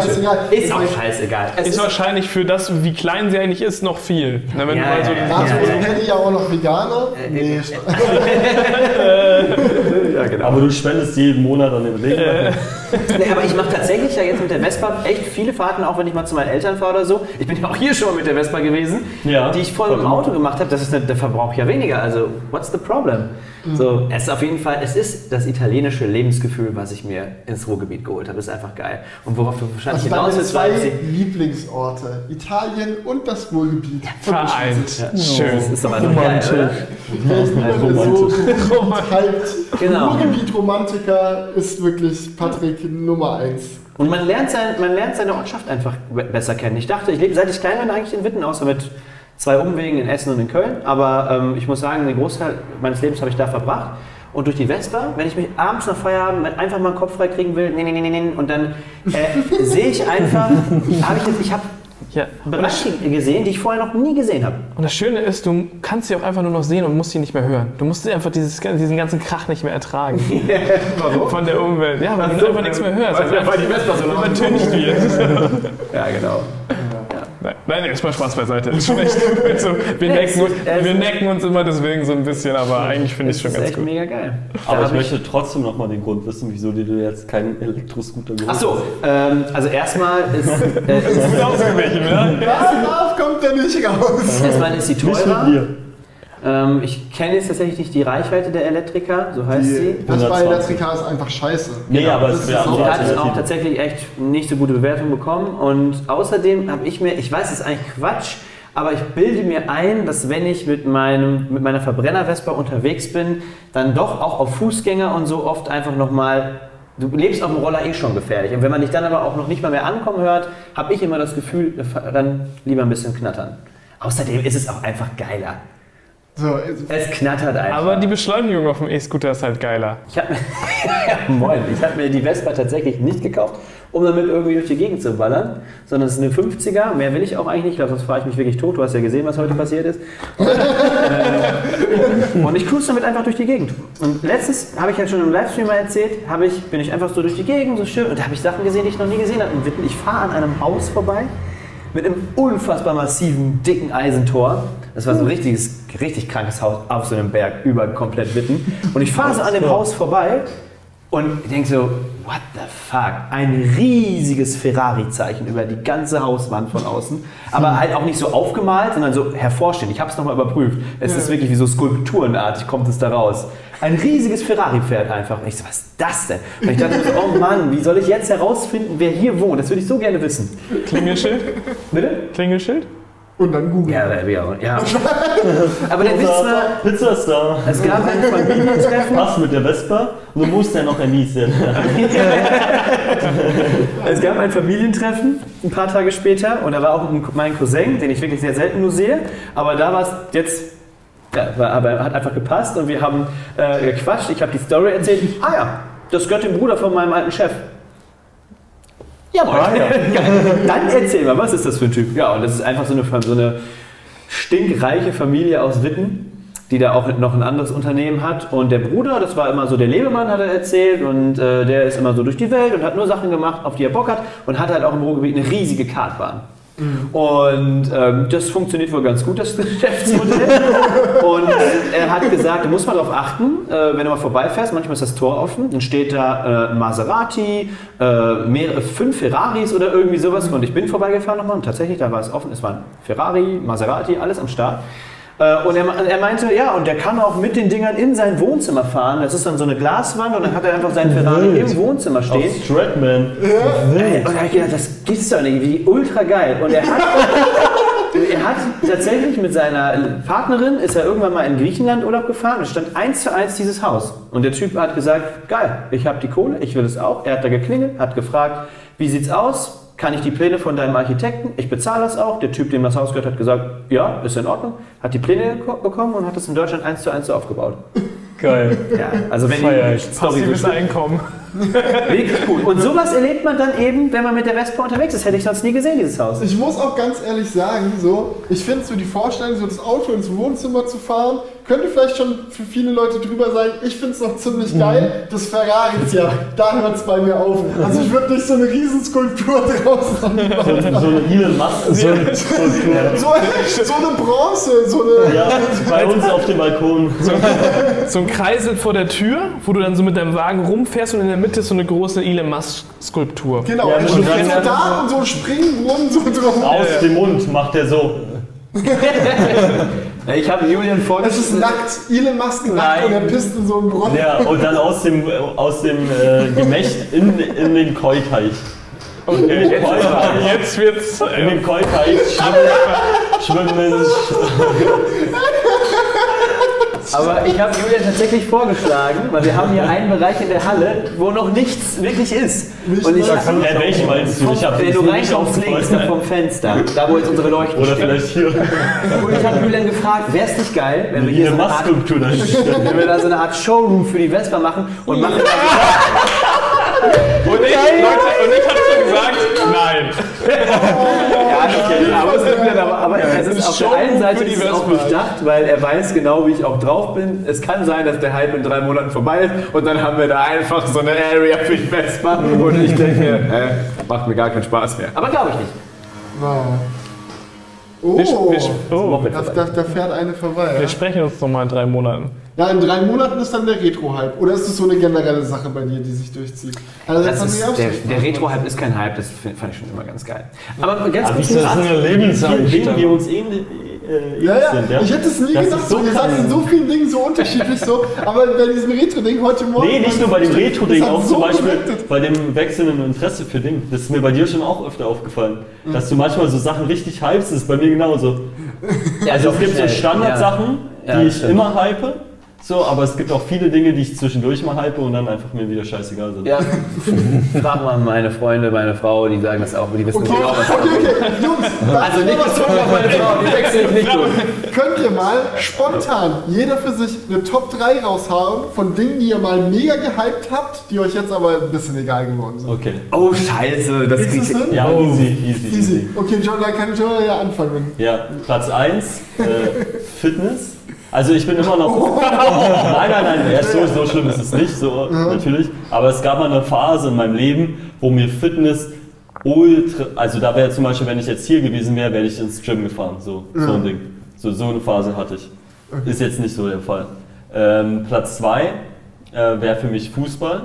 Ist auch scheißegal. Es Ist wahrscheinlich für das, wie klein sie eigentlich ist, noch viel. Na, wenn Ja, du mal so ja, ja. Dazu Ja, ist Paddy ja auch noch Veganer. Nee, ja, genau. Aber du spendest jeden Monat an den Leben. Nee, aber ich mache tatsächlich ja jetzt mit der Vespa echt viele Fahrten, auch wenn ich mal zu meinen Eltern fahre oder so. Ich bin ja auch hier schon mal mit der Vespa gewesen, Ja, die ich voll im vollkommen. Auto gemacht habe. Das ist eine, der Verbrauch ja weniger. Also, what's the problem? So, es ist auf jeden Fall, es ist das italienische Lebensgefühl, was ich mir ins Ruhrgebiet geholt habe. Das ist einfach geil. Und worauf du wahrscheinlich Also hinaus willst, zwei. Lieblingsorte, Italien und das Ruhrgebiet. vereint. Ja, Schön. Das ist doch einfach geil, oder? Das so, halt. Genau. Ruhrgebiet-Romantiker ist wirklich Patrick Nummer 1. Und man lernt, sein, man lernt seine Ortschaft einfach be- besser kennen. Ich dachte, ich lebe seit ich klein bin eigentlich in Witten, außer mit zwei Umwegen in Essen und in Köln. Aber ähm, ich muss sagen, den Großteil meines Lebens habe ich da verbracht. Und durch die Vespa, wenn ich mich abends nach Feierabend einfach mal den Kopf frei kriegen will, nee, nee, nee, nee, nee, und dann äh, sehe ich einfach, habe ich ich habe Ja. Bereiche gesehen, die ich vorher noch nie gesehen habe. und das Schöne ist, du kannst sie auch einfach nur noch sehen und musst sie nicht mehr hören. Du musst einfach dieses, diesen ganzen Krach nicht mehr ertragen. Von der Umwelt. Ja, weil du einfach nichts mehr hörst. Also einfach die Vespa so übertüncht wird. Ja, genau. Nein, nein, erstmal Spaß beiseite. Ist schon echt. Also, wir, es necken, uns- es- wir necken uns immer deswegen so ein bisschen, aber eigentlich finde ich Das schon ist ganz echt gut. mega geil. Aber Da ich möchte trotzdem noch mal den Grund wissen, wieso dir du jetzt keinen Elektroscooter geholt Ach so, ähm, also erstmal ist, äh, ist, Gut ausgewichen, ne? Darauf kommt er nicht raus. erstmal ist sie Nicht teurer. mit mir. Ähm, ich kenne jetzt tatsächlich nicht die Reichweite der Elektrika, so heißt Die sie. Vespa Elektrika ist einfach scheiße. Nee, aber das es andere Sie hat auch tatsächlich echt nicht so gute Bewertung bekommen und außerdem habe ich mir, ich weiß, es ist eigentlich Quatsch, aber ich bilde mir ein, dass wenn ich mit, meinem, mit meiner Verbrenner-Vespa unterwegs bin, dann doch auch auf Fußgänger und so oft einfach nochmal, du lebst auf dem Roller eh schon gefährlich und wenn man dich dann aber auch noch nicht mal mehr ankommen hört, habe ich immer das Gefühl, dann lieber ein bisschen knattern. Außerdem ist es auch einfach geiler. So, es- knattert einfach. Aber die Beschleunigung auf dem E-Scooter ist halt geiler. Ich habe mir, Moin, ich hab mir die Vespa tatsächlich nicht gekauft, um damit irgendwie durch die Gegend zu ballern, sondern es ist eine 50er. Mehr will ich auch eigentlich nicht, ich glaube, sonst fahre ich mich wirklich tot. Du hast ja gesehen, was heute passiert ist. Äh, und ich cruise damit einfach durch die Gegend. Und letztens habe ich ja schon im Livestream mal erzählt, habe ich, bin ich einfach so durch die Gegend, so schön, und da habe ich Sachen gesehen, die ich noch nie gesehen habe. Witten. Ich fahre an einem Haus vorbei mit einem unfassbar massiven, dicken Eisentor. Das war so ein richtiges, richtig krankes Haus auf so einem Berg über komplett Witten. Und ich fahre so an dem Haus vorbei Und ich denke so, what the fuck? Ein riesiges Ferrari-Zeichen über die ganze Hauswand von außen. Aber halt auch nicht so aufgemalt, sondern so hervorstehend. Ich habe es nochmal überprüft. Es ist wirklich wie so skulpturenartig, kommt es da raus. Ein riesiges Ferrari-Pferd einfach. Und ich so, was ist das denn? Und ich dachte so, oh Mann, wie soll ich jetzt herausfinden, wer hier wohnt? Das würde ich so gerne wissen. Klingelschild? Bitte? Klingelschild? Und dann googeln. Ja, ja, ja. Aber der Witz war, Pizza ist da. es gab ein Familientreffen. Was mit der Vespa? Du musst ja noch erniesen. Es gab ein Familientreffen ein paar Tage später und da war auch ein- mein Cousin, den ich wirklich sehr selten nur sehe. Aber da war es jetzt, ja, war, aber hat einfach gepasst und wir haben äh, gequatscht. Ich habe die Story erzählt. Ah ja, das gehört dem Bruder von meinem alten Chef. Jawohl. Dann erzähl mal, was ist das für ein Typ? Ja, und das ist einfach so eine, so eine stinkreiche Familie aus Witten, die da auch noch ein anderes Unternehmen hat. Und der Bruder, das war immer so der Lebemann, hat er erzählt. Und äh, der ist immer so durch die Welt und hat nur Sachen gemacht, auf die er Bock hat. Und hat halt auch im Ruhrgebiet eine riesige Kartbahn. Und ähm, das funktioniert wohl ganz gut, das Geschäftsmodell. und er hat gesagt, du musst mal darauf achten, äh, wenn du mal vorbeifährst, manchmal ist das Tor offen, dann steht da äh, Maserati, äh, mehrere, fünf Ferraris oder irgendwie sowas. Und ich bin vorbeigefahren nochmal und tatsächlich, da war es offen, es waren Ferrari, Maserati, alles am Start. Äh, Und er, er meinte, ja, und der kann auch mit den Dingern in sein Wohnzimmer fahren. Das ist dann so eine Glaswand und dann hat er einfach seinen Ferrari im Wohnzimmer stehen. Auf Stratman. Ey, Und da hab ich gedacht, das gibt's doch nicht, wie ultra geil. Und er hat, er hat tatsächlich mit seiner Partnerin, ist er irgendwann mal in Griechenland Urlaub gefahren und stand eins zu eins dieses Haus. Und der Typ hat gesagt, geil, ich habe die Kohle, ich will es auch. Er hat da geklingelt, hat gefragt, wie sieht's aus? Kann ich die Pläne von deinem Architekten? Ich bezahle das auch. Der Typ, dem das Haus gehört, hat gesagt, ja, ist in Ordnung. Hat die Pläne bekommen und hat das in Deutschland eins zu eins so aufgebaut. Geil. Ja, also wenn Feier die ich. Story so Passives stimmt. Einkommen. Wirklich cool. Und sowas erlebt man dann eben, wenn man mit der Vespa unterwegs ist. Hätte ich sonst nie gesehen, dieses Haus. Ich muss auch ganz ehrlich sagen, so, ich finde so die Vorstellung, so das Auto ins Wohnzimmer zu fahren, könnte vielleicht schon für viele Leute drüber sein. Ich finde es noch ziemlich geil. Das Ferrari ist ja, da hört es bei mir auf. Also ich würde nicht so eine Riesenskulptur draus machen. So, so eine Elon Musk. So eine. So, so eine Bronze, so eine. Ja, bei uns auf dem Balkon. So ein Kreisel vor der Tür, wo du dann so mit deinem Wagen rumfährst und in der Mitte ist so eine große Elon Musk Skulptur. Genau, Ja, und und so dann- da und so ein Springbrunnen so drauf. Aus dem Mund macht er so. Ich habe Julian Es vorgestellt. ist nackt, Elon Musk nackt Nein. und er pisst in so einen Brunnen. Ja, und dann aus dem, aus dem äh, Gemächt in, in den Koi-Teich. In den Koi-Teich. Jetzt wird's. In den Koi-Teich schwimmen, schwimmen. Aber ich habe Julian tatsächlich vorgeschlagen, weil wir haben hier einen Bereich in der Halle, wo noch nichts wirklich ist. Und ich Ja, welchen meinst du? Ich hab wenn du reinschaust links aufgefallen. vom Fenster, da wo jetzt unsere Leuchten Oder stehen. vielleicht hier Und ich habe Julian gefragt, wäre es nicht geil, wenn wir eine hier so eine, Art, wenn wir da so eine Art Showroom für die Vespa machen und machen da und ich, Leute, und ich hab schon gesagt, nein. Ja, okay, aber, es ist, aber, aber es ist auf der einen Seite ist es auch durchdacht, weil er weiß genau, wie ich auch drauf bin. Es kann sein, dass der Hype in drei Monaten vorbei ist und dann haben wir da einfach so eine Area für die Vespa und ich denke, äh, macht mir gar keinen Spaß mehr. Aber glaube ich nicht. Oh, Wir, wir, oh, da, da, da fährt eine vorbei. wir sprechen uns noch mal in drei Monaten. Ja, in drei Monaten ist dann der Retro-Hype. Oder ist das so eine generelle Sache bei dir, die sich durchzieht? Also, Das ist, der, der Retro-Hype ist kein Hype, das find- fand ich schon immer ganz geil. Aber ganz Aber kurz, Das ist eine Lebenseinstellung. wir uns ähnlich, äh, Ja, ja, sind, ja? ich hätte es nie Das gedacht, so seid krass. in so vielen Dingen so unterschiedlich so, aber bei diesem Retro-Ding heute Morgen... Nee, nicht nur bei dem Retro-Ding, auch so zum Beispiel connected. bei dem wechselnden Interesse für Ding. Das ist mir bei dir schon auch öfter aufgefallen. Dass du manchmal so Sachen richtig hypst, das ist bei mir genauso. Also es gibt so. Standardsachen, Ja, die ich stimmt. immer hype, so, aber es gibt auch viele Dinge, die ich zwischendurch mal hype und dann einfach mir wieder scheißegal sind. Ja, frag mal meine Freunde, meine Frau, die sagen das auch, die wissen Okay, genau, was okay, okay, Jungs, Also nicht was bezogen auf meine Frau, die wechselt nicht durch. Könnt ihr mal spontan jeder für sich eine Top 3 raushauen von Dingen, die ihr mal mega gehypt habt, die euch jetzt aber ein bisschen egal geworden sind? Okay. Oh Scheiße, das Kriegst kriegt hin? Ja, easy, easy, Easy. easy. Okay, John, da kann John ja anfangen. Ja, Platz 1, äh, Fitness. Also ich bin immer noch. nein, nein, nein, ja, so, so schlimm ist es nicht, so natürlich. Aber es gab mal eine Phase in meinem Leben, wo mir Fitness ultra. Also da wäre zum Beispiel, wenn ich jetzt hier gewesen wäre, wäre ich ins Gym gefahren. So, so ein Ding. So, so eine Phase hatte ich. Ist jetzt nicht so der Fall. Ähm, Platz 2 äh, wäre für mich Fußball.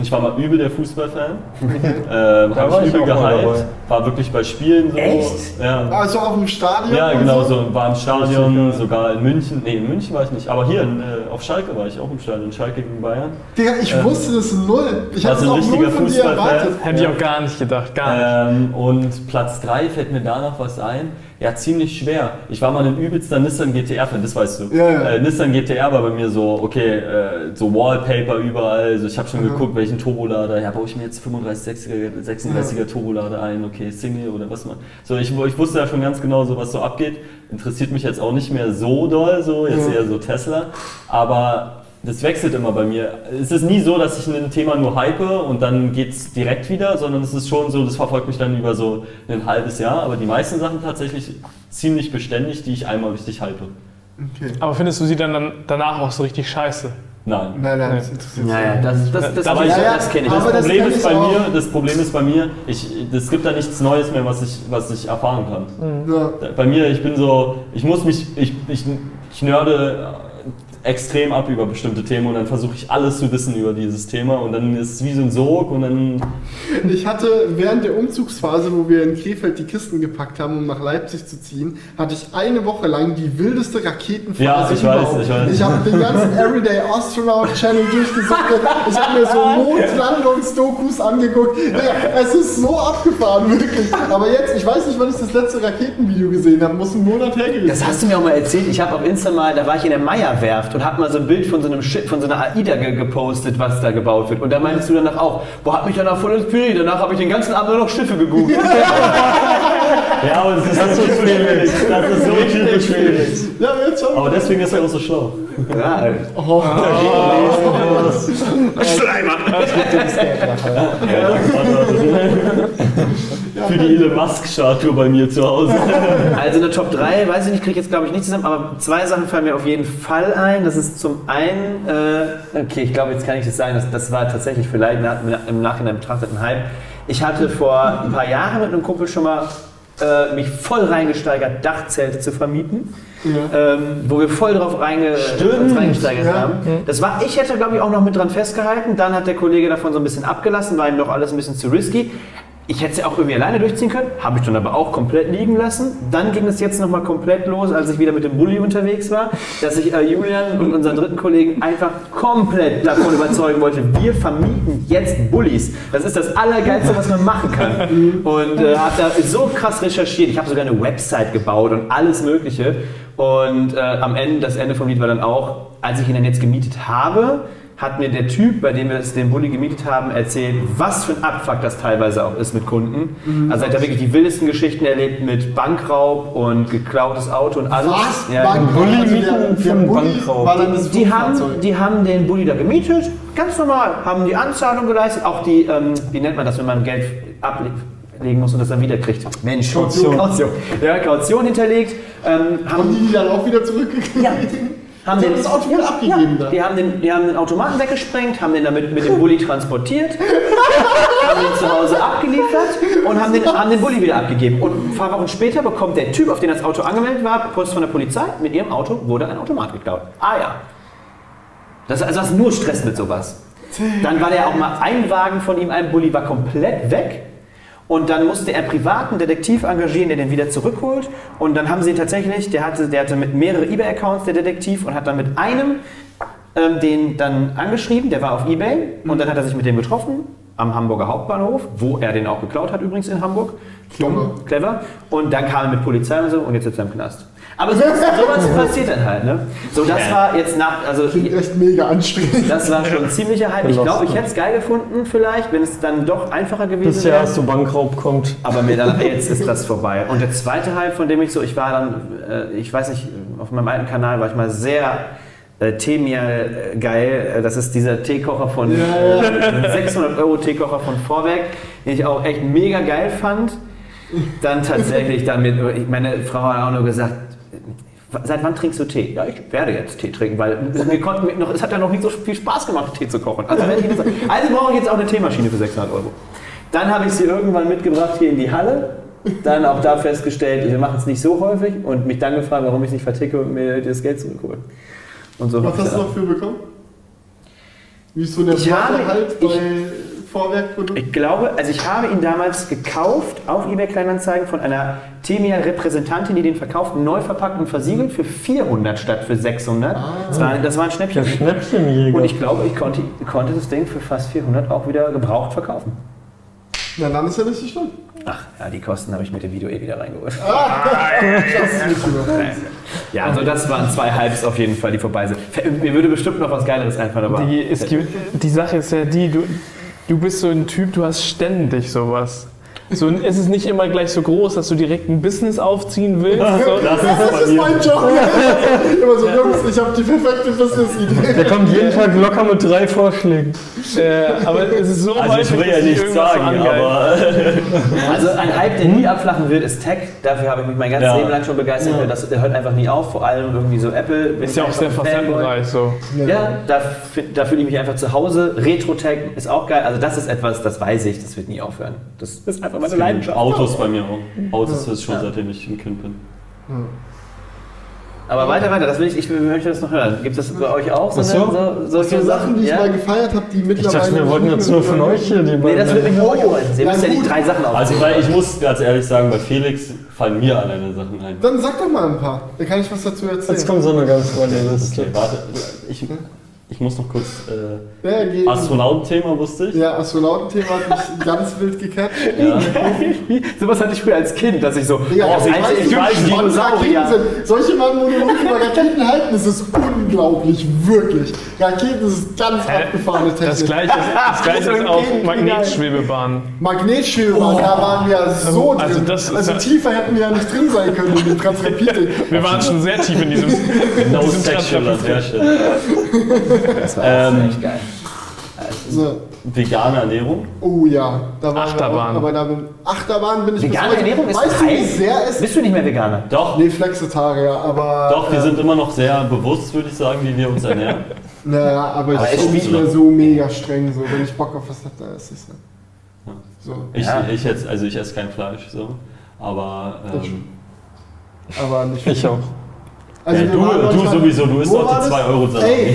Ich war mal übel der Fußballfan. ähm, Da Habe war ich übel gehypt. dabei. War wirklich bei Spielen so. Echt? Ja. Also auf dem Stadion? Ja, genau, so? so war im Stadion, sogar in München. Nee, in München war ich nicht, aber hier in, äh, auf Schalke war ich auch im Stadion. Schalke gegen Bayern. Digga, ich Ja. wusste das null. Ich Warst habe es auch null richtiger von dir erwartet. Hätte ich auch gar nicht gedacht, gar nicht. Ähm, und Platz 3 fällt mir da noch was ein. Ja, ziemlich schwer. Ich war mal ein übelster Nissan GTR-Fan, das weißt du. Ja, ja. Äh, Nissan GTR war bei mir so, okay, äh, so Wallpaper überall. Also ich habe schon geguckt, welchen Turbolader. Ja, baue ich mir jetzt 35er, 36er Turbolader ein, okay, Single oder was man. So, ich, ich wusste ja schon ganz genau, so was so abgeht. Interessiert mich jetzt auch nicht mehr so doll, so jetzt Ja. eher so Tesla. Aber das wechselt immer bei mir. Es ist nie so, dass ich ein Thema nur hype und dann geht es direkt wieder, sondern es ist schon so, das verfolgt mich dann über so ein halbes Jahr. Aber die meisten Sachen tatsächlich ziemlich beständig, die ich einmal richtig hype. Okay. Aber findest du sie dann, dann danach auch so richtig scheiße? Nein. Nein, nein, das interessiert Ja, ja, das, das, das, Aber das, ich- das kenne ich. Das das Problem kenn ist ich bei mir, das Problem ist bei mir, ich, es gibt da nichts Neues mehr, was ich, was ich erfahren kann. Ja. Bei mir, ich bin so, ich muss mich, ich, ich, ich nörde extrem ab über bestimmte Themen und dann versuche ich alles zu wissen über dieses Thema und dann ist es wie so ein Sog und dann Ich hatte während der Umzugsphase, wo wir in Krefeld die Kisten gepackt haben, um nach Leipzig zu ziehen, hatte ich eine Woche lang die wildeste Raketenphase Ja, ich weiß, ich weiß. Ich habe den ganzen Everyday Astronaut Channel durchgesuchtet. Ich habe mir so Mondlandungsdokus angeguckt. Ja, es ist so abgefahren, wirklich. Aber jetzt, ich weiß nicht, wann ich das letzte Raketenvideo gesehen habe. Muss ein Monat her gewesen Das hast du mir auch mal erzählt. Ich habe auf Insta mal, da war ich in der Meierwerft und habe mal so ein Bild von so einem Schiff, von so einer AIDA ge gepostet, was da gebaut wird. Und da meinst du danach auch, boah, hat mich danach voll inspiriert. Danach habe ich den ganzen Abend nur noch Schiffe gegoogelt. Ja, aber das ist, das so schwierig. Das ist so typisch schwierig. Ja, aber jetzt schon. Aber deswegen ist er auch so schlau. ja, Oh, Für die Elon Musk-Statue bei mir zu Hause. Also eine Top 3, weiß ich nicht, kriege ich jetzt glaube ich nicht zusammen, aber zwei Sachen fallen mir auf jeden Fall ein. Das ist zum einen, äh, okay, ich glaube, jetzt kann ich das sagen, das, das war tatsächlich vielleicht im Nachhinein betrachtet ein Hype. Ich hatte vor ein paar Jahren mit einem Kumpel schon mal äh, mich voll reingesteigert, Dachzelte zu vermieten. Ähm, wo wir voll drauf reinge uns reingesteigert Ja. haben. Das war, ich hätte glaube ich auch noch mit dran festgehalten. Dann hat der Kollege davon so ein bisschen abgelassen, war ihm doch alles ein bisschen zu risky. Ich hätte es ja auch irgendwie alleine durchziehen können, habe ich dann aber auch komplett liegen lassen. Dann ging es jetzt nochmal komplett los, als ich wieder mit dem Bulli unterwegs war, dass ich äh, Julian und unseren dritten Kollegen einfach komplett davon überzeugen wollte, wir vermieten jetzt Bullis. Das ist das Allergeilste, was man machen kann. Und äh, habe da so krass recherchiert. Ich habe sogar eine Website gebaut und alles Mögliche. Und äh, am Ende, das Ende vom Lied war dann auch, als ich ihn dann jetzt gemietet habe, hat mir der Typ, bei dem wir den Bulli gemietet haben, erzählt, was für ein Abfuck das teilweise auch ist mit Kunden. Also er hat da wirklich die wildesten Geschichten erlebt mit Bankraub und geklautes Auto und alles. Was? Ja. Ein Bulli also mieten für einen Bankraub. war dann das Die haben, die haben den Bulli da gemietet, ganz normal, haben die Anzahlung geleistet, auch die, ähm, wie nennt man das, wenn man Geld ablegen muss und das dann wieder kriegt? Mensch, Kaution. Kaution. Ja, Kaution hinterlegt, ähm, Haben haben die die dann auch wieder zurückgekriegt? Ja. Haben Die haben das Auto wieder abgegeben da. Die haben, den, die haben den Automaten weggesprengt, haben den damit mit dem Bulli transportiert, haben den zu Hause abgeliefert und haben den, haben den Bulli wieder abgegeben. Und ein paar Wochen später bekommt der Typ, auf den das Auto angemeldet war, Post von der Polizei, mit ihrem Auto wurde ein Automat geklaut. Ah ja. Das also das ist nur Stress mit sowas. Dann war der auch mal ein Wagen von ihm, ein Bulli war komplett weg. Und dann musste er privaten Detektiv engagieren, der den wieder zurückholt. Und dann haben sie tatsächlich, der hatte, der hatte mit mehrere eBay-Accounts, der Detektiv, und hat dann mit einem ähm, den dann angeschrieben, der war auf eBay. Und dann hat er sich mit dem getroffen am Hamburger Hauptbahnhof, wo er den auch geklaut hat übrigens in Hamburg. Clever. Clever. Und dann kam er mit Polizei und so und jetzt sitzt er im Knast. Aber sowas, sowas passiert dann halt, ne? So, das war jetzt nach, also Klingt echt mega anstrengend. das war schon ein ziemlicher Hype. Ich glaube, ich hätte es geil gefunden vielleicht, wenn es dann doch einfacher gewesen Bis der wäre. erste Bankraub kommt. Aber mir dann, jetzt ist das vorbei. Und der zweite Hype, von dem ich so, ich war dann, äh, ich weiß nicht, auf meinem alten Kanal war ich mal sehr äh, Temial äh, geil. Äh, Das ist dieser Teekocher von äh, 600 Euro Teekocher von Vorwerk, den ich auch echt mega geil fand. Dann tatsächlich dann mit, meine Frau hat auch nur gesagt, Seit wann trinkst du Tee? Ja, ich werde jetzt Tee trinken, weil wir konnten noch, es hat ja noch nicht so viel Spaß gemacht, Tee zu kochen. Also, also brauche ich jetzt auch eine Teemaschine für 600 Euro. Dann habe ich sie irgendwann mitgebracht hier in die Halle. Dann auch da festgestellt, wir machen es nicht so häufig und mich dann gefragt, warum ich nicht verticke und mir das Geld zurückhole. Und so Was hast du dann- noch für bekommen? Wie ist so der Ich habe- Halt ich- bei Vorwerkprodukten? Ich glaube, also ich habe ihn damals gekauft auf eBay Kleinanzeigen von einer Temian-Repräsentantin, die den verkauft, neu verpackt und versiegelt für 400 statt für 600. Das, war, das war ein Schnäppchen. Der Schnäppchenjäger. Und ich glaube, ich konnte, konnte das Ding für fast 400 auch wieder gebraucht verkaufen. Na, dann ist ja nicht so schlimm. Ach, ja, die Kosten habe ich mit dem Video eh wieder reingeholt. Das ist nicht überraschend. Ja, also das waren zwei Hypes auf jeden Fall, die vorbei sind. Mir würde bestimmt noch was Geileres einfallen, aber... Die, es gibt, die Sache ist ja die, du, du bist so ein Typ, du hast ständig sowas. So, es ist nicht immer gleich so groß, dass du direkt ein Business aufziehen willst. So, Das Das ist bei ist mein Job. Immer so, Jungs, ich habe die perfekte Business-Idee. Der kommt jeden Tag locker mit drei Vorschlägen. äh, aber es ist so Also ich häufig, will ja nichts so sagen, angeilen. aber Also ein Hype, der nie abflachen wird, ist Tech. Dafür habe ich mich mein ganzes Ja. Leben lang schon begeistert. Das, der hört einfach nie auf, vor allem irgendwie so Apple. Ist ja ich auch sehr facettenreich so. Ja, da, fi- da fühle ich mich einfach zu Hause. Retro-Tech ist auch geil. Also das ist etwas, das weiß ich, das wird nie aufhören. Das ist einfach meine Leidenschaft. Autos bei mir auch. Autos ist schon seitdem ich ein Kind bin. Aber weiter, weiter, das will ich, ich möchte das noch hören. Gibt es das bei euch auch? So. so, so, So Sachen, die ich ja? mal gefeiert habe, die Ich mittlerweile. dachte, wir wollten jetzt nur von euch hier die Nee, das wird mich nur oh, Ihr Ja, müsst ja die drei Sachen auf. Also weil ich muss ganz ehrlich sagen, bei Felix fallen mir alleine Sachen ein. Dann sag doch mal ein paar. Da kann ich was dazu Jetzt erzählen. kommt so eine ganz tolle Liste. Okay, warte. Ich, ich muss noch kurz. Äh, Ja, geht. Astronautenthema wusste ich. Ja, Astronautenthema hat mich ganz wild gecatcht. Sowas hatte ich früher als Kind, dass ich so, Digga, oh, das ich, weißt ich, weiß Dinosaurier. sind. Solche Monologe über Raketen halten, das ist unglaublich, wirklich. Raketen ist ganz abgefahrene Technik. Das gleiche ist, das gleiche ist auch Raketen, Magnetschwebebahnen. Magnetschwebebahn, da waren wir ja so drin. Also das also ja- tiefer hätten wir ja nicht drin sein können in dem Transrapid. Wir waren schon sehr tief in diesem. No diesem Transrapid. Das war Ähm, echt geil. So. Vegane Ernährung. Oh ja, da waren Achterbahn. Aber da bin, Achterbahn bin ich Vegane Ernährung ist Weißt du, wie sehr es... Bist du nicht mehr Veganer? Doch, Nee, Flexitarier, aber... doch, wir äh, sind immer noch sehr bewusst, würde ich sagen, wie wir uns ernähren. Naja, aber, Aber ich es bin nicht mehr so mega streng. So. Wenn ich Bock auf was habe, dann esse ich es. Ja. So. Ich, Ja. ich jetzt, also ich esse kein Fleisch, so. Aber ähm, Aber nicht Ich auch. Also ja, waren du, du sowieso, du isst das? 2 Euro Salat. Ey,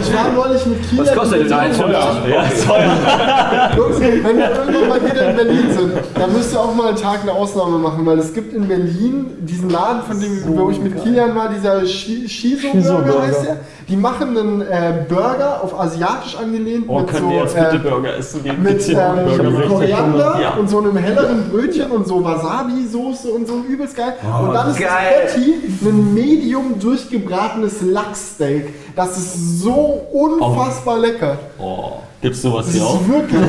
ich war neulich mit Kieler. Was kostet denn ein Teuer. Ja, teuer. Jungs, wenn wir irgendwann mal wieder in Berlin sind, dann müsst ihr auch mal einen Tag eine Ausnahme machen, weil es gibt in Berlin diesen Laden, von dem wo ich mit Kilian war, dieser Shi- Shiso Burger Shiso-Burger. heißt der. Die machen einen äh, Burger auf asiatisch angelehnt Oh, mit können so, wir jetzt bitte äh, Burger essen gehen? mit ähm, Burger? Koriander Ja. und so einem helleren Brötchen und so Wasabi-Soße und so übelst geil. und dann ist geil. das Patty ein medium durchgebratenes Lachssteak. Das ist so unfassbar lecker. Oh, gibt's sowas Das hier ist auch? wirklich.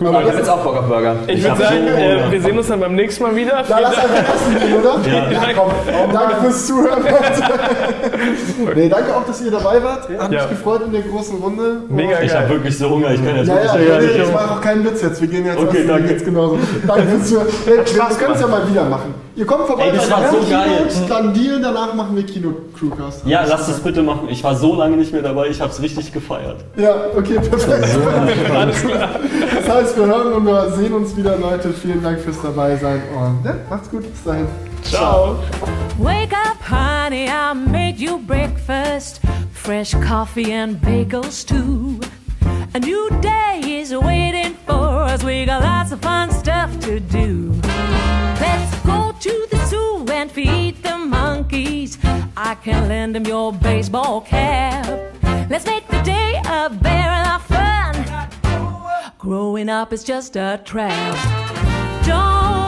Ich habe jetzt auch Bock auf Burger. Ich Ich würde sagen, so äh, wir sehen uns dann beim nächsten Mal wieder. Da Vielen lass einfach essen gehen, oder? Ja. ja komm. Danke fürs Zuhören. nee, danke auch, dass ihr dabei wart. Hat Ja. mich gefreut in der großen Runde. Mega Ich geil. habe wirklich so Hunger, ich kann jetzt Ja, ja, ja, nicht nee, mehr ich mache auch keinen Witz jetzt. Wir gehen jetzt Okay, danke. Jetzt genauso. Danke fürs Zuhören. Nee, wir können es ja mal wieder machen. Ihr kommt vorbei Ey, das war so geil. Dann Deal, danach machen wir Kino Crewcast. Ja, lass das bitte machen. Ich war so lange nicht mehr dabei, ich habe es richtig gefeiert. Ja, okay, perfekt. Das heißt, wir hören und wir sehen uns wieder, Leute. Vielen Dank fürs dabei sein und ja, macht's gut. Bis dahin. Ciao. Wake up, honey, I made you breakfast. Fresh coffee and bagels, too. A new day is waiting for us. We got lots of fun stuff to do. Let's go to the zoo and feed. I can lend him your baseball cap. Let's make the day a barrel of fun. Growing up is just a trap. Don't